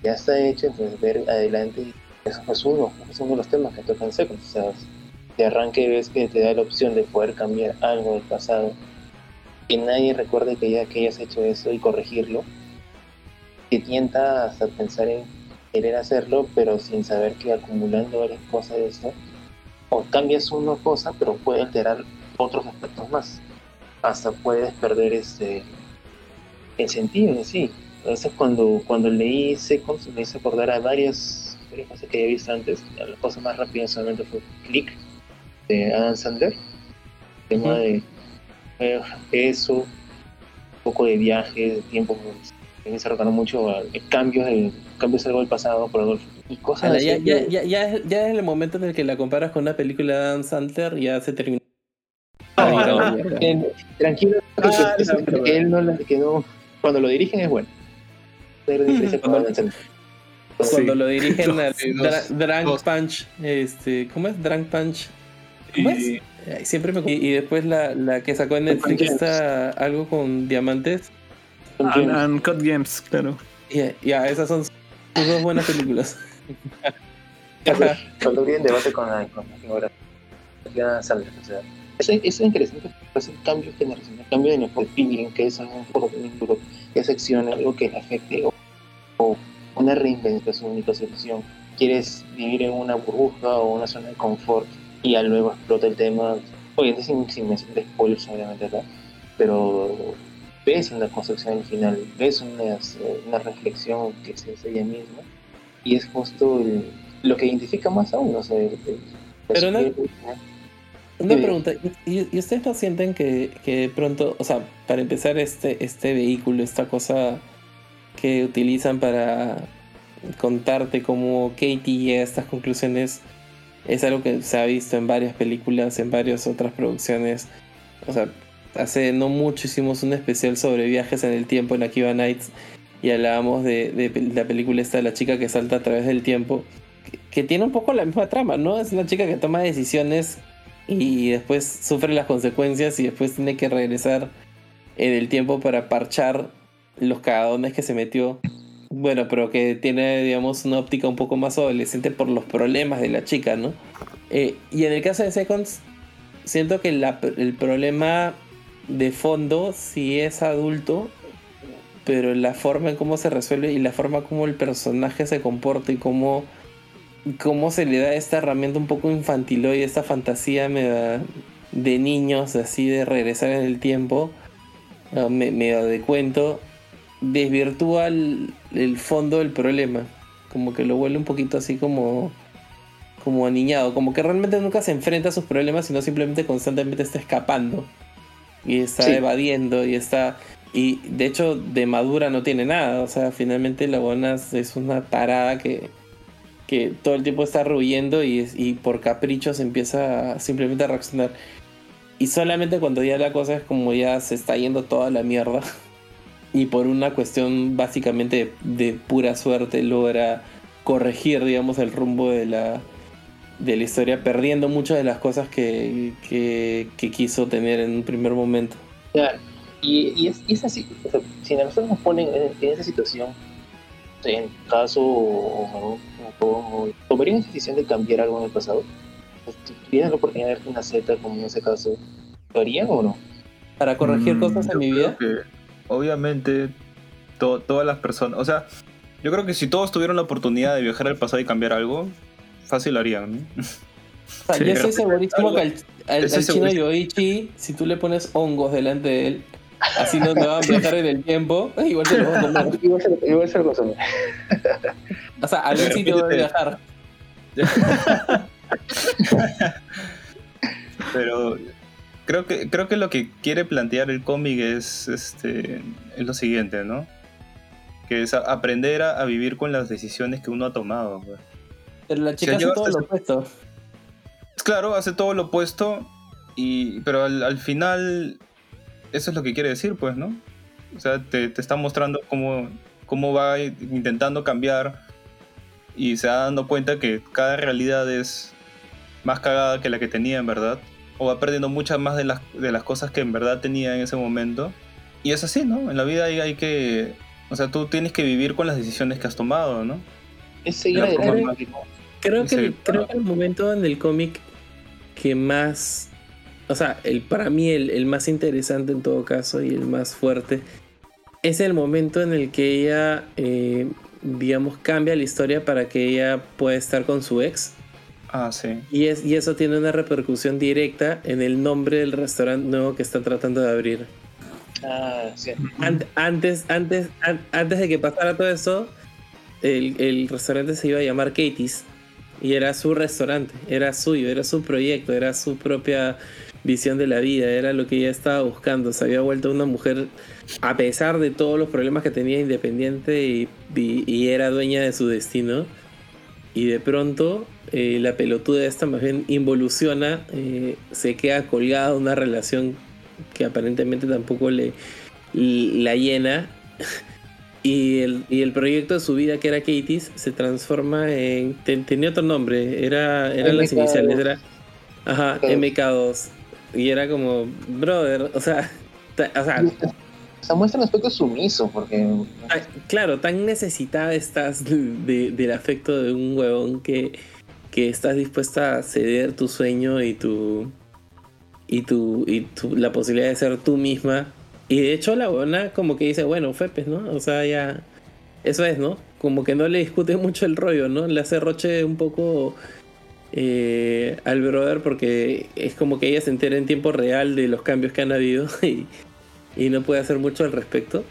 Ya está hecho, entonces ver adelante. y Eso es uno, es uno de los temas que tocan Seconds. O sea, de arranque ves que te da la opción de poder cambiar algo del pasado que nadie recuerde que ya que hayas hecho eso y corregirlo, te tienta hasta pensar en querer hacerlo, pero sin saber que acumulando varias cosas de esto, o cambias una cosa, pero puede alterar otros aspectos más. Hasta puedes perder este el sentido en sí. Entonces cuando, cuando leí Seconds me hizo acordar a varias, varias cosas que había visto antes. La cosa más rápida solamente fue Click de Adam Sandler. El tema de eh, eso, un poco de viaje, de tiempo, me hizo recordar mucho a cambios, de, cambios algo del pasado por algo del futuro. Y cosas así ya, ya, ya, ya, es- ya es el momento en el que la comparas con una película de Adam Sandler, ya se terminó. Ah, Eh, tranquilo, Ah, que- él no, la- que no- cuando lo dirigen es bueno. Pero Cuando-. Cuando Sí. lo dirigen al Drunk. Punch, este, ¿cómo es? Drunk Punch. ¿Cómo Y- es? Siempre me... y, y después la, la que sacó en Netflix está algo con diamantes. And, and Cut Games, claro. Ya, ya, esas son sus dos buenas películas. Cuando vi en debate con la con la Sandler, o sea, eso, eso es interesante, es el cambio generacional, el cambio de nuestro feeling, que es algo un poco duro, esa acción, algo que le afecte o, o una reinvención, su única solución. Quieres vivir en una burbuja o una zona de confort y ya luego explota el tema, obviamente sin, sin mencionar spoilers obviamente acá, pero ves una construcción al final, ves una, una reflexión que se hace ella misma y es justo el- lo que identifica más a uno. O sea, el- el- Pero no- el- Una Sí. pregunta, ¿y, y ustedes no sienten que, que de pronto, o sea, para empezar este, este vehículo, esta cosa que utilizan para contarte cómo Katie llega a estas conclusiones, es algo que se ha visto en varias películas, en varias otras producciones? O sea, hace no mucho hicimos un especial sobre viajes en el tiempo en Akiva Nights y hablábamos de, de pe- la película esta de la chica que salta a través del tiempo, que, que tiene un poco la misma trama, ¿no? Es una chica que toma decisiones y después sufre las consecuencias y después tiene que regresar en el tiempo para parchar los cagadones que se metió. Bueno, pero que tiene, digamos, una óptica un poco más adolescente por los problemas de la chica, ¿no? Eh, y en el caso de Seconds, siento que el problema de fondo sí es adulto, pero la forma en cómo se resuelve y la forma como el personaje se comporta y cómo cómo se le da esta herramienta un poco infantiloide, esta fantasía medio de niños, así de regresar en el tiempo, me- medio de cuento, desvirtúa el, el fondo del problema. Como que lo vuelve un poquito así como, como aniñado, como que realmente nunca se enfrenta a sus problemas, sino simplemente constantemente está escapando. Y está Sí. evadiendo y está... Y de hecho de madura no tiene nada, o sea, finalmente la buena es una tarada que, que todo el tiempo está rehuyendo y, y por caprichos empieza a simplemente a reaccionar. Y solamente cuando ya la cosa es como ya se está yendo toda la mierda y por una cuestión básicamente de, de pura suerte logra corregir, digamos, el rumbo de la, de la historia, perdiendo muchas de las cosas que, que, que quiso tener en un primer momento. Claro. Y, y es, y es así. o sea, si nosotros nos ponen en, en esa situación, en caso o, o, o- tomarían esa decisión de cambiar algo en el pasado, Pues, tuvieran la oportunidad de ver una Z como en ese caso, ¿lo harían o no? Para corregir Mm, cosas en mi vida, que, obviamente, to- todas las personas. O sea, yo creo que si todos tuvieran la oportunidad de viajar al pasado y cambiar algo, fácil harían. ¿no? O sea, Sí, yo estoy segurísimo que al, al- al chino. Yoichi, si tú le pones hongos delante de él, así no te van a viajar en el tiempo, igual te lo van a comer. Igual se, igual se lo consume. O sea, a ver si te va a viajar. Pero creo que, creo que lo que quiere plantear el cómic es, este, es lo siguiente, ¿no? Que es a- aprender a, a vivir con las decisiones que uno ha tomado. pues. Pero la chica hace todo hasta lo opuesto. Claro, hace todo lo opuesto, y, pero al, al final eso es lo que quiere decir, pues, ¿no? O sea, te, te está mostrando cómo, cómo va intentando cambiar y se va dando cuenta que cada realidad es más cagada que la que tenía en verdad. O va perdiendo muchas más de las, de las cosas que en verdad tenía en ese momento. Y es así, ¿no? En la vida hay, hay que... O sea, tú tienes que vivir con las decisiones que has tomado, ¿no? Es seguir adelante. Creo que, el, creo que el momento en el cómic que más. O sea, el, para mí el, el más interesante en todo caso y el más fuerte es el momento en el que ella, eh, digamos, cambia la historia para que ella pueda estar con su ex. Ah, sí. Y, es, y eso tiene una repercusión directa en el nombre del restaurante nuevo que está tratando de abrir. Ah, sí. An- antes, antes, an- antes de que pasara todo eso, el, el restaurante se iba a llamar Katie's. Y era su restaurante, era suyo, era su proyecto, era su propia visión de la vida, era lo que ella estaba buscando. Se había vuelto una mujer, a pesar de todos los problemas que tenía, independiente y, y- y era dueña de su destino. Y de pronto eh, la pelotuda esta más bien involuciona, eh, se queda colgada una relación que aparentemente tampoco le, la llena. Y el, y el proyecto de su vida, que era Katie's, se transforma en. ten- tenía otro nombre, era, eran las MK2. iniciales, era. Ajá, MK2. MK2. Y era como, brother, o sea, ta- o sea, O sea, muestra un aspecto sumiso, porque ta- claro, tan necesitada estás de- del afecto de un huevón que, que estás dispuesta a ceder tu sueño y tu. y tu. y tu, la posibilidad de ser tú misma. Y de hecho la huevona como que dice, bueno, Fepes, ¿no? O sea, ya. Eso es, ¿no? Como que no le discute mucho el rollo, ¿no? Le hace roche un poco eh, al brother porque es como que ella se entera en tiempo real de los cambios que han habido y, y no puede hacer mucho al respecto.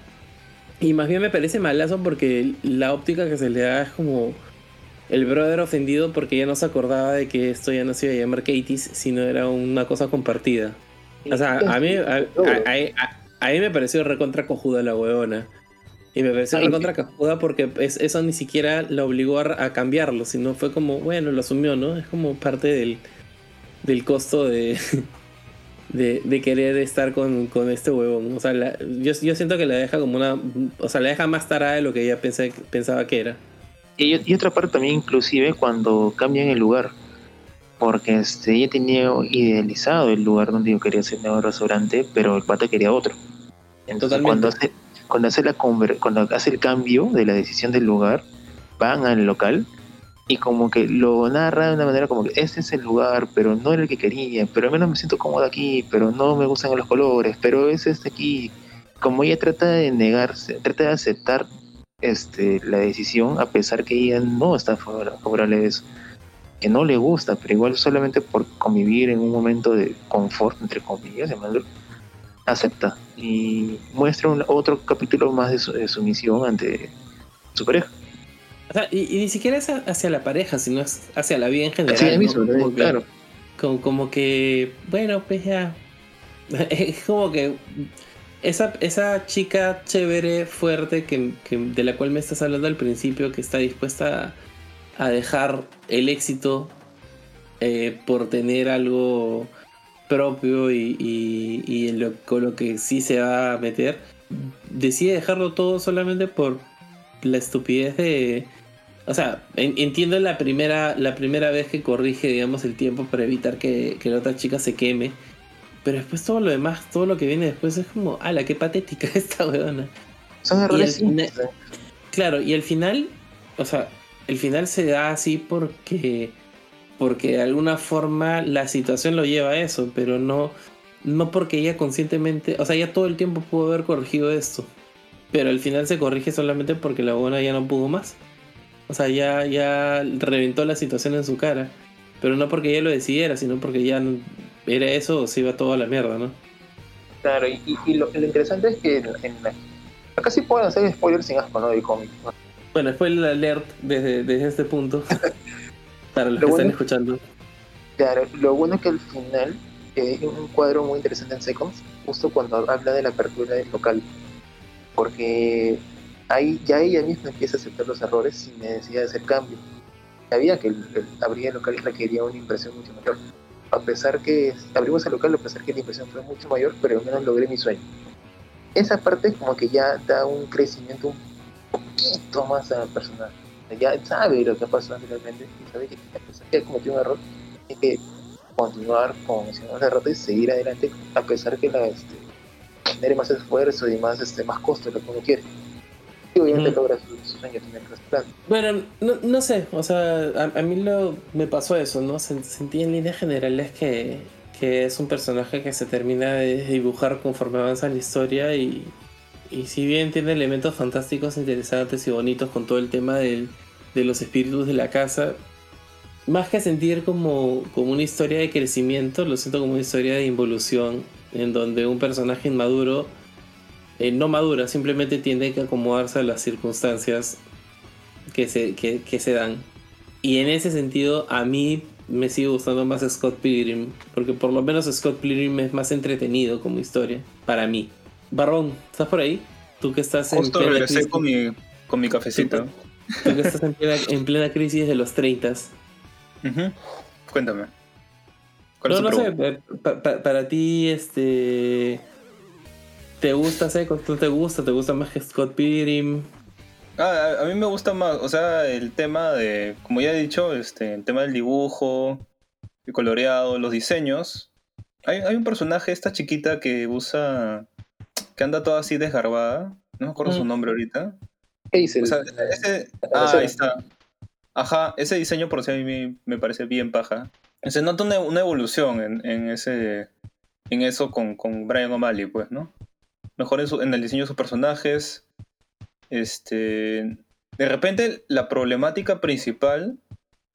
Y más bien me parece malazo porque la óptica que se le da es como el brother ofendido porque ya no se acordaba de que esto ya no se iba a llamar Katie's, sino era una cosa compartida. O sea, a mí, a, a- a- a mí me pareció recontra cojuda la huevona. Y me pareció recontra cojuda porque es- eso ni siquiera la obligó a, a cambiarlo, sino fue como, bueno, lo asumió, ¿no? Es como parte del, del costo de, de, de querer estar con, con este huevón. O sea, la- yo, yo siento que la deja como una... O sea, la deja más tarada de lo que ella pensé- pensaba que era. Y, y otra parte también inclusive cuando cambian el lugar. Porque este, ella tenía idealizado el lugar donde yo quería hacer nuevo restaurante, pero el pata quería otro. Entonces Totalmente. cuando hace, cuando hace la cuando hace el cambio de la decisión del lugar, van al local y como que lo narra de una manera como que este es el lugar, pero no era el que quería, pero al menos me siento cómodo aquí, pero no me gustan los colores, pero es este aquí. Como ella trata de negarse, trata de aceptar este, la decisión, a pesar que ella no está favor- favorable de eso, que no le gusta, pero igual solamente por convivir en un momento de confort, entre comillas, acepta y muestra un- otro capítulo más de, su, de sumisión ante su pareja. O sea, y, y ni siquiera es a- hacia la pareja, sino es hacia la vida en general. Sí, ¿no? Como que- claro. como, como que, bueno, pues ya. Es como que esa, esa chica chévere, fuerte, que, que- de la cual me estás hablando al principio, que está dispuesta a, dejar el éxito eh, por tener algo propio y, y- y en lo, con lo que sí se va a meter, decide dejarlo todo solamente por la estupidez de... O sea, en- entiendo la primera, la primera vez que corrige, digamos, el tiempo para evitar que, que la otra chica se queme. Pero después todo lo demás, todo lo que viene después es como, ala, qué patética esta weona. Son errores. Claro, y el final, o sea, el final se da así porque, porque de alguna forma la situación lo lleva a eso, pero no, no porque ella conscientemente, o sea, ella todo el tiempo pudo haber corregido esto, pero al final se corrige solamente porque la buena ya no pudo más. O sea, ya, ya reventó la situación en su cara, pero no porque ella lo decidiera, sino porque ya no- era eso o se iba todo a la mierda, ¿no? Claro, y, y- y lo, lo interesante es que en, en la- acá sí pueden hacer spoilers sin asco, ¿no? Del cómic. ¿no? Bueno, spoiler alert desde, desde este punto, para los Lo que bueno- están escuchando. Claro, lo bueno es que al final eh, hay un cuadro muy interesante en Seconds, justo cuando habla de la apertura del local, porque ahí ya ella misma empieza a aceptar los errores sin necesidad de hacer cambio. Sabía que el, el abrir el local requería una impresión mucho mayor. A pesar que abrimos el local, a pesar que la impresión fue mucho mayor, pero al menos logré mi sueño. esa parte como que ya da un crecimiento un poquito más al personaje. Ya sabe lo que ha pasado anteriormente y sabe que a pesar que ha cometido un error, tiene que continuar con ese error y seguir adelante a pesar que la este, genere más esfuerzo y más este más costo lo que uno quiere. Y obviamente Mm. logra su, su sueño tener trasplante. Bueno, no, no sé, o sea, a, a mí lo, me pasó eso, ¿no? Se- Sentí en líneas generales que, que es un personaje que se termina de dibujar conforme avanza la historia y, y si bien tiene elementos fantásticos, interesantes y bonitos con todo el tema del- de los espíritus de la casa, más que sentir como, como una historia de crecimiento, lo siento como una historia de involución, en donde un personaje inmaduro eh, no madura, simplemente tiene que acomodarse a las circunstancias que se, que, que se dan. Y en ese sentido, a mí me sigue gustando más Scott Pilgrim, porque por lo menos Scott Pilgrim es más entretenido como historia, para mí. Barrón, ¿estás por ahí? Tú que estás en Justo plena regresé crisis, con mi, con mi cafecito. tú que estás en plena, en plena crisis de los 30. Ujú. Cuéntame. ¿Cuál No, es no sé, eh, pa- pa- para ti, este... ¿Te gusta Seco? ¿No te gusta? ¿Te gusta más que Scott Pilgrim? Ah, a, a mí me gusta más, o sea, el tema de, como ya he dicho, este, el tema del dibujo, el coloreado, los diseños. Hay, hay un personaje, esta chiquita que usa, que anda toda así desgarbada, no me acuerdo su Mm. nombre ahorita. Hazel, O sea, ese, la ah, ahí está. Ajá, ese diseño por si a mí me, me parece bien paja. Se nota una, una evolución en, en ese, en eso con, con Brian O'Malley, pues, ¿no? Mejor en, su- en el diseño de sus personajes. Este, de repente la problemática principal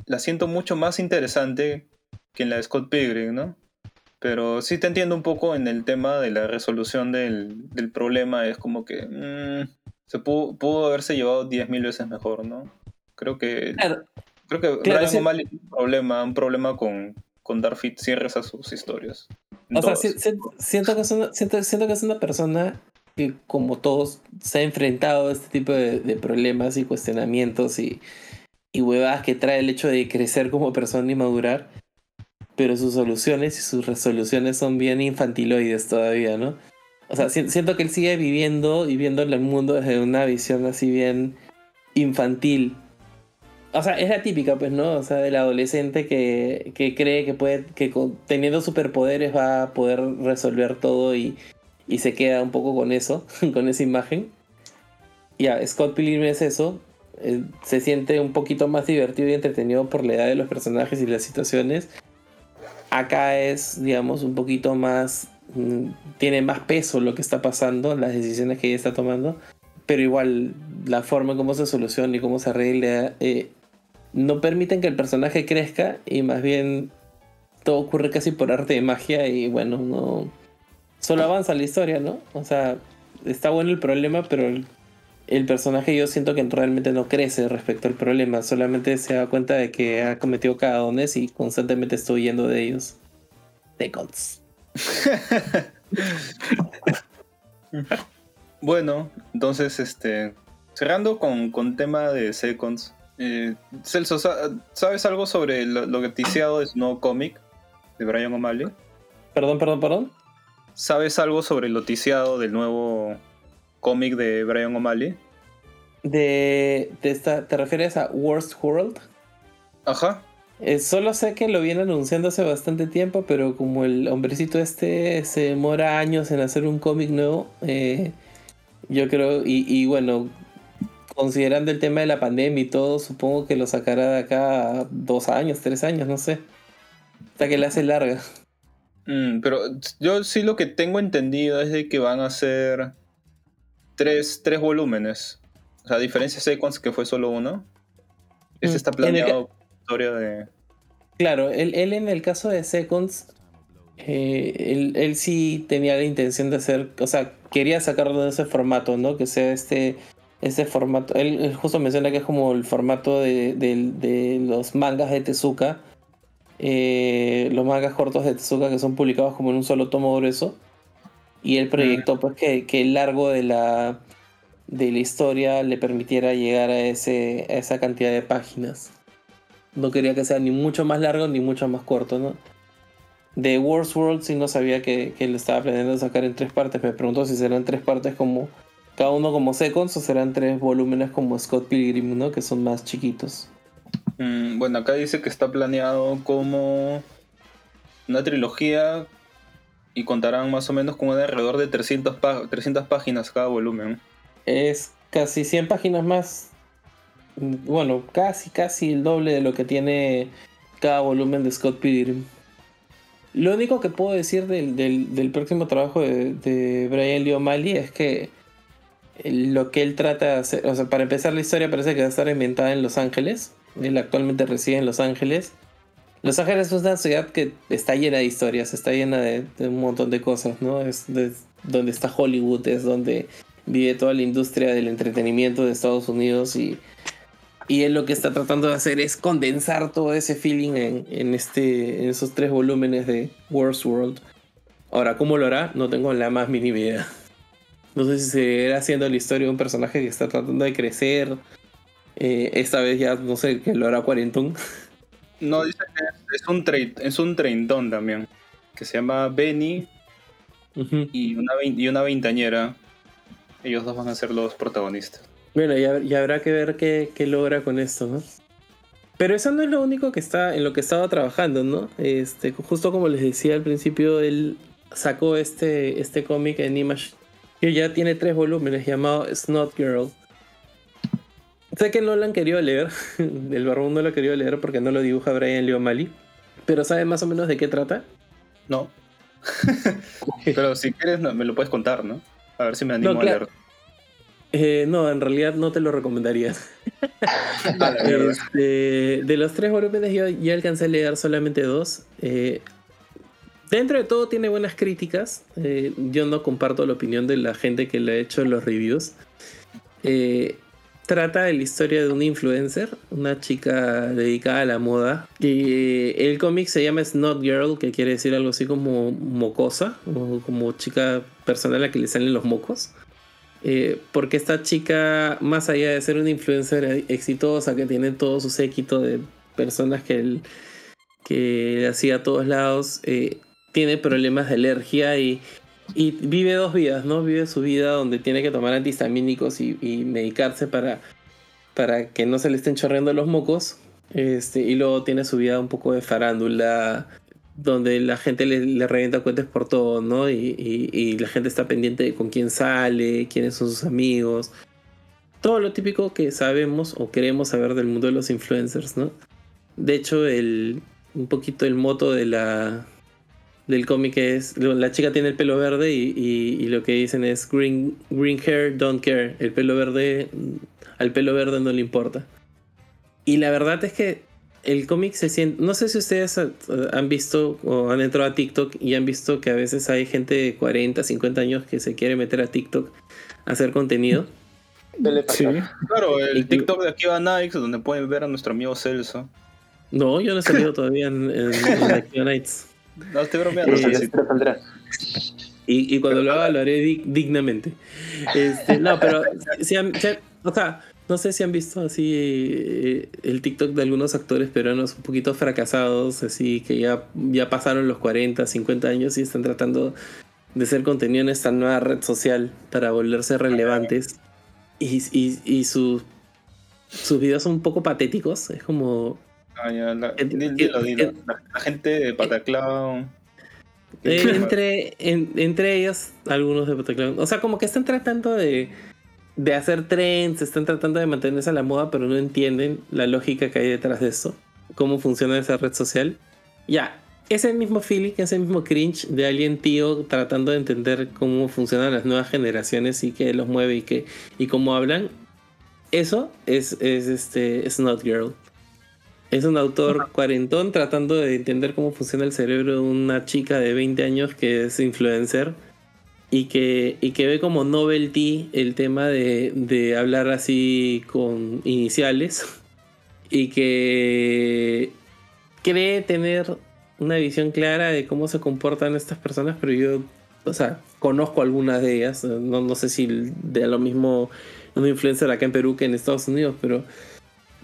la siento mucho más interesante que en la de Scott Pilgrim, ¿no? Pero sí te entiendo un poco en el tema de la resolución del, del problema. Es como que mm, se pudo, pudo haberse llevado 10.000 veces mejor, ¿no? Creo que, Claro, creo que Claro, tiene un problema, un problema con, con dar fit cierres a sus historias. O sea, todas. si- si- siento, que es una, siento, siento que es una persona que, como todos, se ha enfrentado a este tipo de, de problemas y cuestionamientos y, y huevadas que trae el hecho de crecer como persona y madurar. Pero sus soluciones y sus resoluciones son bien infantiloides todavía, ¿no? O sea, si- siento que él sigue viviendo y viendo el mundo desde una visión así bien infantil. O sea, es la típica, pues, ¿no? O sea, del adolescente que, que cree que puede, que con- teniendo superpoderes va a poder resolver todo y, y se queda un poco con eso, con esa imagen. Ya, Scott Pilgrim es eso. eh, se siente un poquito más divertido y entretenido por la edad de los personajes y las situaciones. Acá es, digamos, un poquito más. mm, tiene más peso lo que está pasando, las decisiones que ella está tomando. Pero igual, la forma en cómo se soluciona y cómo se arregla eh, no permiten que el personaje crezca y más bien todo ocurre casi por arte de magia y bueno, no. Solo avanza la historia, ¿no? O sea, está bueno el problema, pero el, personaje yo siento que realmente no crece respecto al problema, solamente se da cuenta de que ha cometido cagadones y constantemente está huyendo de ellos. Seconds. Bueno, entonces, este, cerrando con, con tema de Seconds. Eh, Celso, sa- ¿sabes algo sobre lo, lo noticiado de su nuevo cómic de Brian O'Malley? Perdón, perdón, perdón. ¿Sabes algo sobre el noticiado del nuevo cómic de Brian O'Malley? De, de esta, ¿Te refieres a Worst World? Ajá. Eh, solo sé que lo viene anunciando hace bastante tiempo, pero como el hombrecito este se demora años en hacer un cómic nuevo, eh, yo creo, y, y bueno, considerando el tema de la pandemia y todo, supongo que lo sacará de acá a dos años, tres años, no sé. Hasta que la hace larga. Mm, pero yo sí lo que tengo entendido es de que van a ser tres, tres volúmenes. O sea, a diferencia de Seconds, que fue solo uno. Este Mm, está planeado historia de... Claro, él, él en el caso de Seconds, eh, él, él sí tenía la intención de hacer, o sea, quería sacarlo de ese formato, ¿no? Que sea este, este formato. Él, él justo menciona que es como el formato de, de- de los mangas de Tezuka, eh, los mangas cortos de Tezuka que son publicados como en un solo tomo grueso. Y él proyectó pues que, que el largo de la, de la historia le permitiera llegar a, ese, a esa cantidad de páginas. No quería que sea ni mucho más largo ni mucho más corto, ¿no? De Wars World sí no sabía que, que lo estaba planeando sacar en tres partes. Me pregunto si serán tres partes como cada uno como seconds o serán tres volúmenes como Scott Pilgrim, ¿no? Que son más chiquitos. Mm, bueno, acá dice que está planeado como una trilogía y contarán más o menos con alrededor de 300, pa- 300 páginas cada volumen. Es casi 100 páginas más. Bueno, casi, casi el doble de lo que tiene cada volumen de Scott Pilgrim. Lo único que puedo decir del, del- del próximo trabajo de, de Brian Lee O'Malley es que lo que él trata de hacer, o sea, para empezar la historia parece que va a estar inventada en Los Ángeles. Él actualmente reside en Los Ángeles. Los Ángeles es una ciudad que está llena de historias, está llena de, un montón de cosas, ¿no? Es de- donde está Hollywood, es donde vive toda la industria del entretenimiento de Estados Unidos y, y él lo que está tratando de hacer es condensar todo ese feeling en, en este, en esos tres volúmenes de Worst World. Ahora, ¿cómo lo hará? No tengo la más mínima idea. No sé si seguirá haciendo la historia de un personaje que está tratando de crecer. Eh, esta vez ya, no sé, que lo hará cuarentón. No, dice que es- un, es un treintón también, que se llama Benny y una, y una veintañera. Ellos dos van a ser los protagonistas. Bueno, ya, ya habrá que ver qué, qué logra con esto, ¿no? Pero eso no es lo único que está en lo que estaba trabajando, ¿no? Este, justo como les decía al principio, él sacó este, este cómic en Image que ya tiene tres volúmenes llamado Snot Girl. Sé que no lo han querido leer, el barbón no lo ha querido leer porque no lo dibuja Brian Lee O'Malley, pero ¿sabe más o menos de qué trata? No. Pero si quieres, no, me lo puedes contar, ¿no? A ver si me animo No, a leer. Eh, no, en realidad no te lo recomendaría. Este, de los tres volúmenes yo ya alcancé a leer solamente dos. Eh, dentro de todo tiene buenas críticas. Eh, yo no comparto la opinión de la gente que le ha hecho los reviews. Eh, trata de la historia de una influencer, una chica dedicada a la moda. Y el cómic se llama Snot Girl, que quiere decir algo así como mocosa, o como chica persona a la que le salen los mocos. Eh, porque esta chica, más allá de ser una influencer exitosa que tiene todo su séquito de personas que, él- que hacía a todos lados, tiene problemas de alergia y, vive dos vidas, ¿no? Vive su vida donde tiene que tomar antihistamínicos y, medicarse para, para que no se le estén chorreando los mocos. Este, y luego tiene su vida un poco de farándula, donde la gente le, le revienta cuentas por todo, ¿no? Y, y- y la gente está pendiente de con quién sale, quiénes son sus amigos. Todo lo típico que sabemos o queremos saber del mundo de los influencers, ¿no? De hecho, el, un poquito el moto de la, del cómic es, la chica tiene el pelo verde y, y- y lo que dicen es green, green hair, don't care. El pelo verde, al pelo verde no le importa. Y la verdad es que el cómic se siente. No sé si ustedes han visto o han entrado a TikTok y han visto que a veces hay gente de 40, 50 años que se quiere meter a TikTok a hacer contenido. Sí. Claro, el TikTok de Akiva Nikes, donde pueden ver a nuestro amigo Celso. No, yo no he salido todavía en, en, en Activa Nights. No, estoy bromeando, Eh. Saldrá, saldrá. Y, y cuando lo haga lo haré dig- dignamente. Este, no, pero si han- si han- o sea, no sé si han visto así eh, el TikTok de algunos actores peruanos un poquito fracasados, así que ya, ya pasaron los 40, 50 años y están tratando de hacer contenido en esta nueva red social para volverse relevantes. Y, y, y sus sus videos son un poco patéticos. Es como. Ah, ya, la- dilo, dilo, dilo. La, la gente de Pataclown. Eh, entre, en- entre ellos, algunos de Bataclan. O sea, como que están tratando de, de hacer trends, están tratando de mantenerse a la moda, pero no entienden la lógica que hay detrás de eso. Cómo funciona esa red social. Ya, ese mismo feeling, ese mismo cringe de alguien tío tratando de entender cómo funcionan las nuevas generaciones y qué los mueve y, qué, y cómo hablan. Eso es, es este Snot Girl. Es un autor cuarentón tratando de entender cómo funciona el cerebro de una chica de 20 años que es influencer y que, y que ve como novelty el tema de, de hablar así con iniciales y que cree tener una visión clara de cómo se comportan estas personas, pero yo, o sea, conozco algunas de ellas, no, no sé si de lo mismo un influencer acá en Perú que en Estados Unidos, pero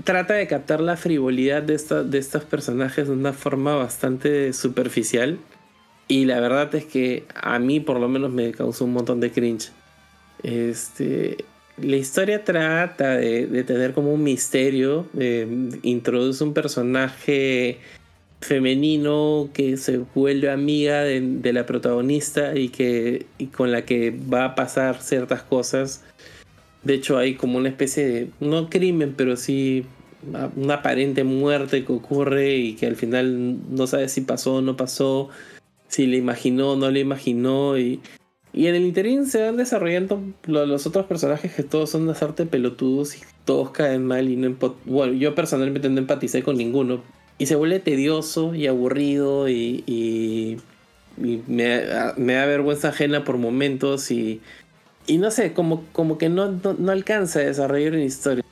trata de captar la frivolidad de, esta- de estos personajes de una forma bastante superficial Y la verdad es que a mí por lo menos me causó un montón de cringe. Este, la historia trata de, tener como un misterio, introduce un personaje femenino que se vuelve amiga de, la protagonista y que y con la que va a pasar ciertas cosas. De hecho hay como una especie de, no crimen, pero sí una aparente muerte que ocurre y que al final no sabe si pasó o no pasó, si le imaginó o no le imaginó. Y, y en el interín se van desarrollando los otros personajes que todos son de hacerte pelotudos y todos caen mal y no bueno, yo personalmente no empaticé con ninguno. Y se vuelve tedioso y aburrido y, y, me, me, da vergüenza ajena por momentos y, y no sé, como, como que no, no, no alcanza a desarrollar una historia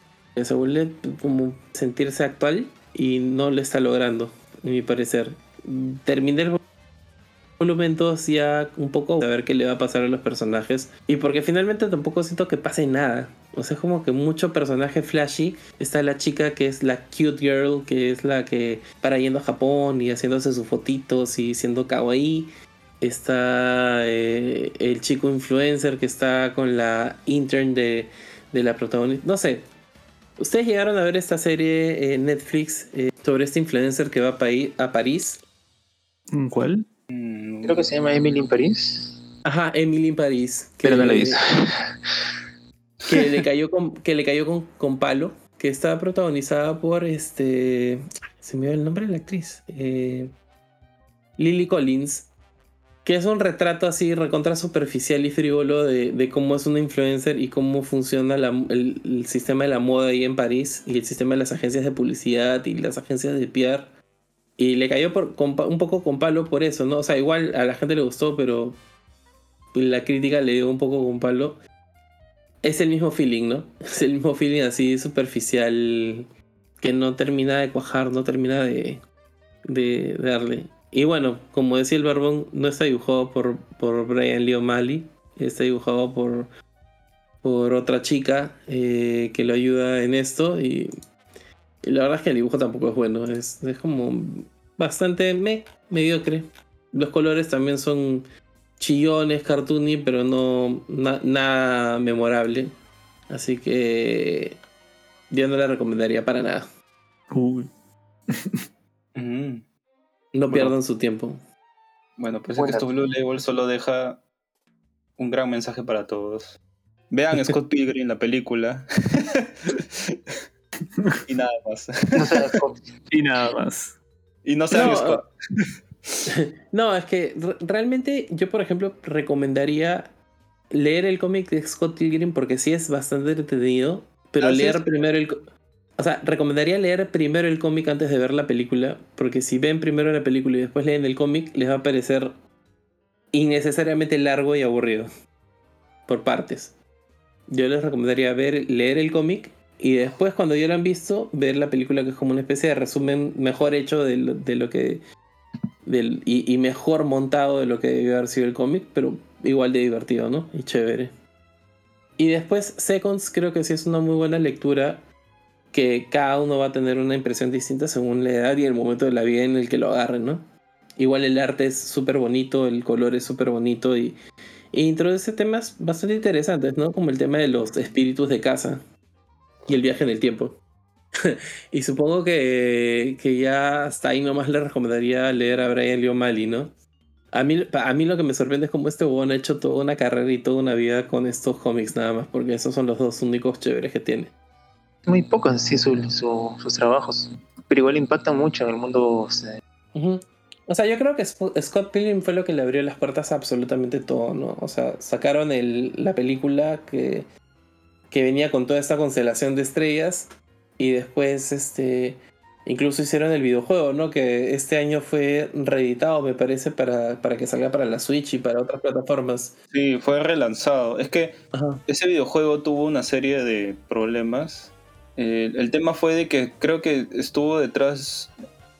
se vuelve como sentirse actual y no lo está logrando, en mi parecer. Terminé el volumen 2 ya un poco a ver qué le va a pasar a los personajes y porque finalmente tampoco siento que pase nada. O sea, como que mucho personaje flashy. Está la chica que es la cute girl, que es la que para yendo a Japón y haciéndose sus fotitos y siendo kawaii. Está eh, el chico influencer que está con la intern de, de la protagonista. No sé, ¿Ustedes llegaron a ver esta serie en Netflix eh, sobre este influencer que va a, a París? ¿Cuál? Mm, creo que se llama Emily in París. Ajá, Emily in París. Pero no la he Que le cayó con, que le cayó con, palo. Que estaba protagonizada por este. Se me dio el nombre de la actriz. Eh, Lily Collins que es un retrato así recontra superficial y frívolo de, cómo es una influencer y cómo funciona el, sistema de la moda ahí en París y el sistema de las agencias de publicidad y las agencias de PR. Y le cayó un poco con palo por eso, ¿no? O sea, igual a la gente le gustó, pero la crítica le dio un poco con palo. Es el mismo feeling, ¿no? Es el mismo feeling así superficial que no termina de cuajar, no termina de darle. Y bueno, como decía el Barbón, no está dibujado por, por Brian Lee O'Malley, está dibujado por, por otra chica eh, que lo ayuda en esto. Y, la verdad es que el dibujo tampoco es bueno, es, como bastante me, mediocre. Los colores también son chillones, cartoony, pero no nada memorable. Así que yo no la recomendaría para nada. Uy. Mm. No pierdan su tiempo. Bueno, pues que esto Blue Label solo deja un gran mensaje para todos. Vean Scott Pilgrim, la película. y nada más. y nada más. Y no sean Scott. no, es que realmente yo, por ejemplo, recomendaría leer el cómic de Scott Pilgrim porque sí es bastante entretenido, pero leer primero el o sea, recomendaría leer primero el cómic antes de ver la película, porque si ven primero la película y después leen el cómic, les va a parecer innecesariamente largo y aburrido. Por partes. Yo les recomendaría ver, leer el cómic y después, cuando ya lo han visto, ver la película que es como una especie de resumen mejor hecho de lo, que. y, y, mejor montado de lo que debió haber sido el cómic, pero igual de divertido, ¿no? Y chévere. Y después, Seconds creo que sí es una muy buena lectura que cada uno va a tener una impresión distinta según la edad y el momento de la vida en el que lo agarren, ¿no? Igual el arte es súper bonito, el color es súper bonito y, introduce temas bastante interesantes, ¿no? Como el tema de los espíritus de casa y el viaje en el tiempo. y supongo que, que, ya hasta ahí nomás le recomendaría leer a Brian Lee O'Malley, ¿no? A mí, a mí lo que me sorprende es cómo este huevón ha hecho toda una carrera y toda una vida con estos cómics nada más, porque esos son los dos únicos chéveres que tiene muy poco en sí sus trabajos, pero igual impacta mucho en el mundo. O sea, yo creo que Scott Pilgrim fue lo que le abrió las puertas a absolutamente todo, ¿no? O sea, sacaron la película que, que venía con toda esta constelación de estrellas y después, este, incluso hicieron el videojuego, ¿no? Que este año fue reeditado, me parece, para, para que salga para la Switch y para otras plataformas. Sí, fue relanzado. Es que ese videojuego tuvo una serie de problemas eh, el tema fue de que creo que estuvo detrás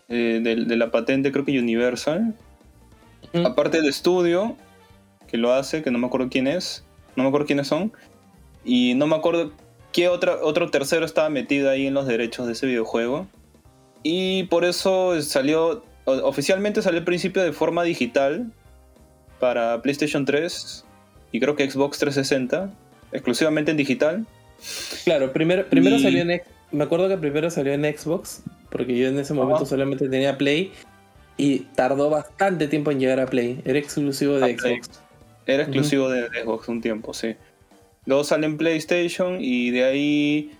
eh, de, la patente, creo que Universal. Aparte del estudio que lo hace, que no me acuerdo quién es, no me acuerdo quiénes son. Y no me acuerdo qué otra, otro tercero estaba metido ahí en los derechos de ese videojuego. Y por eso salió, oficialmente salió al principio de forma digital, para PlayStation 3 y creo que Xbox 360, exclusivamente en digital. Claro, primero, primero Y- salió en. Me acuerdo que primero salió en Xbox, porque yo en ese momento solamente tenía Play y tardó bastante tiempo en llegar a Play. Era exclusivo de a Play. Xbox. Era exclusivo de Xbox un tiempo, sí. Luego sale en PlayStation y de ahí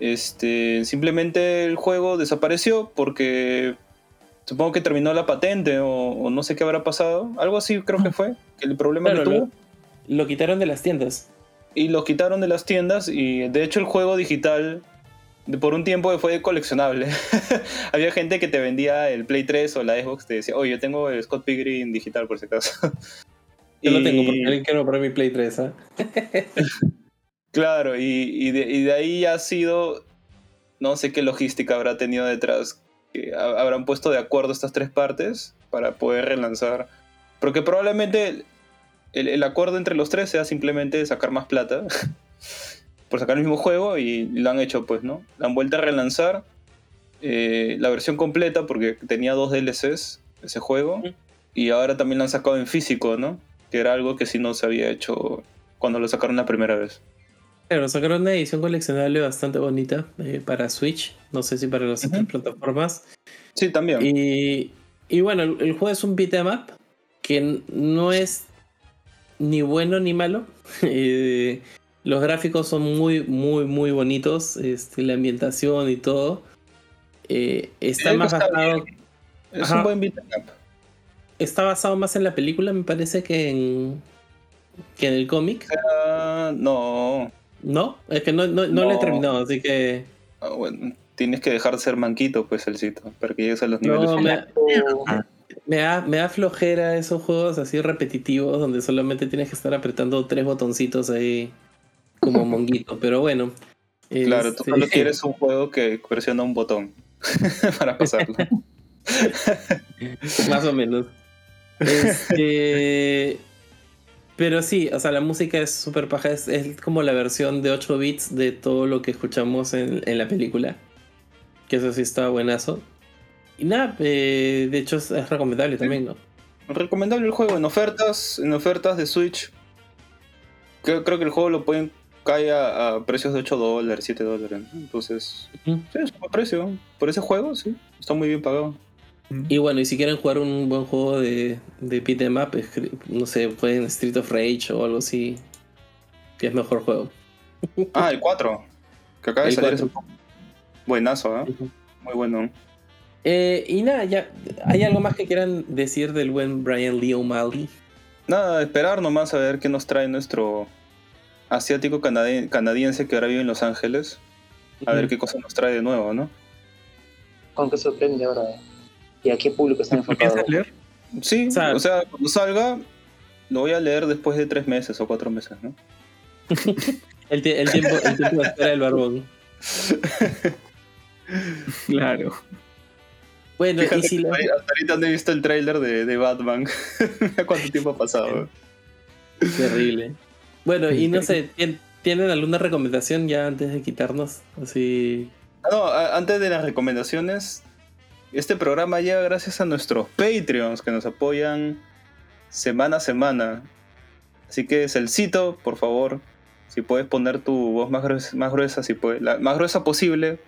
este, simplemente el juego desapareció porque supongo que terminó la patente o, o no sé qué habrá pasado. Algo así creo que fue, que el problema Claro, que tuvo. lo, lo quitaron de las tiendas. Y lo quitaron de las tiendas y de hecho el juego digital por un tiempo fue coleccionable. Había gente que te vendía el Play 3 o la Xbox, te decía, oye, yo tengo el Scott Pilgrim digital por si acaso. Yo lo tengo porque alguien quiere comprar mi Play 3. ¿ah? Claro, y, y de, y de ahí ha sido, no sé qué logística habrá tenido detrás, que habrán puesto de acuerdo estas tres partes para poder relanzar. Porque probablemente el, el- acuerdo entre los tres sea simplemente sacar más plata por sacar el mismo juego y lo han hecho, pues, ¿no? La han vuelto a relanzar eh, la versión completa porque tenía dos DLCs ese juego y ahora también lo han sacado en físico, ¿no? Que era algo que sí no se había hecho cuando lo sacaron la primera vez. Claro, sacaron una edición coleccionable bastante bonita eh, para Switch. No sé si para las otras plataformas. Sí, también. Y, y bueno, el, el juego es un beat 'em up que no es ni bueno ni malo. Eh, los gráficos son muy, muy, muy bonitos. Este, la ambientación y todo. Eh, está más está basado. es ajá. un buen beat 'em up. Está basado más en la película, me parece, que en. que en el cómic. Ah, no. ¿No? Es que no, no, no lo he terminado, así que. Ah, bueno, tienes que dejar de ser manquito, pues, el sitio, para que llegues a los niveles. Me, me da, me da flojera esos juegos así repetitivos donde solamente tienes que estar apretando tres botoncitos ahí como monguito. Pero bueno. Claro, tú este, solo quieres un juego que presiona un botón para pasarlo. Más o menos. Este, pero sí, o sea, la música es súper paja. Es, es como la versión de 8 bits de todo lo que escuchamos en, en la película. Que eso sí está buenazo. Y nada, eh, de hecho es, es recomendable también, ¿no? Recomendable el juego en ofertas, en ofertas de Switch. Creo, creo que el juego lo pueden caer a, a precios de 8 dólares, 7 dólares. ¿no? Entonces, sí, es un buen precio. Por ese juego, sí, está muy bien pagado. Y bueno, y si quieren jugar un buen juego de, de beat 'em up, no sé, pueden Street of Rage o algo así. Que es mejor juego. Ah, el 4, que acaba de El salir 4. hace poco. Buenazo, ¿eh? Muy bueno. Eh, y nada, ya. ¿Hay algo más que quieran decir del buen Brian Lee O'Malley? Nada, esperar nomás a ver qué nos trae nuestro asiático canadi- canadiense que ahora vive en Los Ángeles. A ver qué cosa nos trae de nuevo, ¿no? ¿Con qué sorprende ahora? ¿Y a qué público está ¿Lo enfocado? leer? Sí, O sea- o sea, cuando salga, lo voy a leer después de tres meses o cuatro meses, ¿no? El, tie- el tiempo, el tiempo de espera del barbón. Claro. Bueno, Fíjate y si la- hasta ahorita no he visto el tráiler de, de Batman. Mira ¿Cuánto tiempo ha pasado? Terrible. Bueno, y no sé, ¿tien- ¿tienen alguna recomendación ya antes de quitarnos? Así. Ah, no, antes de las recomendaciones, este programa llega gracias a nuestros Patreons que nos apoyan semana a semana. Así que, Celcito, por favor, si puedes poner tu voz más gruesa, más gruesa, si puedes, la más gruesa posible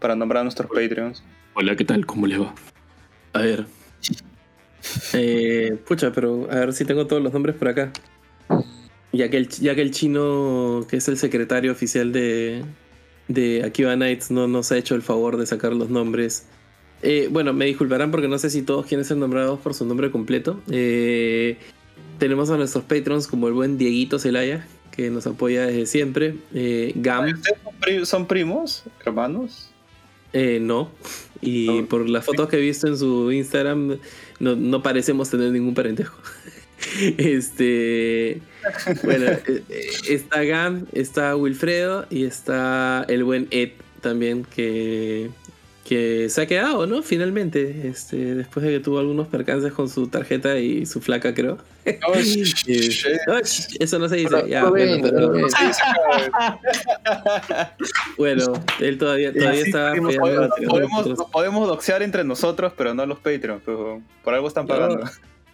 para nombrar a nuestros Patreons. Hola, ¿qué tal? ¿Cómo les va? A ver. Eh, pucha, pero a ver si tengo todos los nombres por acá. Ya que el, ya que el chino, que es el secretario oficial de, de Akiba Nights, no nos ha hecho el favor de sacar los nombres. Eh, bueno, me disculparán porque no sé si todos quieren ser nombrados por su nombre completo. Eh, tenemos a nuestros patrons como el buen Dieguito Celaya, que nos apoya desde siempre. Eh, Gam. ¿Ustedes son primos, hermanos? Eh, no. Y No. por las fotos que he visto en su Instagram, no, no parecemos tener ningún parentesco. este. Bueno, eh, está Gam, está Wilfredo y está el buen Ed también, que, que se ha quedado, ¿no? Finalmente, este, después de que tuvo algunos percances con su tarjeta y su flaca, creo. Eso no se dice. Pero- ya, pero bueno, pero- él todavía, todavía Sí, está podemos, pegando podemos, doxear entre nosotros, pero no los Patreons. pero por algo están pagando.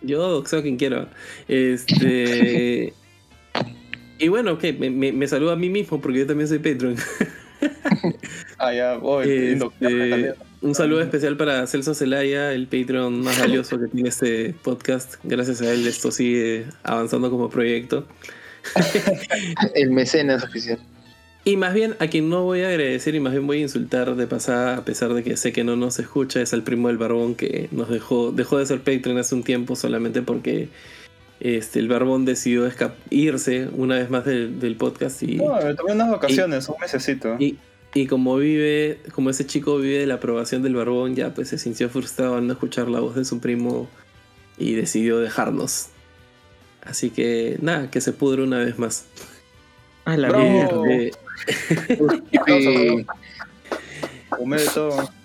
Yo boxeo a quien quiera. Este. y bueno, ¿qué? Me, me, me saludo a mí mismo porque yo también soy Patreon. Ah, ya, voy. Este, un saludo especial para Celso Zelaya, el Patreon más valioso que tiene este podcast. Gracias a él esto sigue avanzando como proyecto. El mecenas oficial. Y más bien a quien no voy a agradecer y más bien voy a insultar de pasada, a pesar de que sé que no nos escucha, es al primo del barbón que nos dejó, dejó de ser Patreon hace un tiempo solamente porque este, el barbón decidió irse una vez más del, del podcast y, No, me tomé unas vacaciones, un mesecito. y, y como vive, como ese chico vive de la aprobación del barbón, ya pues se sintió frustrado al no escuchar la voz de su primo y decidió dejarnos. Así que nada, que se pudre una vez más. A la mierda. Eh, Eh, todo.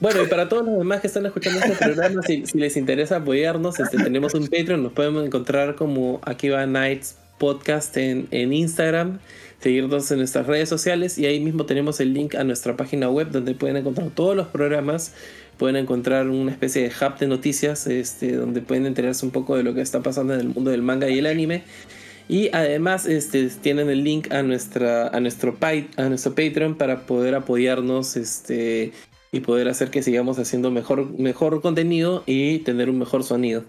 Bueno, y para todos los demás que están escuchando este programa, si, les interesa apoyarnos, este, tenemos un Patreon, nos podemos encontrar como Akiva Nights Podcast en, en Instagram, seguirnos en nuestras redes sociales y ahí mismo tenemos el link a nuestra página web donde pueden encontrar todos los programas, pueden encontrar una especie de hub de noticias este, donde pueden enterarse un poco de lo que está pasando en el mundo del manga y el anime. Y además este, tienen el link a, nuestra, a, nuestro, a nuestro Patreon para poder apoyarnos este, y poder hacer que sigamos haciendo mejor, mejor contenido y tener un mejor sonido.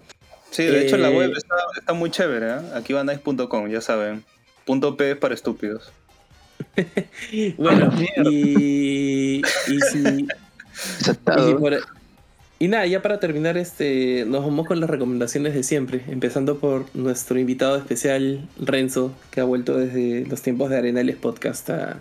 Sí, de hecho la Eh, web está, está muy chévere, ¿eh? Aquí va nice.com, ya saben. Punto P es para estúpidos. Bueno, y, y si. Y, por- y nada, ya para terminar, este, nos vamos con las recomendaciones de siempre, empezando por nuestro invitado especial, Renzo, que ha vuelto desde los tiempos de Arenales Podcast a...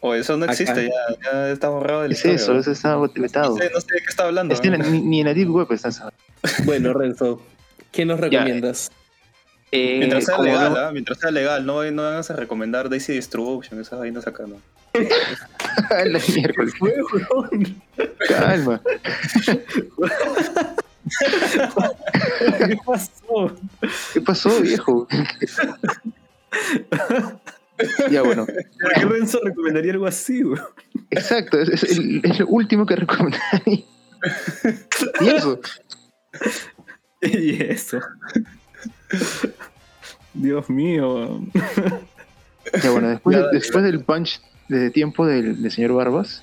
O eso no existe, ya, ya está borrado del Es eso, eso está No vetado. sé, no sé de qué está hablando. Ni, ni en la Deep Web está eso. Bueno, Renzo, ¿qué nos recomiendas? Eh, Mientras sea legal, no- ¿ah? Mientras sea legal, no, no van a recomendar Daisy Distribution, esas vainas acá, ¿no? la miércoles. Calma. ¿Qué pasó? ¿Qué pasó, viejo? Ya bueno, ¿Por qué Renzo recomendaría algo así, güey? exacto, es, es el, es lo último que recomendaría. Y eso, Y eso. Dios mío. ya bueno, después, después del punch de tiempo del, del señor Barbas,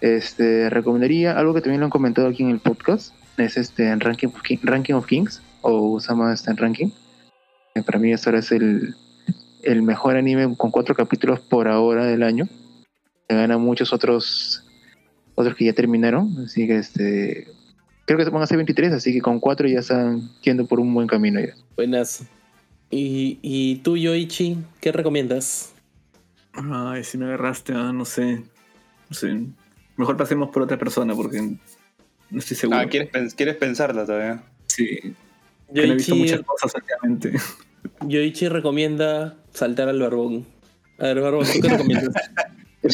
este, recomendaría algo que también lo han comentado aquí en el podcast, es este en Ranking of, King- Ranking of Kings, o Usama está en Ranking. que para mí ahora es el, el mejor anime con cuatro capítulos por ahora del año. Le gana muchos otros otros que ya terminaron, así que este creo que van a ser 23, así que con cuatro ya están yendo por un buen camino ya. Buenas. Y, y tú, Yoichi, ¿qué recomiendas? Ay, si me agarraste, ah, no sé. No sé. Mejor pasemos por otra persona porque no estoy seguro. Ah, ¿quieres, pens- quieres pensarla todavía? Sí. No he visto muchas cosas últimamente. Yoichi recomienda saltar al barbón. A ver, barbón, ¿tú qué recomiendas?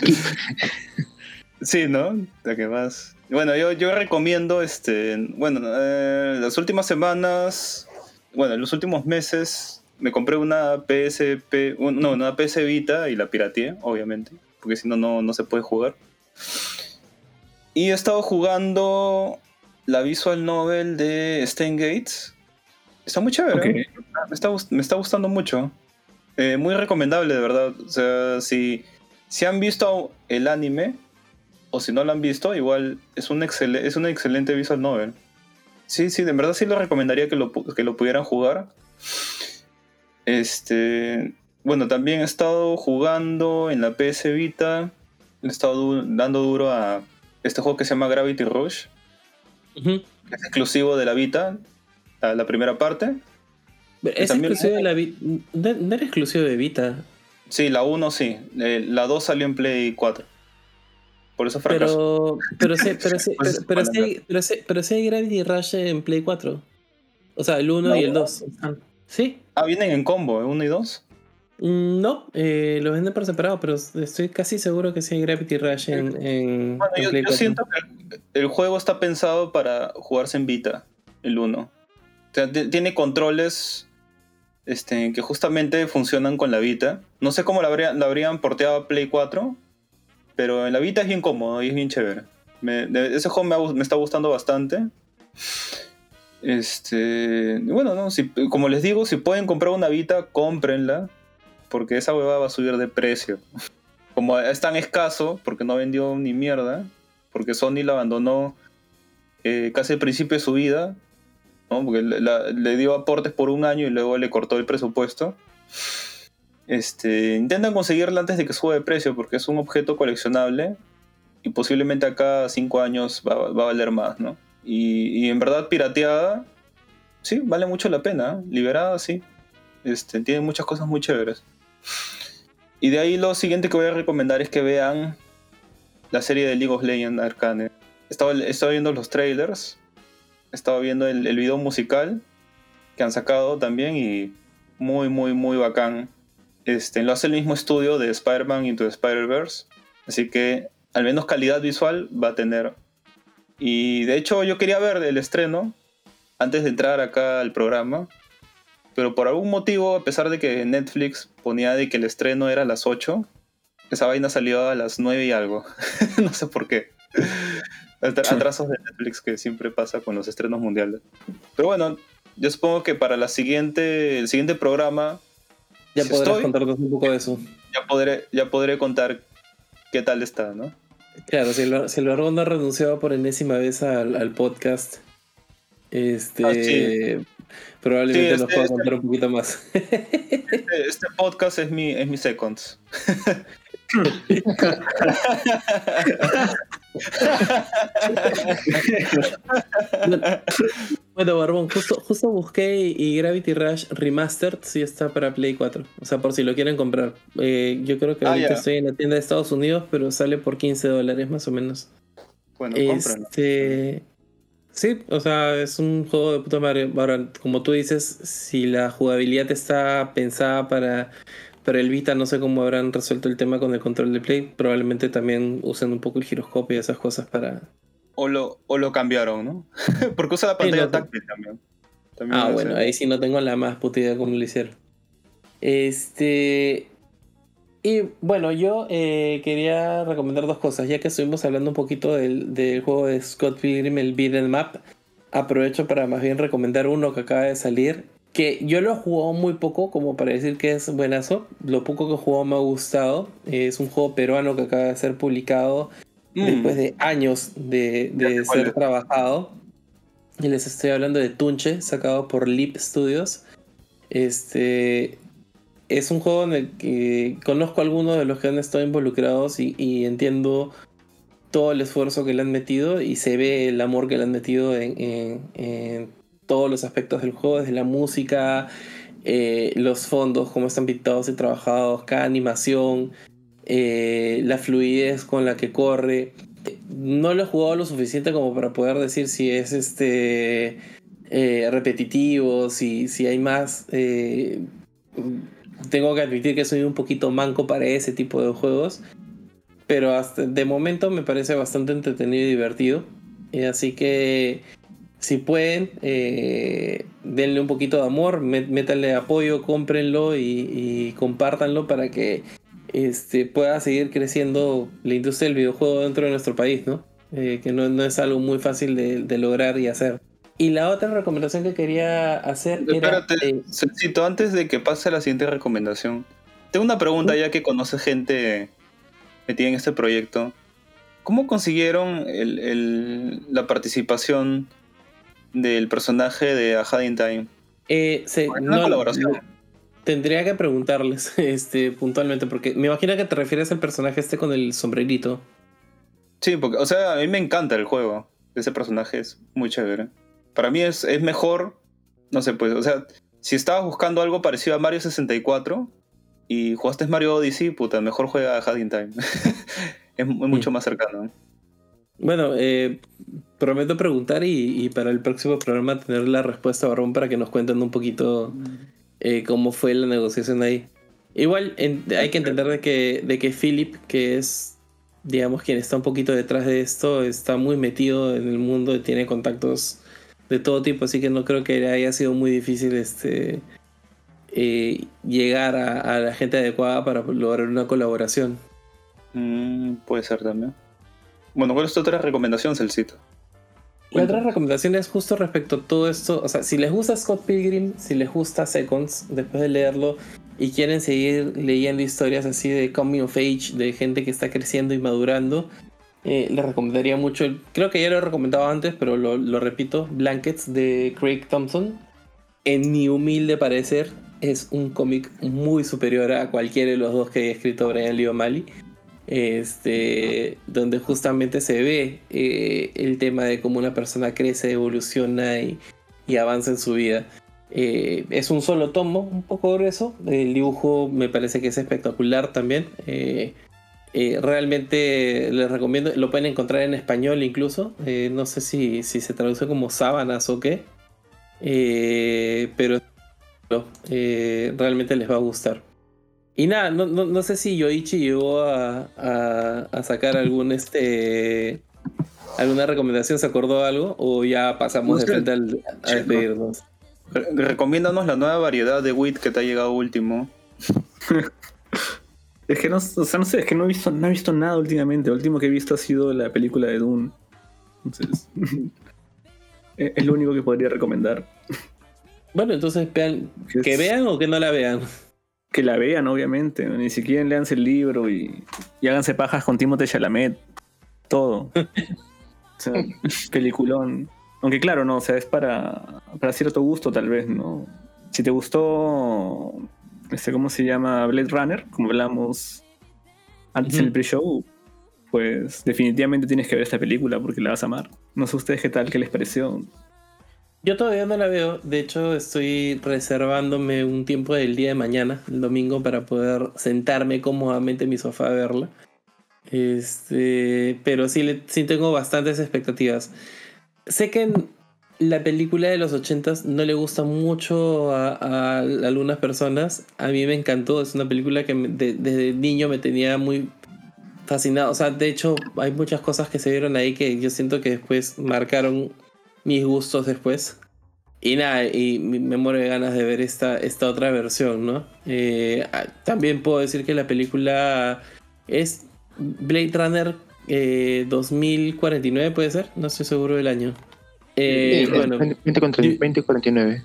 Sí, ¿no? La que más. Bueno, yo, yo recomiendo, este, bueno, eh, las últimas semanas, bueno, en los últimos meses me compré una PSP, un- no, una PS Vita y la pirateé, obviamente, porque si no, no, no se puede jugar. Y he estado jugando la visual novel de Stain Gates. Está muy chévere. ¿eh? Ok. Me, está, me está gustando mucho. Eh, muy recomendable, de verdad. O sea, si, si han visto el anime, o si no lo han visto, igual es, un excel- es una excelente visual novel. Sí, sí, de verdad sí lo recomendaría que lo, que lo pudieran jugar. Este. Bueno, también he estado jugando en la PS Vita. He estado du- dando duro a este juego que se llama Gravity Rush. Es exclusivo de la Vita, la, la primera parte. Es exclusivo de la Vita. No, era exclusivo de Vita. Sí, la 1 sí. Eh, la 2 salió en Play 4. Por eso fracasó. Pero, pero, sí, pero, sí, pero, sí hay- pero, sí- pero sí hay Gravity Rush en Play 4. O sea, el 1 y el No. 2. ¿Sí? Ah, vienen en combo, ¿eh? 1 y 2. Mm, No, eh, los venden por separado, pero estoy casi seguro que sí hay Gravity Rush en, en, Bueno, en yo, Play yo 4. siento que el juego está pensado para jugarse en Vita, el 1. O sea, ti- tiene controles este, que justamente funcionan con la Vita. No sé cómo la habrían, la habrían porteado a Play 4, pero en la Vita es bien cómodo y es bien chévere. Ese juego me, me está gustando bastante. Este, bueno, no, si, como les digo, si pueden comprar una Vita, cómprenla, porque esa huevada va a subir de precio. Como es tan escaso, porque no vendió ni mierda, porque Sony la abandonó eh, casi al principio de su vida, ¿no? porque le, dio aportes por un año y luego le cortó el presupuesto. Este, intentan conseguirla antes de que suba de precio, porque es un objeto coleccionable y posiblemente acá 5 años va, va a valer más, ¿no? Y, y en verdad pirateada, sí, vale mucho la pena. ¿eh? Liberada, sí. Este, tiene muchas cosas muy chéveres. Y de ahí lo siguiente que voy a recomendar es que vean la serie de League of Legends Arcane. Estaba, estaba viendo los trailers, estaba viendo el, video musical que han sacado también y muy, muy, muy bacán. Este, lo hace el mismo estudio de Spider-Man Into Spider-Verse, así que al menos calidad visual va a tener. Y de hecho yo quería ver el estreno antes de entrar acá al programa, pero por algún motivo, a pesar de que Netflix ponía de que el estreno era a las 8, esa vaina salió a las 9 y algo. no sé por qué. Atra- Atrasos de Netflix que siempre pasa con los estrenos mundiales. Pero bueno, yo supongo que para la siguiente, el siguiente programa Ya Si estoy- contarnos un poco de eso. ya podré, ya podré contar qué tal está, ¿no? Claro, si el, si el no ha renunciado por enésima vez al, al podcast, este, Ah, sí. probablemente Sí, nos este- pueda este- contar un poquito más. Este, este podcast es mi, es mi seconds. bueno, Barbón, justo, justo busqué y, Gravity Rush Remastered sí está para Play 4. O sea, por si lo quieren comprar. Eh, yo creo que Ah, ahorita ya. estoy en la tienda de Estados Unidos, pero sale por 15 dólares más o menos. Bueno. Este. Sí, o sea, es un juego de puta madre. Ahora, como tú dices, si la jugabilidad está pensada para, para el Vita, no sé cómo habrán resuelto el tema con el control de Play. Probablemente también usen un poco el giroscopio y esas cosas para. O lo, o lo cambiaron, ¿no? Porque usa la pantalla no, táctil también. También Ah, bueno, ahí sí no tengo la más puta idea cómo lo hicieron. Este. Y bueno, yo eh, quería recomendar dos cosas, ya que estuvimos hablando un poquito del, del juego de Scott Pilgrim, el Beat 'em Map. Aprovecho para más bien recomendar uno que acaba de salir, que yo lo he jugado muy poco, como para decir que es buenazo. Lo poco que he jugado me ha gustado. Es un juego peruano que acaba de ser publicado Mm. después de años de, de ser trabajado. Y les estoy hablando de Tunche, sacado por Leap Studios. Este es un juego en el que conozco a algunos de los que han estado involucrados y, y entiendo todo el esfuerzo que le han metido y se ve el amor que le han metido en, en- en todos los aspectos del juego, desde la música, eh, los fondos, cómo están pintados y trabajados, cada animación, eh, la fluidez con la que corre. No lo he jugado lo suficiente como para poder decir si es este eh, repetitivo, si, si hay más. tengo que admitir que soy un poquito manco para ese tipo de juegos. Pero hasta de momento me parece bastante entretenido y divertido. Así que si pueden, eh, denle un poquito de amor, mé- métanle apoyo, cómprenlo y, y compártanlo para que este, pueda seguir creciendo la industria del videojuego dentro de nuestro país, ¿no? Eh, que no, no es algo muy fácil de, de lograr y hacer. Y la otra recomendación que quería hacer era... Espérate, eh, Celcito, antes de que pase a la siguiente recomendación, tengo una pregunta ya que conoce gente metida en este proyecto. ¿Cómo consiguieron el- el- la participación del personaje de A Had in Time? eh, se- Es una colaboración. Tendría que preguntarles este, puntualmente, porque me imagino que te refieres al personaje este con el sombrerito. Sí, porque, o sea, a mí me encanta el juego. Ese personaje es muy chévere. Para mí es, es mejor, no sé, pues, o sea, si estabas buscando algo parecido a Mario 64 y jugaste Mario Odyssey, puta, mejor juega a Had in Time. es mu- mucho más cercano. Bueno, eh, prometo preguntar y, y para el próximo programa tener la respuesta, Barrón, para que nos cuenten un poquito eh, cómo fue la negociación ahí. Igual hay que entender de que, de que Philip, que es, digamos, quien está un poquito detrás de esto, está muy metido en el mundo y tiene contactos de todo tipo, así que no creo que haya sido muy difícil este eh, llegar a, a la gente adecuada para lograr una colaboración. Mm, puede ser también. Bueno, ¿cuál es tu otra recomendación, Celcito? La otra recomendación es justo respecto a todo esto. O sea, si les gusta Scott Pilgrim, si les gusta Seconds, después de leerlo y quieren seguir leyendo historias así de coming of age, de gente que está creciendo y madurando, eh, les recomendaría mucho. creo que ya lo he recomendado antes, pero lo, lo repito: Blankets de Craig Thompson. En mi humilde parecer, es un cómic muy superior a cualquiera de los dos que haya escrito Brian Lee O'Malley este, donde justamente se ve eh, el tema de cómo una persona crece, evoluciona y, avanza en su vida. Eh, es un solo tomo, un poco grueso. El dibujo me parece que es espectacular también. Eh, realmente les recomiendo, lo pueden encontrar en español incluso. No sé si, si se traduce como sábanas o qué. Pero realmente les va a gustar. Y nada, no, no, no sé si Yoichi llegó a, a, a sacar algún este alguna recomendación, ¿se acordó algo? O ya pasamos de frente al, a despedirnos. Re- Recomiéndanos la nueva variedad de wheat que te ha llegado último. Es que no, o sea, no sé, es que no he visto, no he visto nada últimamente. Lo último que he visto ha sido la película de Dune. Entonces, es lo único que podría recomendar. Bueno, entonces vean, Que vean o que no la vean. Que la vean, obviamente. Ni siquiera leanse el libro y, y háganse pajas con Timothée Chalamet. Todo. O sea, peliculón. Aunque claro, no, o sea, es para, para cierto gusto tal vez, ¿no? Si te gustó, este, ¿cómo se llama? Blade Runner, como hablamos antes en el pre-show, pues definitivamente tienes que ver esta película porque la vas a amar. No sé ustedes qué tal, qué les pareció. Yo todavía no la veo, de hecho estoy reservándome un tiempo del día de mañana, el domingo, para poder sentarme cómodamente en mi sofá a verla. Este, pero sí, sí tengo bastantes expectativas. Sé que en la película de los 80s no le gusta mucho a, algunas personas. A mí me encantó, es una película que desde niño me tenía muy fascinado. O sea, de hecho hay muchas cosas que se vieron ahí que yo siento que después marcaron mis gustos después. Y nada, y me muero de ganas de ver esta, esta otra versión, ¿no? Eh, ah, también puedo decir que la película es Blade Runner eh, 2049, ¿puede ser? No estoy seguro del año. Eh, bueno, 20, contra- di- 2049.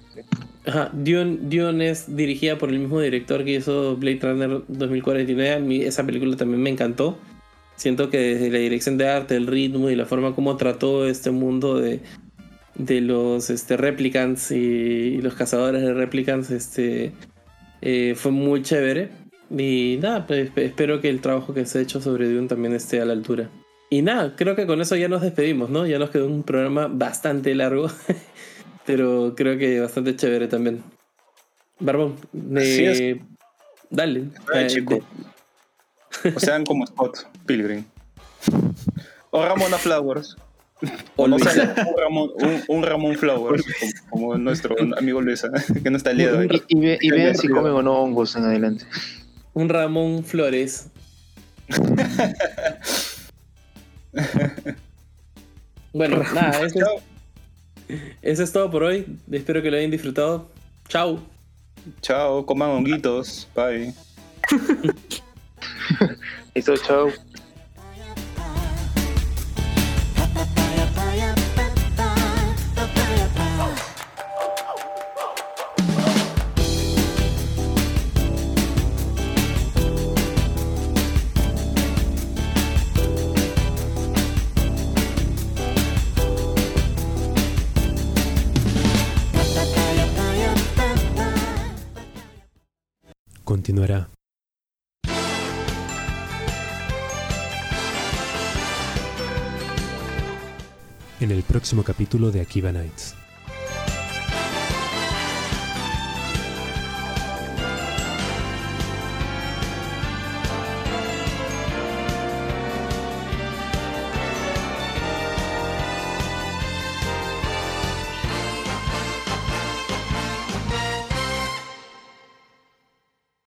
Ajá, Dune, Dune es dirigida por el mismo director que hizo Blade Runner 2049. A mí esa película también me encantó. Siento que desde la dirección de arte, el ritmo y la forma como trató este mundo de, de los este, replicants y, y los cazadores de replicants este, eh, fue muy chévere. Y nada, pues, esp- espero que el trabajo que se ha hecho sobre Dune también esté a la altura. Y nada, creo que con eso ya nos despedimos, ¿no? Ya nos quedó un programa bastante largo. pero creo que bastante chévere también. Barbón, eh, dale. Ay, Eh, chico. O sean como Scott Pilgrim. O Ramona Flowers. O un Ramón, un, un Ramón Flowers, como, como nuestro amigo Luisa, que no está hoy. Y, y ve- y Sí, vean si comen o no hongos en adelante. Un Ramón Flores. bueno, nada, eso es, eso es todo por hoy. Espero que lo hayan disfrutado. Chao. Chao, coman honguitos. Bye. Listo, chao. Próximo capítulo de Akiba Nights.